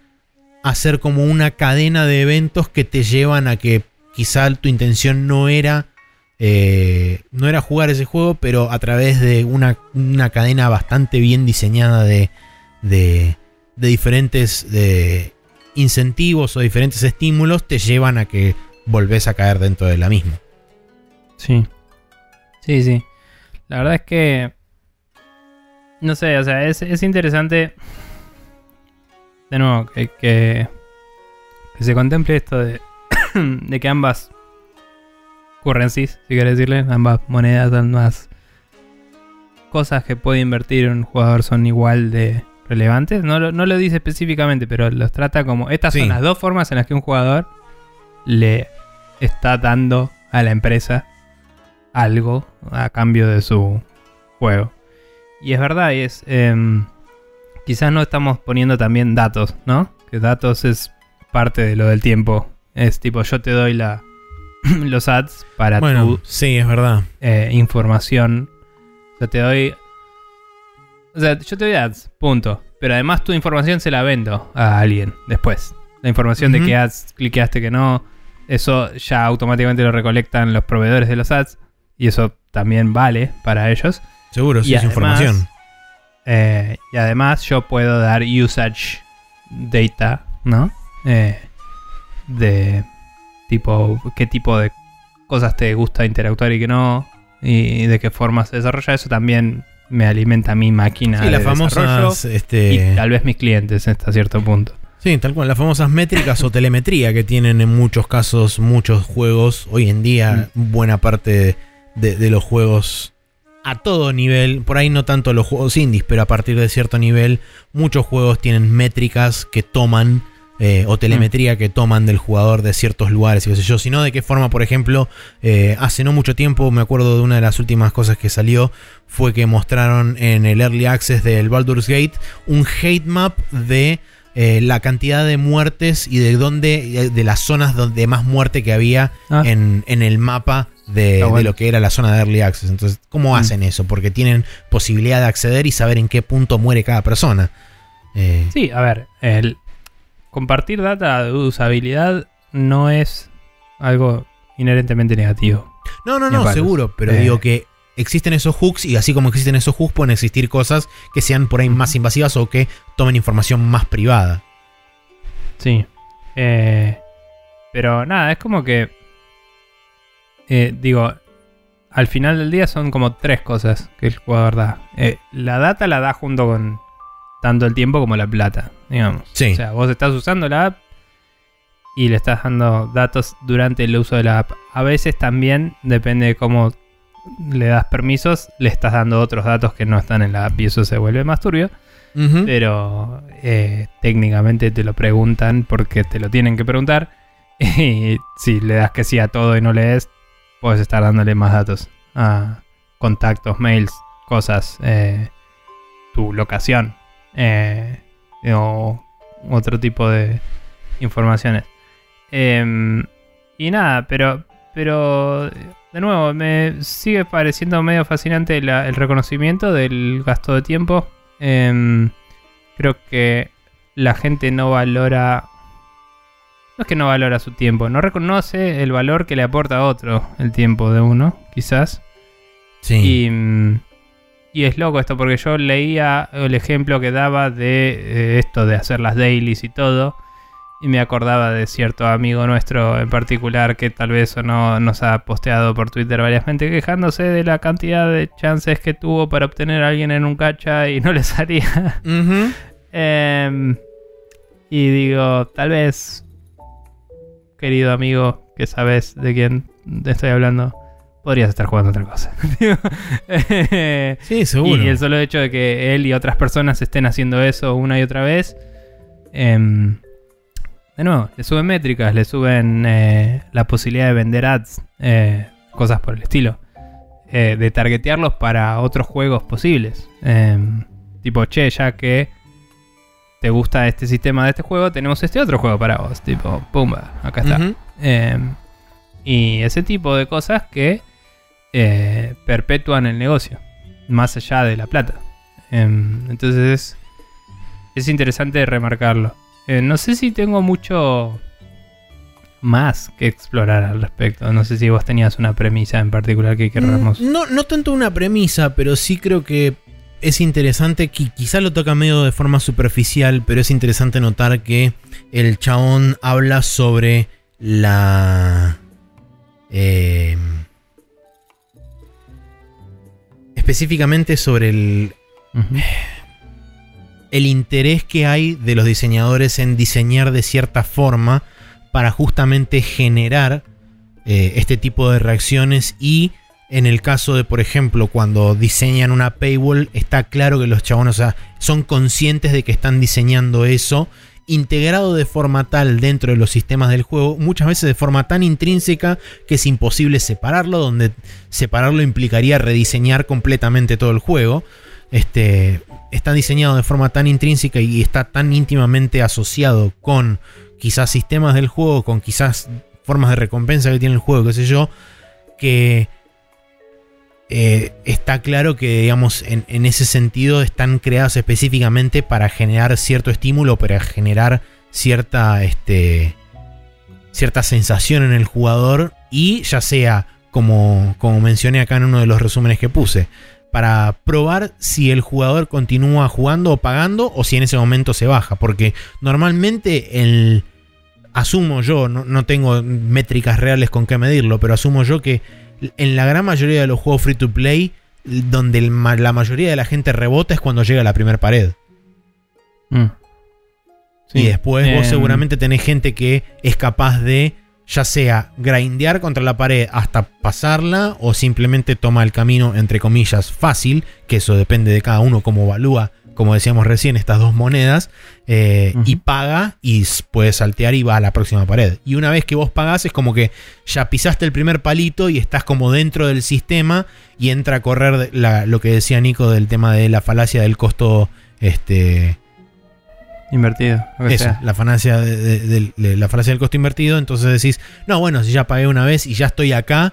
hacer como una cadena de eventos que te llevan a que quizá tu intención no era eh, no era jugar ese juego, pero a través de una, una cadena bastante bien diseñada de, de, diferentes de incentivos o diferentes estímulos, te llevan a que volvés a caer dentro de la misma. Sí. Sí, sí. La verdad es que. No sé, o sea, es, es interesante. De nuevo, que, que, que se contemple esto de, de que ambas currencies, si querés decirle, ambas monedas, ambas cosas que puede invertir un jugador son igual de relevantes. No, lo- no lo dice específicamente, pero los trata como. Estas Sí. son las dos formas en las que un jugador le está dando a la empresa algo a cambio de su juego. Y es verdad, y es. em, quizás no estamos poniendo también datos, ¿no? Que datos es parte de lo del tiempo. Es tipo, yo te doy la los ads para Bueno, tu sí, es verdad. eh, información. O sea, te doy. O sea, yo te doy ads, punto. Pero además tu información se la vendo a alguien después. La información de que ads cliqueaste que no. eso ya automáticamente lo recolectan los proveedores de los ads y eso también vale para ellos. Seguro, sí, Y es además- información. Eh, y además yo puedo dar usage data, ¿no? Eh, de tipo, qué tipo de cosas te gusta interactuar y qué no, y de qué forma se desarrolla. Eso también me alimenta mi máquina Sí, de las famosas. y Este, tal vez mis clientes hasta cierto punto. sí, tal cual. Las famosas métricas o telemetría que tienen en muchos casos muchos juegos. Hoy en día, buena parte de, de los juegos a todo nivel. Por ahí no tanto los juegos indies, pero a partir de cierto nivel, muchos juegos tienen métricas que toman. Eh, o telemetría que toman del jugador de ciertos lugares y qué sé yo, sino de qué forma, por ejemplo, eh, hace no mucho tiempo, me acuerdo de una de las últimas cosas que salió, fue que mostraron en el Early Access del Baldur's Gate un hate map de eh, la cantidad de muertes y de dónde, de las zonas donde más muerte que había Ah. en, en el mapa de, Está bueno. de lo que era la zona de Early Access. Entonces, ¿cómo Mm. hacen eso? Porque tienen posibilidad de acceder y saber en qué punto muere cada persona. Eh, Sí, a ver, el compartir data de usabilidad no es algo inherentemente negativo. No, no, no, palos. seguro, pero Eh. digo que existen esos hooks y así como existen esos hooks pueden existir cosas que sean por ahí más invasivas o que tomen información más privada. Sí. Eh, pero nada, es como que. eh, digo, al final del día son como tres cosas que el jugador da. La data la da junto con tanto el tiempo como la plata, digamos. Sí. O sea, vos estás usando la app y le estás dando datos durante el uso de la app. A veces también, depende de cómo le das permisos, le estás dando otros datos que no están en la app y eso se vuelve más turbio. Ujú. Pero eh, técnicamente te lo preguntan porque te lo tienen que preguntar. Y si le das que sí a todo y no lees, puedes estar dándole más datos. a contactos, mails, cosas, eh, tu locación eh, o otro tipo de informaciones. Em, y nada, pero, pero de nuevo, me sigue pareciendo medio fascinante la- el reconocimiento del gasto de tiempo. Em, creo que la gente no valora. No es que no valora su tiempo, no reconoce el valor que le aporta a otro el tiempo de uno, quizás. Sí. Y, mm, y es loco esto, porque yo leía el ejemplo que daba de eh, esto de hacer las dailies y todo. Y me acordaba de cierto amigo nuestro en particular que tal vez o no nos ha posteado por Twitter varias gente quejándose de la cantidad de chances que tuvo para obtener a alguien en un cacha y no le salía. Em, y digo, tal vez, querido amigo, que sabes de quién estoy hablando, podrías estar jugando otra cosa. Eh, Sí, seguro. y el solo hecho de que él y otras personas estén haciendo eso una y otra vez, em, de nuevo, le suben métricas, le suben eh, la posibilidad de vender ads, eh, cosas por el estilo. eh, de targetearlos para otros juegos posibles. Em, tipo, che, ya que te gusta este sistema de este juego, tenemos este otro juego para vos. Tipo, pumba, acá está. Em, y ese tipo de cosas que eh, perpetúan el negocio, más allá de la plata. Em, entonces es, es interesante remarcarlo. Eh, no sé si tengo mucho más que explorar al respecto. No sé si vos tenías una premisa en particular que querramos. Mm, No, no tanto una premisa, pero sí creo que es interesante, que quizá lo toca medio de forma superficial, pero es interesante notar que el chabón habla sobre la... eh, específicamente sobre el, el interés que hay de los diseñadores en diseñar de cierta forma para justamente generar eh, este tipo de reacciones y en el caso de, por ejemplo, cuando diseñan una paywall, está claro que los chabones o sea, son conscientes de que están diseñando eso integrado de forma tal dentro de los sistemas del juego, muchas veces de forma tan intrínseca que es imposible separarlo, donde separarlo implicaría rediseñar completamente todo el juego. Este, está diseñado de forma tan intrínseca y está tan íntimamente asociado con quizás sistemas del juego, con quizás formas de recompensa que tiene el juego, qué sé yo, que eh, está claro que, digamos, en, ese sentido están creadas específicamente para generar cierto estímulo, para generar cierta, este, cierta sensación en el jugador y ya sea, como, como mencioné acá en uno de los resúmenes que puse, para probar si el jugador continúa jugando o pagando o si en ese momento se baja. Porque normalmente el... Asumo yo, no, no tengo métricas reales con qué medirlo, pero asumo yo que en la gran mayoría de los juegos free to play, donde el la mayoría de la gente rebota es cuando llega a la primera pared. Mm. Sí. Y después vos Em, seguramente tenés gente que es capaz de, ya sea grindear contra la pared hasta pasarla, o simplemente toma el camino, entre comillas, fácil, que eso depende de cada uno cómo evalúa, como decíamos recién, estas dos monedas, eh, y paga y puede saltear y va a la próxima pared. Y una vez que vos pagás es como que ya pisaste el primer palito y estás como dentro del sistema y entra a correr la- lo que decía Nico del tema de la falacia del costo, este... Invertido. lo que Eso, sea. la falacia, de- de- de- de- la falacia del costo invertido. Entonces decís, no, bueno, si ya pagué una vez y ya estoy acá,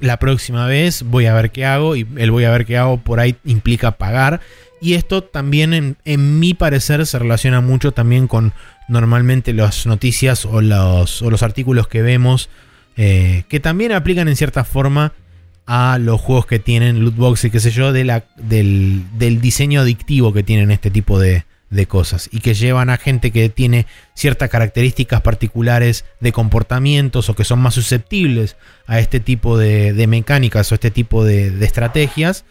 la próxima vez voy a ver qué hago. Y el voy a ver qué hago por ahí implica pagar. Y esto también, en, mi parecer, se relaciona mucho también con normalmente las noticias o los, o los artículos que vemos, eh, que también aplican en cierta forma a los juegos que tienen lootbox y qué sé yo, del, del diseño adictivo que tienen este tipo de, de cosas y que llevan a gente que tiene ciertas características particulares de comportamientos o que son más susceptibles a este tipo de, de mecánicas o este tipo de, de estrategias.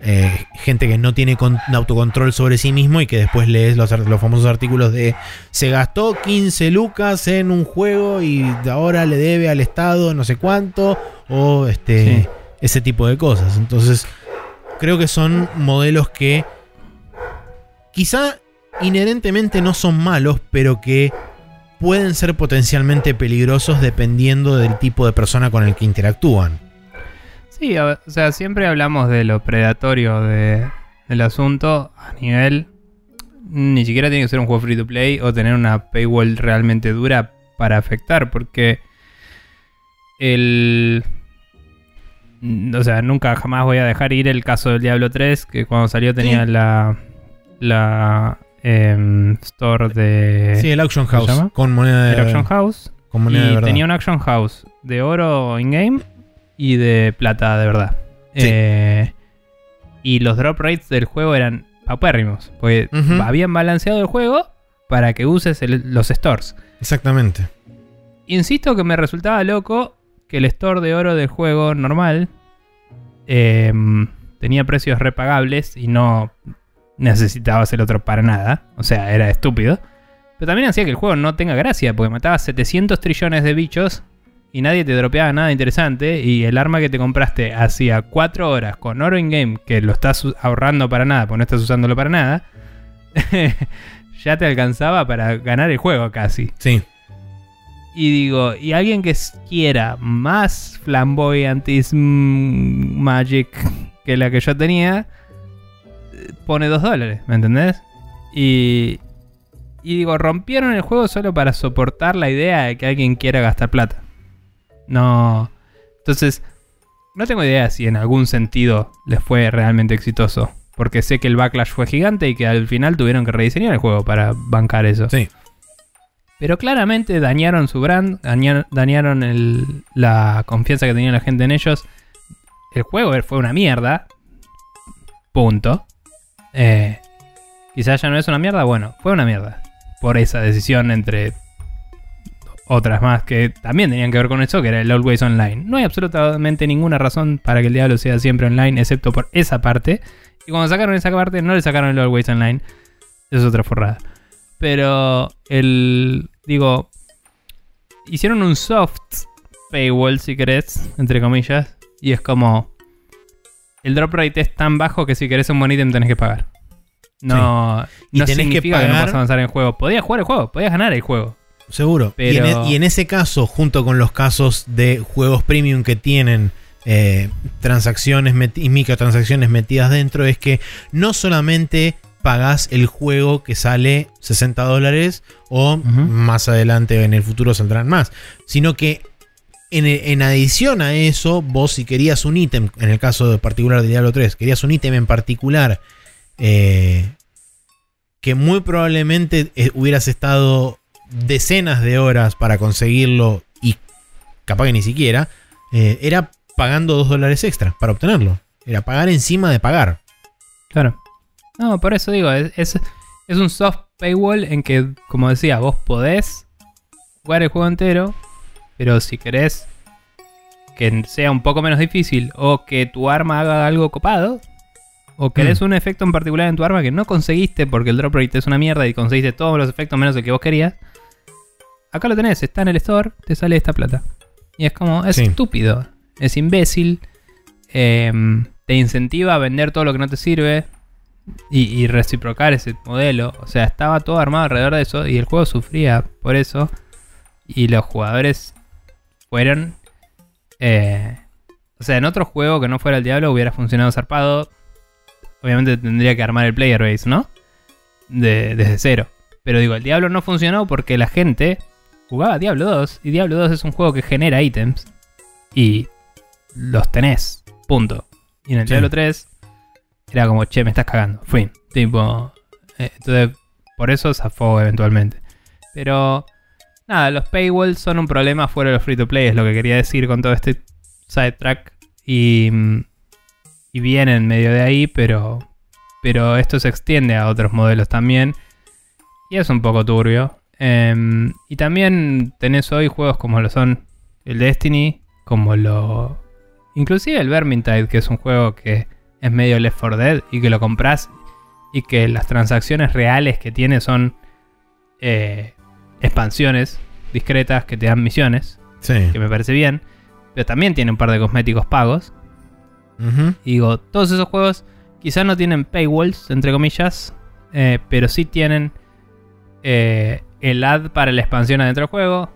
Eh, gente que no tiene con- autocontrol sobre sí mismo y que después lees los, famosos artículos de se gastó 15 lucas en un juego y ahora le debe al Estado no sé cuánto o este Sí. ese tipo de cosas. Entonces, creo que son modelos que quizá inherentemente no son malos, pero que pueden ser potencialmente peligrosos dependiendo del tipo de persona con el que interactúan. Sí, o sea, siempre hablamos de lo predatorio de- del asunto a nivel. Ni siquiera tiene que ser un juego free to play o tener una paywall realmente dura para afectar, porque el. O sea, nunca jamás voy a dejar ir el caso del Diablo 3, que cuando salió tenía Sí. la. La. em, store de. Sí, el Auction ¿cómo se House con moneda de, el Auction House. con moneda de Y tenía un Action House de oro in-game y de plata de verdad. Sí. Eh, y los drop rates del juego eran paupérrimos. Porque habían balanceado el juego para que uses el- los stores. Exactamente. Insisto que me resultaba loco que el store de oro del juego normal eh, tenía precios repagables y no necesitabas el otro para nada. O sea, era estúpido. Pero también hacía que el juego no tenga gracia, porque matabas 700 trillones de bichos y nadie te dropeaba nada interesante. Y el arma que te compraste hacía 4 horas con oro in-game, que lo estás ahorrando para nada, porque no estás usándolo para nada, ya te alcanzaba para ganar el juego casi. Sí. Y digo, y alguien que quiera más flamboyantis mm, magic que la que yo tenía, pone 2 dólares, ¿me entendés? Y, y digo, rompieron el juego solo para soportar la idea de que alguien quiera gastar plata. No. Entonces, no tengo idea si en algún sentido les fue realmente exitoso. Porque sé que el backlash fue gigante y que al final tuvieron que rediseñar el juego para bancar eso. Sí. Pero claramente dañaron su brand, dañaron, dañaron el- la confianza que tenía la gente en ellos. El juego fue una mierda. Punto. Eh, quizás ya no es una mierda, bueno, fue una mierda. Por esa decisión entre otras más que también tenían que ver con eso, que era el Always Online. No hay absolutamente ninguna razón para que el diablo sea siempre online, excepto por esa parte. Y cuando sacaron esa parte, no le sacaron el Always Online. Eso es otra forrada. Pero el. Digo. Hicieron un soft paywall, si querés, entre comillas. Y es como. El drop rate es tan bajo que si querés un buen ítem tenés que pagar. No, Y no tenés que significa que, no pagar- puedas avanzar en el juego. Podías jugar el juego, podías ganar el juego. Seguro. Y, en, Pero- e- y en ese caso, junto con los casos de juegos premium que tienen eh, transacciones y microtransacciones metidas dentro, es que no solamente pagás el juego que sale 60 dólares o más adelante en el futuro saldrán más, sino que en, en adición a eso, vos si querías un ítem, en el caso de particular de Diablo 3, querías un ítem en particular eh, que muy probablemente eh, hubieras estado decenas de horas para conseguirlo capaz que ni siquiera, eh, era pagando 2 dólares extra para obtenerlo. Era pagar encima de pagar. Claro. No, por eso digo, es, es, es un soft paywall en que, como decía, vos podés jugar el juego entero, pero si querés que sea un poco menos difícil o que tu arma haga algo copado, o querés Mm. un efecto en particular en tu arma que no conseguiste porque el drop rate es una mierda y conseguiste todos los efectos menos el que vos querías, acá lo tenés, está en el store, te sale esta plata. Y es como, es Sí. estúpido, es imbécil, em, te incentiva a vender todo lo que no te sirve y, y reciprocar ese modelo. O sea, estaba todo armado alrededor de eso y el juego sufría por eso. Y los jugadores fueron... eh, o sea, en otro juego que no fuera el Diablo hubiera funcionado zarpado. Obviamente tendría que armar el player base, ¿no? De- desde cero. Pero digo, el Diablo no funcionó porque la gente jugaba Diablo 2 y Diablo 2 es un juego que genera ítems y los tenés, punto. Y en el Sí. Diablo 3 era como, che, me estás cagando, fin. Tipo, eh, entonces por eso zafó eventualmente. Pero nada, los paywalls son un problema fuera de los free to play, es lo que quería decir con todo este sidetrack. Y, mm, y vienen medio de ahí, pero, pero esto se extiende a otros modelos también. Y es un poco turbio. Em, y también tenés hoy juegos como lo son el Destiny, como lo... Inclusive el Vermintide, que es un juego que es medio Left 4 Dead y que lo compras y que las transacciones reales que tiene son eh, expansiones discretas que te dan misiones, Sí. que me parece bien, pero también tiene un par de cosméticos pagos. Y digo, todos esos juegos quizás no tienen paywalls, entre comillas, eh, pero sí tienen eh, el ad para la expansión adentro del juego.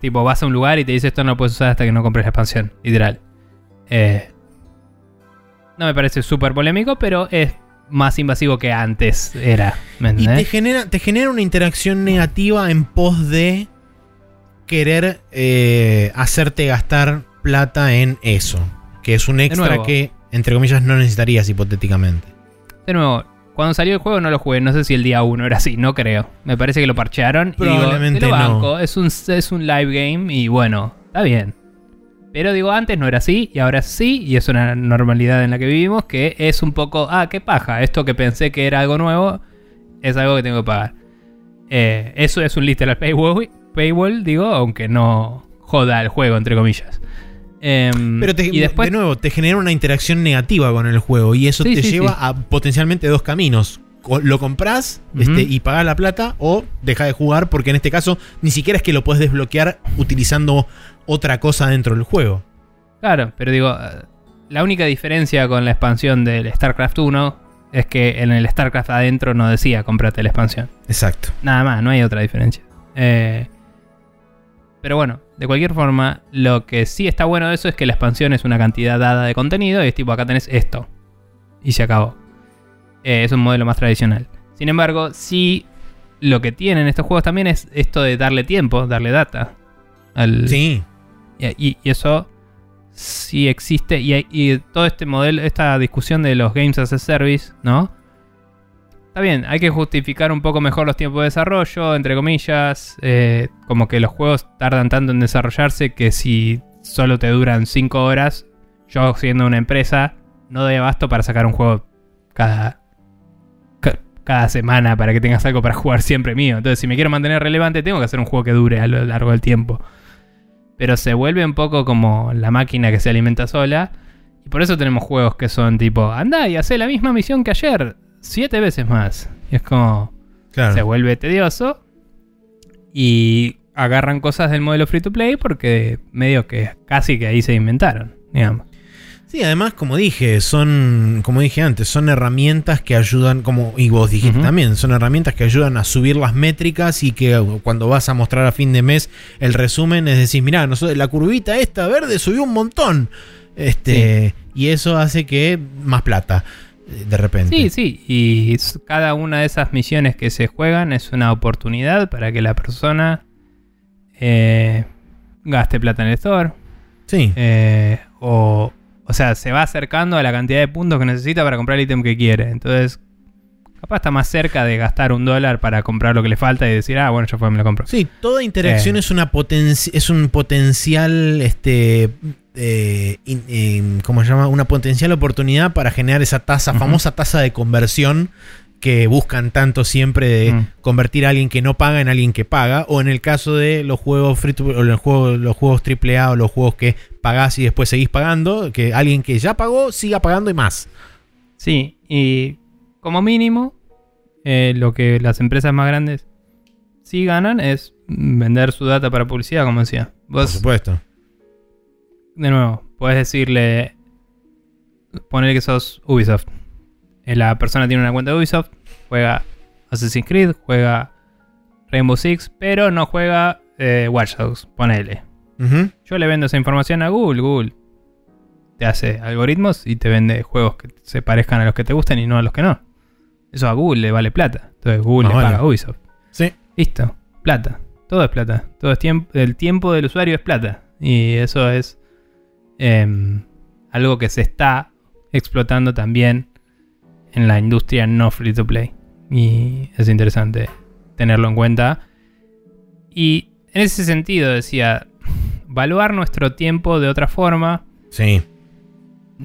Tipo, vas a un lugar y te dice esto no lo puedes usar hasta que no compres la expansión, literal. Eh, no me parece súper polémico, pero es más invasivo que antes era. ¿me Y te genera, te genera una interacción negativa en pos de querer eh, hacerte gastar plata en eso. Que es un extra que, entre comillas, no necesitarías hipotéticamente. De nuevo, cuando salió el juego no lo jugué, no sé si el día 1 era así, no creo. Me parece que lo parchearon y digo, Probablemente te lo no. banco, es un, es un live game y bueno, está bien. Pero digo, antes no era así y ahora sí, y es una normalidad en la que vivimos, que es un poco, ah, qué paja, esto que pensé que era algo nuevo, es algo que tengo que pagar. Eh, eso es un literal paywall, paywall, digo, aunque no joda el juego, entre comillas. Em, Pero te- y después, de nuevo, te genera una interacción negativa con el juego y eso Sí, te sí, lleva sí. a potencialmente dos caminos. Lo compras este, y pagas la plata o deja de jugar porque en este caso ni siquiera es que lo puedes desbloquear utilizando otra cosa dentro del juego. Claro, pero digo, eh, la única diferencia con la expansión del StarCraft 1 es que en el StarCraft adentro no decía cómprate la expansión. Exacto. Nada más, no hay otra diferencia. Eh, pero bueno, de cualquier forma, lo que sí está bueno de eso es que la expansión es una cantidad dada de contenido y es tipo, acá tenés esto. Y se acabó. Eh, es un modelo más tradicional. Sin embargo, sí lo que tienen estos juegos también es esto de darle tiempo, darle data. Al, Sí. y, eso sí existe. Y, y todo este modelo, esta discusión de los Games as a Service, ¿no? Está bien, hay que justificar un poco mejor los tiempos de desarrollo, entre comillas. eh, como que los juegos tardan tanto en desarrollarse que si solo te duran 5 horas, yo siendo una empresa, no doy abasto para sacar un juego cada, ca- cada semana para que tengas algo para jugar siempre mío. Entonces, si me quiero mantener relevante, tengo que hacer un juego que dure a lo largo del tiempo pero se vuelve un poco como la máquina que se alimenta sola. Y por eso tenemos juegos que son tipo, anda y hace la misma misión que ayer, siete veces más. Y es como, Claro. se vuelve tedioso. Y agarran cosas del modelo free to play porque medio que casi que ahí se inventaron, digamos. Sí, además, como dije, son, como dije antes, son herramientas que ayudan, como y vos dijiste también, son herramientas que ayudan a subir las métricas y que uh, cuando vas a mostrar a fin de mes el resumen es decir, mirá, nosotros, la curvita esta verde subió un montón. Este, y eso hace que más plata, de repente. Sí, sí, y cada una de esas misiones que se juegan es una oportunidad para que la persona eh, gaste plata en el store. Sí. Eh, o, o sea, se va acercando a la cantidad de puntos que necesita para comprar el ítem que quiere. Entonces, capaz está más cerca de gastar un dólar para comprar lo que le falta y decir, ah, bueno, ya fue, me lo compro. Sí, toda interacción Eh. es, una potenci- es un potencial, este, eh, in- eh, ¿cómo se llama? Una potencial oportunidad para generar esa tasa, famosa tasa de conversión que buscan tanto siempre de Mm. convertir a alguien que no paga en alguien que paga, o en el caso de los juegos free to- o los juegos, los juegos AAA o los juegos que pagás y después seguís pagando, que alguien que ya pagó siga pagando y más. Sí, y como mínimo, eh, lo que las empresas más grandes sí ganan es vender su data para publicidad, como decía. Por Vos, supuesto. De nuevo, puedes decirle, poner que sos Ubisoft. Eh, La persona tiene una cuenta de Ubisoft, juega Assassin's Creed, juega Rainbow Six, pero no juega eh, Watch Dogs, ponele. Yo le vendo esa información a Google, Google te hace algoritmos y te vende juegos que se parezcan a los que te gustan y no a los que no. Eso a Google le vale plata. Entonces Google le vale. paga a Ubisoft. Sí. Listo, plata. Todo es plata. Todo es tiempo. El tiempo del usuario es plata. Y eso es em, algo que se está explotando también en la industria no free to play. Y es interesante tenerlo en cuenta. Y en ese sentido decía, evaluar nuestro tiempo de otra forma. Sí.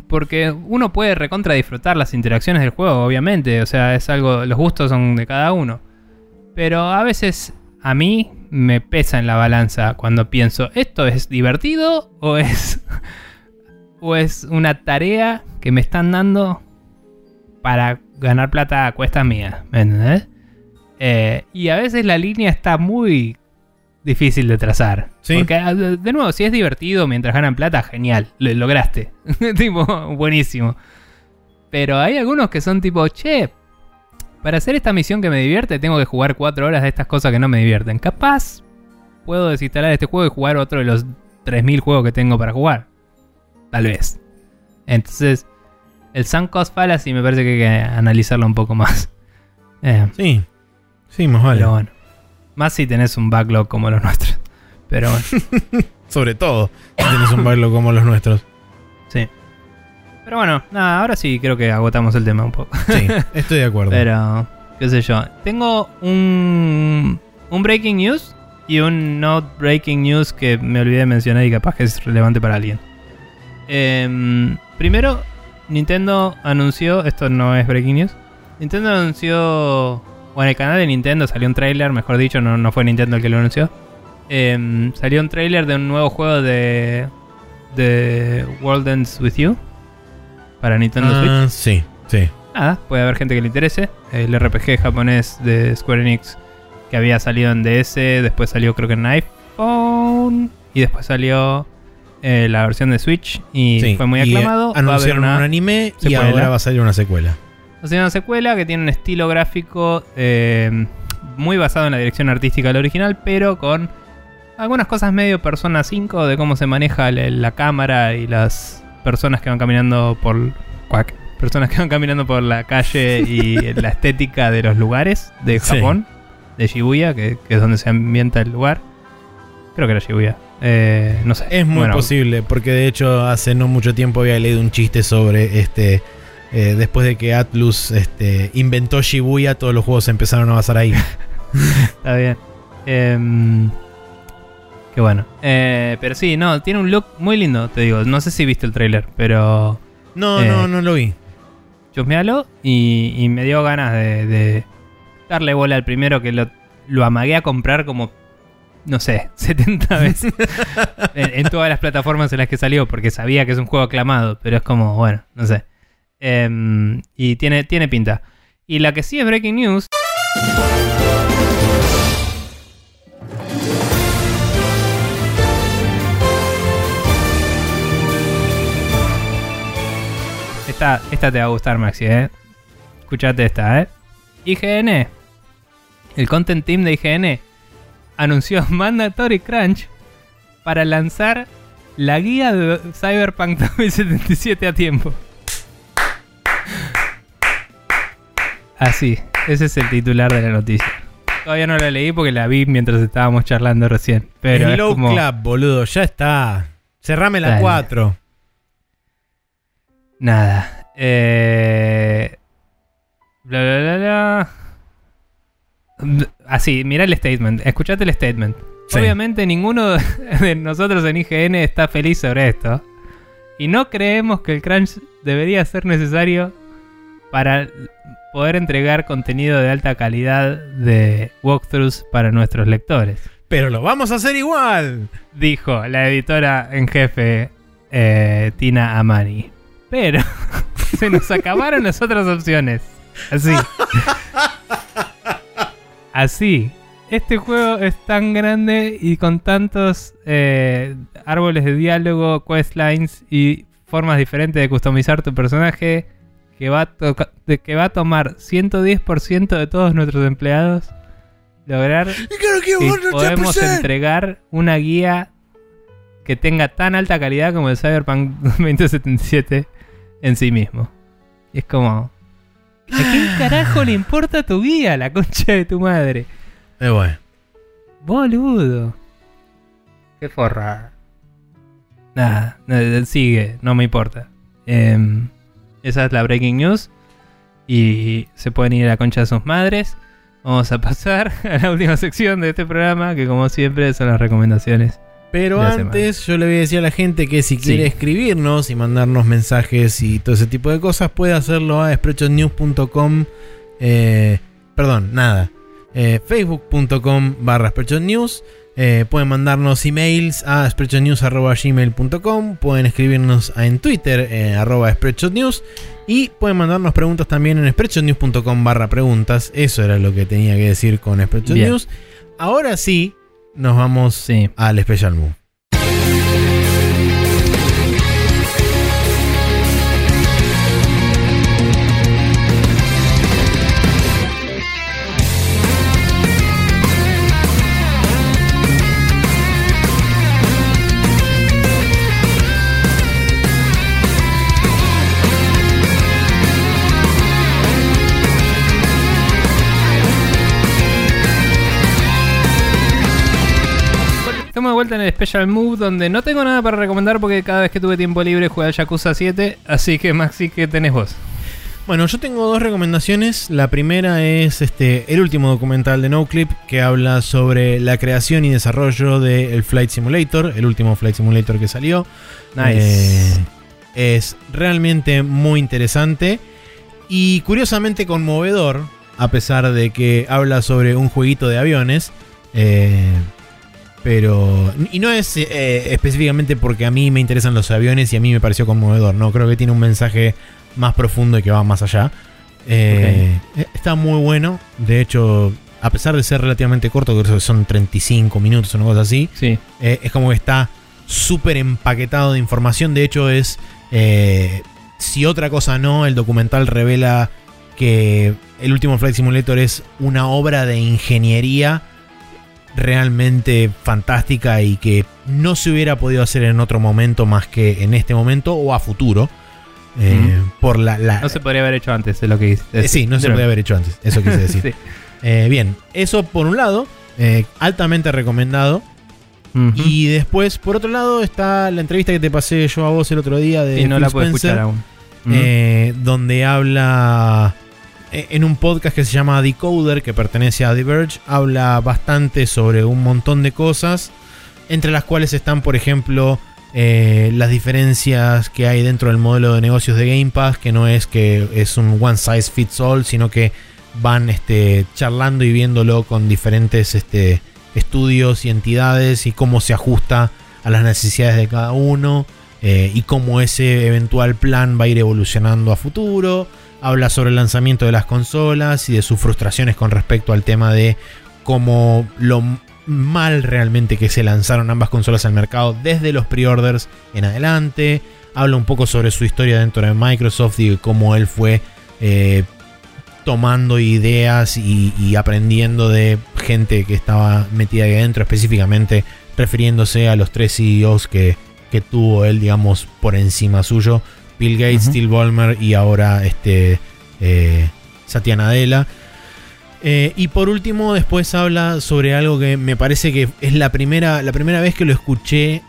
Porque uno puede recontra disfrutar las interacciones del juego, obviamente. O sea, es algo. Los gustos son de cada uno. Pero a veces a mí me pesa en la balanza cuando pienso, ¿esto es divertido? ¿O es. o es una tarea que me están dando para ganar plata a cuestas mías? ¿Me entendés? Eh, y a veces la línea está muy difícil de trazar. Sí. Porque, ah, de de nuevo, si es divertido mientras ganan plata, genial, lo lograste. tipo, buenísimo. Pero hay algunos que son tipo, che, para hacer esta misión que me divierte, tengo que jugar 4 horas de estas cosas que no me divierten. Capaz puedo desinstalar este juego y jugar otro de los 3000 juegos que tengo para jugar. Tal vez. Entonces, el Sunk Cost Fallacy me parece que hay que analizarlo un poco más. Eh, Sí. Sí, más vale. Pero bueno. Más si tenés un backlog como los nuestros. Pero bueno, Sobre todo si tienes un bailo como los nuestros. sí. Pero bueno, nada, ahora sí creo que agotamos el tema un poco. Sí, estoy de acuerdo. Pero, qué sé yo. Tengo un, un breaking news y un not breaking news que me olvidé de mencionar y capaz que es relevante para alguien. Em, primero, Nintendo anunció, esto no es breaking news, Nintendo anunció, bueno, en el canal de Nintendo salió un trailer, mejor dicho, no, no fue Nintendo el que lo anunció. Em, salió un trailer de un nuevo juego de, de World Ends With You para Nintendo Switch. Ah, sí, sí. Nada, puede haber gente que le interese. El RPG japonés de Square Enix que había salido en DS, después salió creo que en iPhone y después salió eh, la versión de Switch y sí. fue muy Y, eh, aclamado. Va a haber anunciaron una, un anime y secuela. ahora va a salir una secuela. va a ser una secuela que tiene un estilo gráfico eh, muy basado en la dirección artística del original, pero con algunas cosas medio Persona 5 de cómo se maneja la, la cámara y las personas que van caminando por cuac, personas que van caminando por la calle y la estética de los lugares de Sí. Japón, de Shibuya, que, que es donde se ambienta el lugar. Creo que era Shibuya. Eh, no sé. Es muy Bueno, posible, porque de hecho hace no mucho tiempo había leído un chiste sobre este. eh, después de que Atlus este, inventó Shibuya, todos los juegos se empezaron a basar ahí. Está bien. Em, qué bueno. Eh, pero sí, no, tiene un look muy lindo, te digo. No sé si viste el trailer, pero No, Eh. no, no lo vi. chusmealo y, y me dio ganas de, de darle bola al primero que lo, lo amagué a comprar como, no sé, 70 veces en, en todas las plataformas en las que salió, porque sabía que es un juego aclamado, pero es como, bueno, no sé. Em, y tiene, tiene pinta. Y la que sí es Breaking News. Esta, esta te va a gustar, Maxi, ¿eh? Escuchate esta, ¿eh? IGN, el content team de IGN, anunció Mandatory Crunch para lanzar la guía de Cyberpunk 2077 a tiempo. Así, ese es el titular de la noticia. Todavía no la leí porque la vi mientras estábamos charlando recién. Pero es Hello como, Club, boludo, ya está. Cerrame la Dale. 4. Nada. Eh, Bla, bla, bla, bla. Así, mira el statement. Escuchate el statement. Sí. Obviamente ninguno de nosotros en IGN está feliz sobre esto. Y no creemos que el crunch debería ser necesario para poder entregar contenido de alta calidad de walkthroughs para nuestros lectores. Pero lo vamos a hacer igual. Dijo la editora en jefe eh, Tina Amani. Pero se nos acabaron las otras opciones. Así. Así. Este juego es tan grande y con tantos eh, árboles de diálogo, questlines y formas diferentes de customizar tu personaje que va a, que va a tomar 110% de todos nuestros empleados lograr que podemos entregar una guía que tenga tan alta calidad como el Cyberpunk 2077 en sí mismo. Y es como... ¿A quién carajo le importa tu guía, la concha de tu madre? Eh, bueno. Boludo. Qué forra. Nada, nada, sigue, no me importa. Em, esa es la breaking news. Y se pueden ir a la concha de sus madres. Vamos a pasar a la última sección de este programa, que como siempre son las recomendaciones. Pero la antes yo le voy a decir a la gente que si quiere Sí. escribirnos y mandarnos mensajes y todo ese tipo de cosas, puede hacerlo a spreadshotnews.com. eh, perdón, nada. eh, Facebook.com barra spreadshotnews. Eh, pueden mandarnos emails a spreadshotnews.gmail.com. Pueden escribirnos en Twitter, eh, arroba spreadshotnews. Y pueden mandarnos preguntas también en spreadshotnews.com barra preguntas. Eso era lo que tenía que decir con Spreadshot Bien. News. Ahora sí, nos vamos Sí. al Special Move. Vuelta en el Special Move donde no tengo nada para recomendar porque cada vez que tuve tiempo libre jugué al Yakuza 7. Así que Maxi, ¿qué tenés vos? Bueno, yo tengo dos recomendaciones. La primera es este el último documental de NoClip que habla sobre la creación y desarrollo del Flight Simulator, el último Flight Simulator que salió. Eh, es realmente muy interesante y curiosamente conmovedor, a pesar de que habla sobre un jueguito de aviones. eh, pero. Y no es eh, específicamente porque a mí me interesan los aviones y a mí me pareció conmovedor. No, creo que tiene un mensaje más profundo y que va más allá. Eh, Está muy bueno. De hecho, a pesar de ser relativamente corto, creo que son 35 minutos o una cosa así. Sí. Eh, es como que está súper empaquetado de información. De hecho, es. si otra cosa no, el documental revela que el último Flight Simulator es una obra de ingeniería realmente fantástica y que no se hubiera podido hacer en otro momento más que en este momento o a futuro. Eh, Por la. la- No se podría haber hecho antes, es lo que dice. eh, sí, no se podía haber hecho antes. Eso quise decir. Sí. Eh, bien, eso por un lado, eh, altamente recomendado. Y después, por otro lado, está la entrevista que te pasé yo a vos el otro día de Y no Phil la puedo Spencer, escuchar aún. Donde habla en un podcast que se llama Decoder, que pertenece a The Verge, habla bastante sobre un montón de cosas, entre las cuales están, por ejemplo, eh, las diferencias que hay dentro del modelo de negocios de Game Pass, que no es que es un one size fits all, sino que van este, charlando y viéndolo con diferentes este, estudios y entidades y cómo se ajusta a las necesidades de cada uno eh, y cómo ese eventual plan va a ir evolucionando a futuro. Habla sobre el lanzamiento de las consolas y de sus frustraciones con respecto al tema de cómo lo mal realmente que se lanzaron ambas consolas al mercado desde los pre-orders en adelante. Habla un poco sobre su historia dentro de Microsoft y cómo él fue eh, tomando ideas y, y aprendiendo de gente que estaba metida ahí adentro, específicamente refiriéndose a los tres CEOs que, que tuvo él, digamos, por encima suyo. Bill Gates, Ujú. Steve Ballmer y ahora este eh, Satya Nadella. Eh, y por último, después habla sobre algo que me parece que es la primera, la primera vez que lo escuché.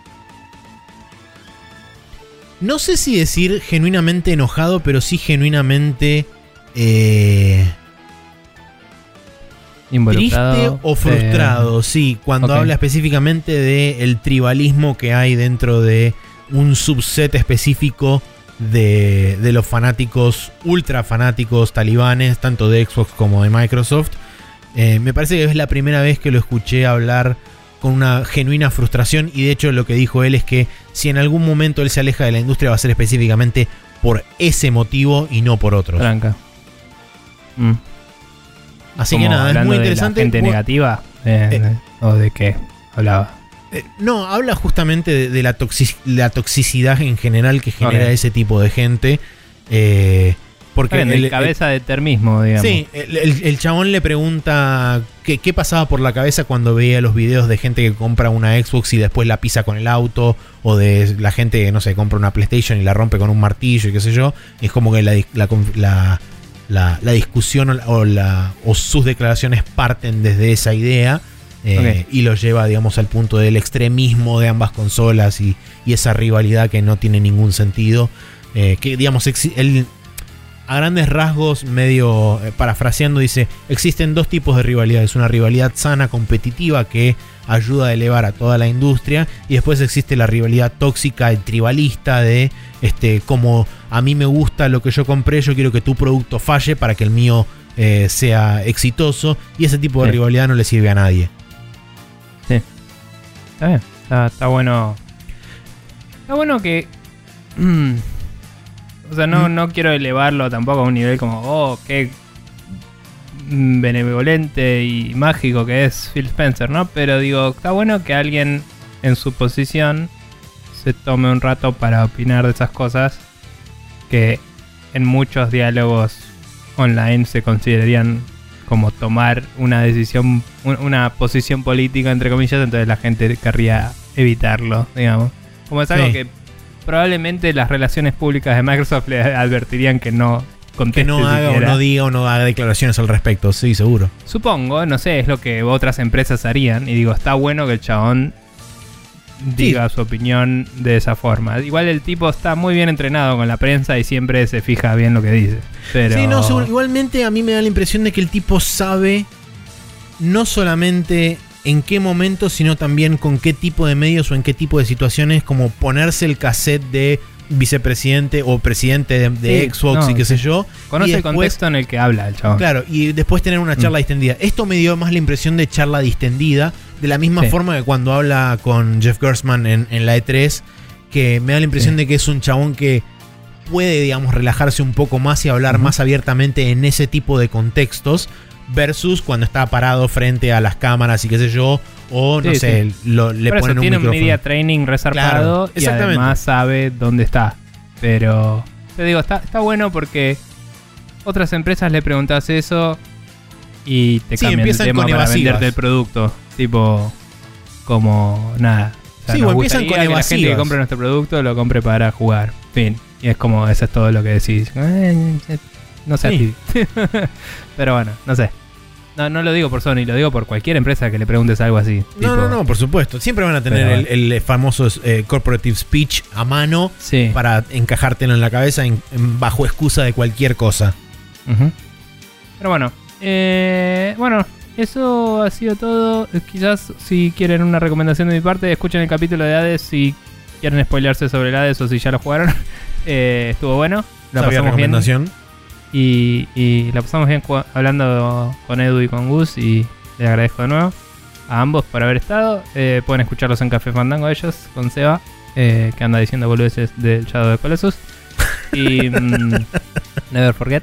No sé si decir genuinamente enojado, pero sí genuinamente eh. Triste o Eh, frustrado, sí, cuando habla específicamente del tribalismo que hay dentro de un subset específico de, de los fanáticos, ultra fanáticos talibanes, tanto de Xbox como de Microsoft. Eh, me parece que es la primera vez que lo escuché hablar con una genuina frustración y de hecho lo que dijo él es que si en algún momento él se aleja de la industria va a ser específicamente por ese motivo y no por otros. Tranca. Mm. Así Como que nada, es muy de la interesante. gente Bu- negativa. eh, Eh. ¿O de qué hablaba? Eh, no, habla justamente de, de la, toxic- la toxicidad en general que genera ese tipo de gente. eh, porque bien, el- el cabeza de termismo, digamos. Sí, el, el- el chabón le pregunta qué, qué pasaba por la cabeza cuando veía los videos de gente que compra una Xbox y después la pisa con el auto, o de la gente que, no sé, compra una PlayStation y la rompe con un martillo y qué sé yo. Es como que la, discusión o sus declaraciones parten desde esa idea. Eh. Y lo lleva, digamos, al punto del extremismo de ambas consolas y, y esa rivalidad que no tiene ningún sentido. eh, que, digamos, él a grandes rasgos, medio eh, parafraseando, dice, existen dos tipos de rivalidades. Una rivalidad sana, competitiva, que ayuda a elevar a toda la industria. Y después existe la rivalidad tóxica y tribalista de, este, como a mí me gusta lo que yo compré, yo quiero que tu producto falle para que el mío eh, sea exitoso. Y ese tipo de Sí. rivalidad no le sirve a nadie. Está bien. Está, está bueno. Está bueno que. mm, o sea, no, Mm. no quiero elevarlo tampoco a un nivel como, oh, qué benevolente y mágico que es Phil Spencer, ¿no? Pero digo, está bueno que alguien en su posición se tome un rato para opinar de esas cosas que en muchos diálogos online se considerarían como tomar una decisión, un- una posición política, entre comillas, entonces la gente querría evitarlo, digamos. Como es algo Sí. que probablemente las relaciones públicas de Microsoft le advertirían que no Que conteste no haga o no diga o no haga declaraciones al respecto, sí, seguro. Supongo, no sé, es lo que otras empresas harían. Y digo, está bueno que el chabón diga su opinión de esa forma. Igual el tipo está muy bien entrenado con la prensa y siempre se fija bien lo que dice. Pero... Sí, no, seguro. igualmente a mí me da la impresión de que el tipo sabe no solamente en qué momento, sino también con qué tipo de medios o en qué tipo de situaciones, como ponerse el cassette de vicepresidente o presidente de, de Sí, Xbox no, y qué sé yo. Conoce el contexto en el que habla el chabón. Claro, y después tener una charla Mm. distendida. Esto me dio más la impresión de charla distendida, de la misma Sí. forma que cuando habla con Jeff Gersman en, en la E3, que me da la impresión Sí. de que es un chabón que puede, digamos, relajarse un poco más y hablar más abiertamente en ese tipo de contextos, versus cuando está parado frente a las cámaras y qué sé yo, o no Sí, sé, lo- le Por eso ponen un tiene un media training resarpado Claro, y además sabe dónde está. Pero te digo, está, está bueno porque otras empresas le preguntas eso y te Sí, cambian el tema para venderte el producto. Tipo, como nada. Sí, nos o empiezan con que la gente que compre nuestro producto lo compre para jugar. Fin. Y es como, eso es todo lo que decís. Eh, eh, No sé Sí. a ti. Pero bueno, no sé. No, no lo digo por Sony, lo digo por cualquier empresa que le preguntes algo así. No, Tipo, no, no, por supuesto. Siempre van a tener Pero el, el famoso eh, corporative speech a mano Sí. para encajártelo en la cabeza en- en- bajo excusa de cualquier cosa. Pero bueno, eh, bueno, eso ha sido todo. Quizás si quieren una recomendación de mi parte, escuchen el capítulo de Hades si quieren spoilearse sobre el Hades o si ya lo jugaron. Eh, estuvo bueno, la Sabia pasamos bien. recomendación. Y, y la pasamos bien hablando con Edu y con Gus y les agradezco de nuevo a ambos por haber estado. Eh, pueden escucharlos en Café Fandango ellos con Seba, eh, que anda diciendo boludeces del Shadow de Colossus. Y mm, Never Forget.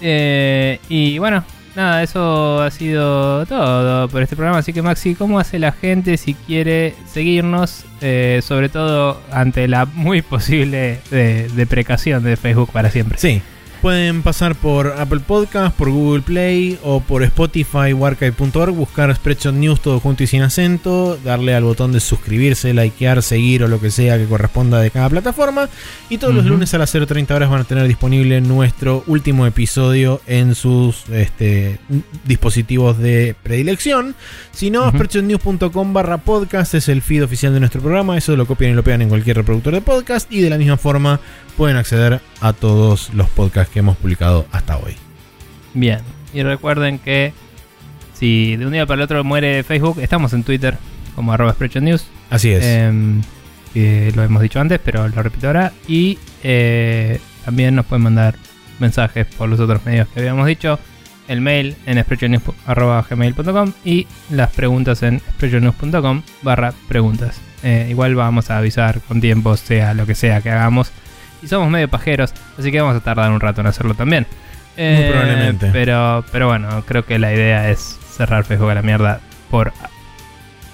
Eh, y bueno, nada, eso ha sido todo por este programa. Así que Maxi, ¿cómo hace la gente si quiere seguirnos? Eh, sobre todo ante la muy posible deprecación de Facebook para siempre. Sí. Pueden pasar por Apple Podcast, por Google Play o por Spotify o archive.org, buscar Spreadshot News todo junto y sin acento, darle al botón de suscribirse, likear, seguir o lo que sea que corresponda de cada plataforma. Y todos los lunes a las 0.30 horas van a tener disponible nuestro último episodio en sus este, dispositivos de predilección. Si no, Ujú. spreadshotnews.com barra podcast es el feed oficial de nuestro programa. Eso lo copian y lo pegan en cualquier reproductor de podcast. Y de la misma forma pueden acceder a todos los podcasts que hemos publicado hasta hoy. Bien. Y recuerden que si de un día para el otro muere Facebook, estamos en Twitter como arroba News. Así es. Que lo hemos dicho antes, pero lo repito ahora. Y eh, también nos pueden mandar mensajes por los otros medios que habíamos dicho. El mail en spreadshotnews.gmail.com y las preguntas en spreadshotnews.com barra preguntas. Eh, igual vamos a avisar con tiempo, sea lo que sea que hagamos. Y somos medio pajeros, así que vamos a tardar un rato en hacerlo también. Eh, probablemente. Pero, pero bueno, creo que la idea es cerrar Facebook a la mierda por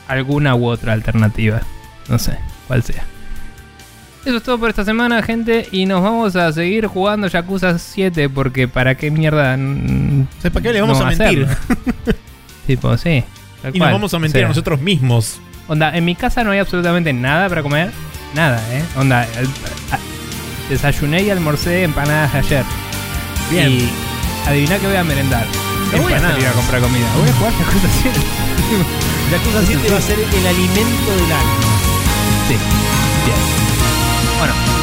alguna u otra alternativa. No sé, cuál sea. Eso es todo por esta semana, gente. Y nos vamos a seguir jugando Yakuza 7 porque para qué mierda... ¿Para qué le vamos no a mentir? tipo, sí. Y cual. nos vamos a mentir O sea, a nosotros mismos. Onda, en mi casa no hay absolutamente nada para comer. Nada, ¿eh? Onda, desayuné y almorcé empanadas ayer. Bien. Y adivina que voy a merendar. No voy a salir a comprar comida. Voy a jugar Yakuza 7. Yakuza 7 va a ser el alimento del alma. Sí. Bien. Bueno.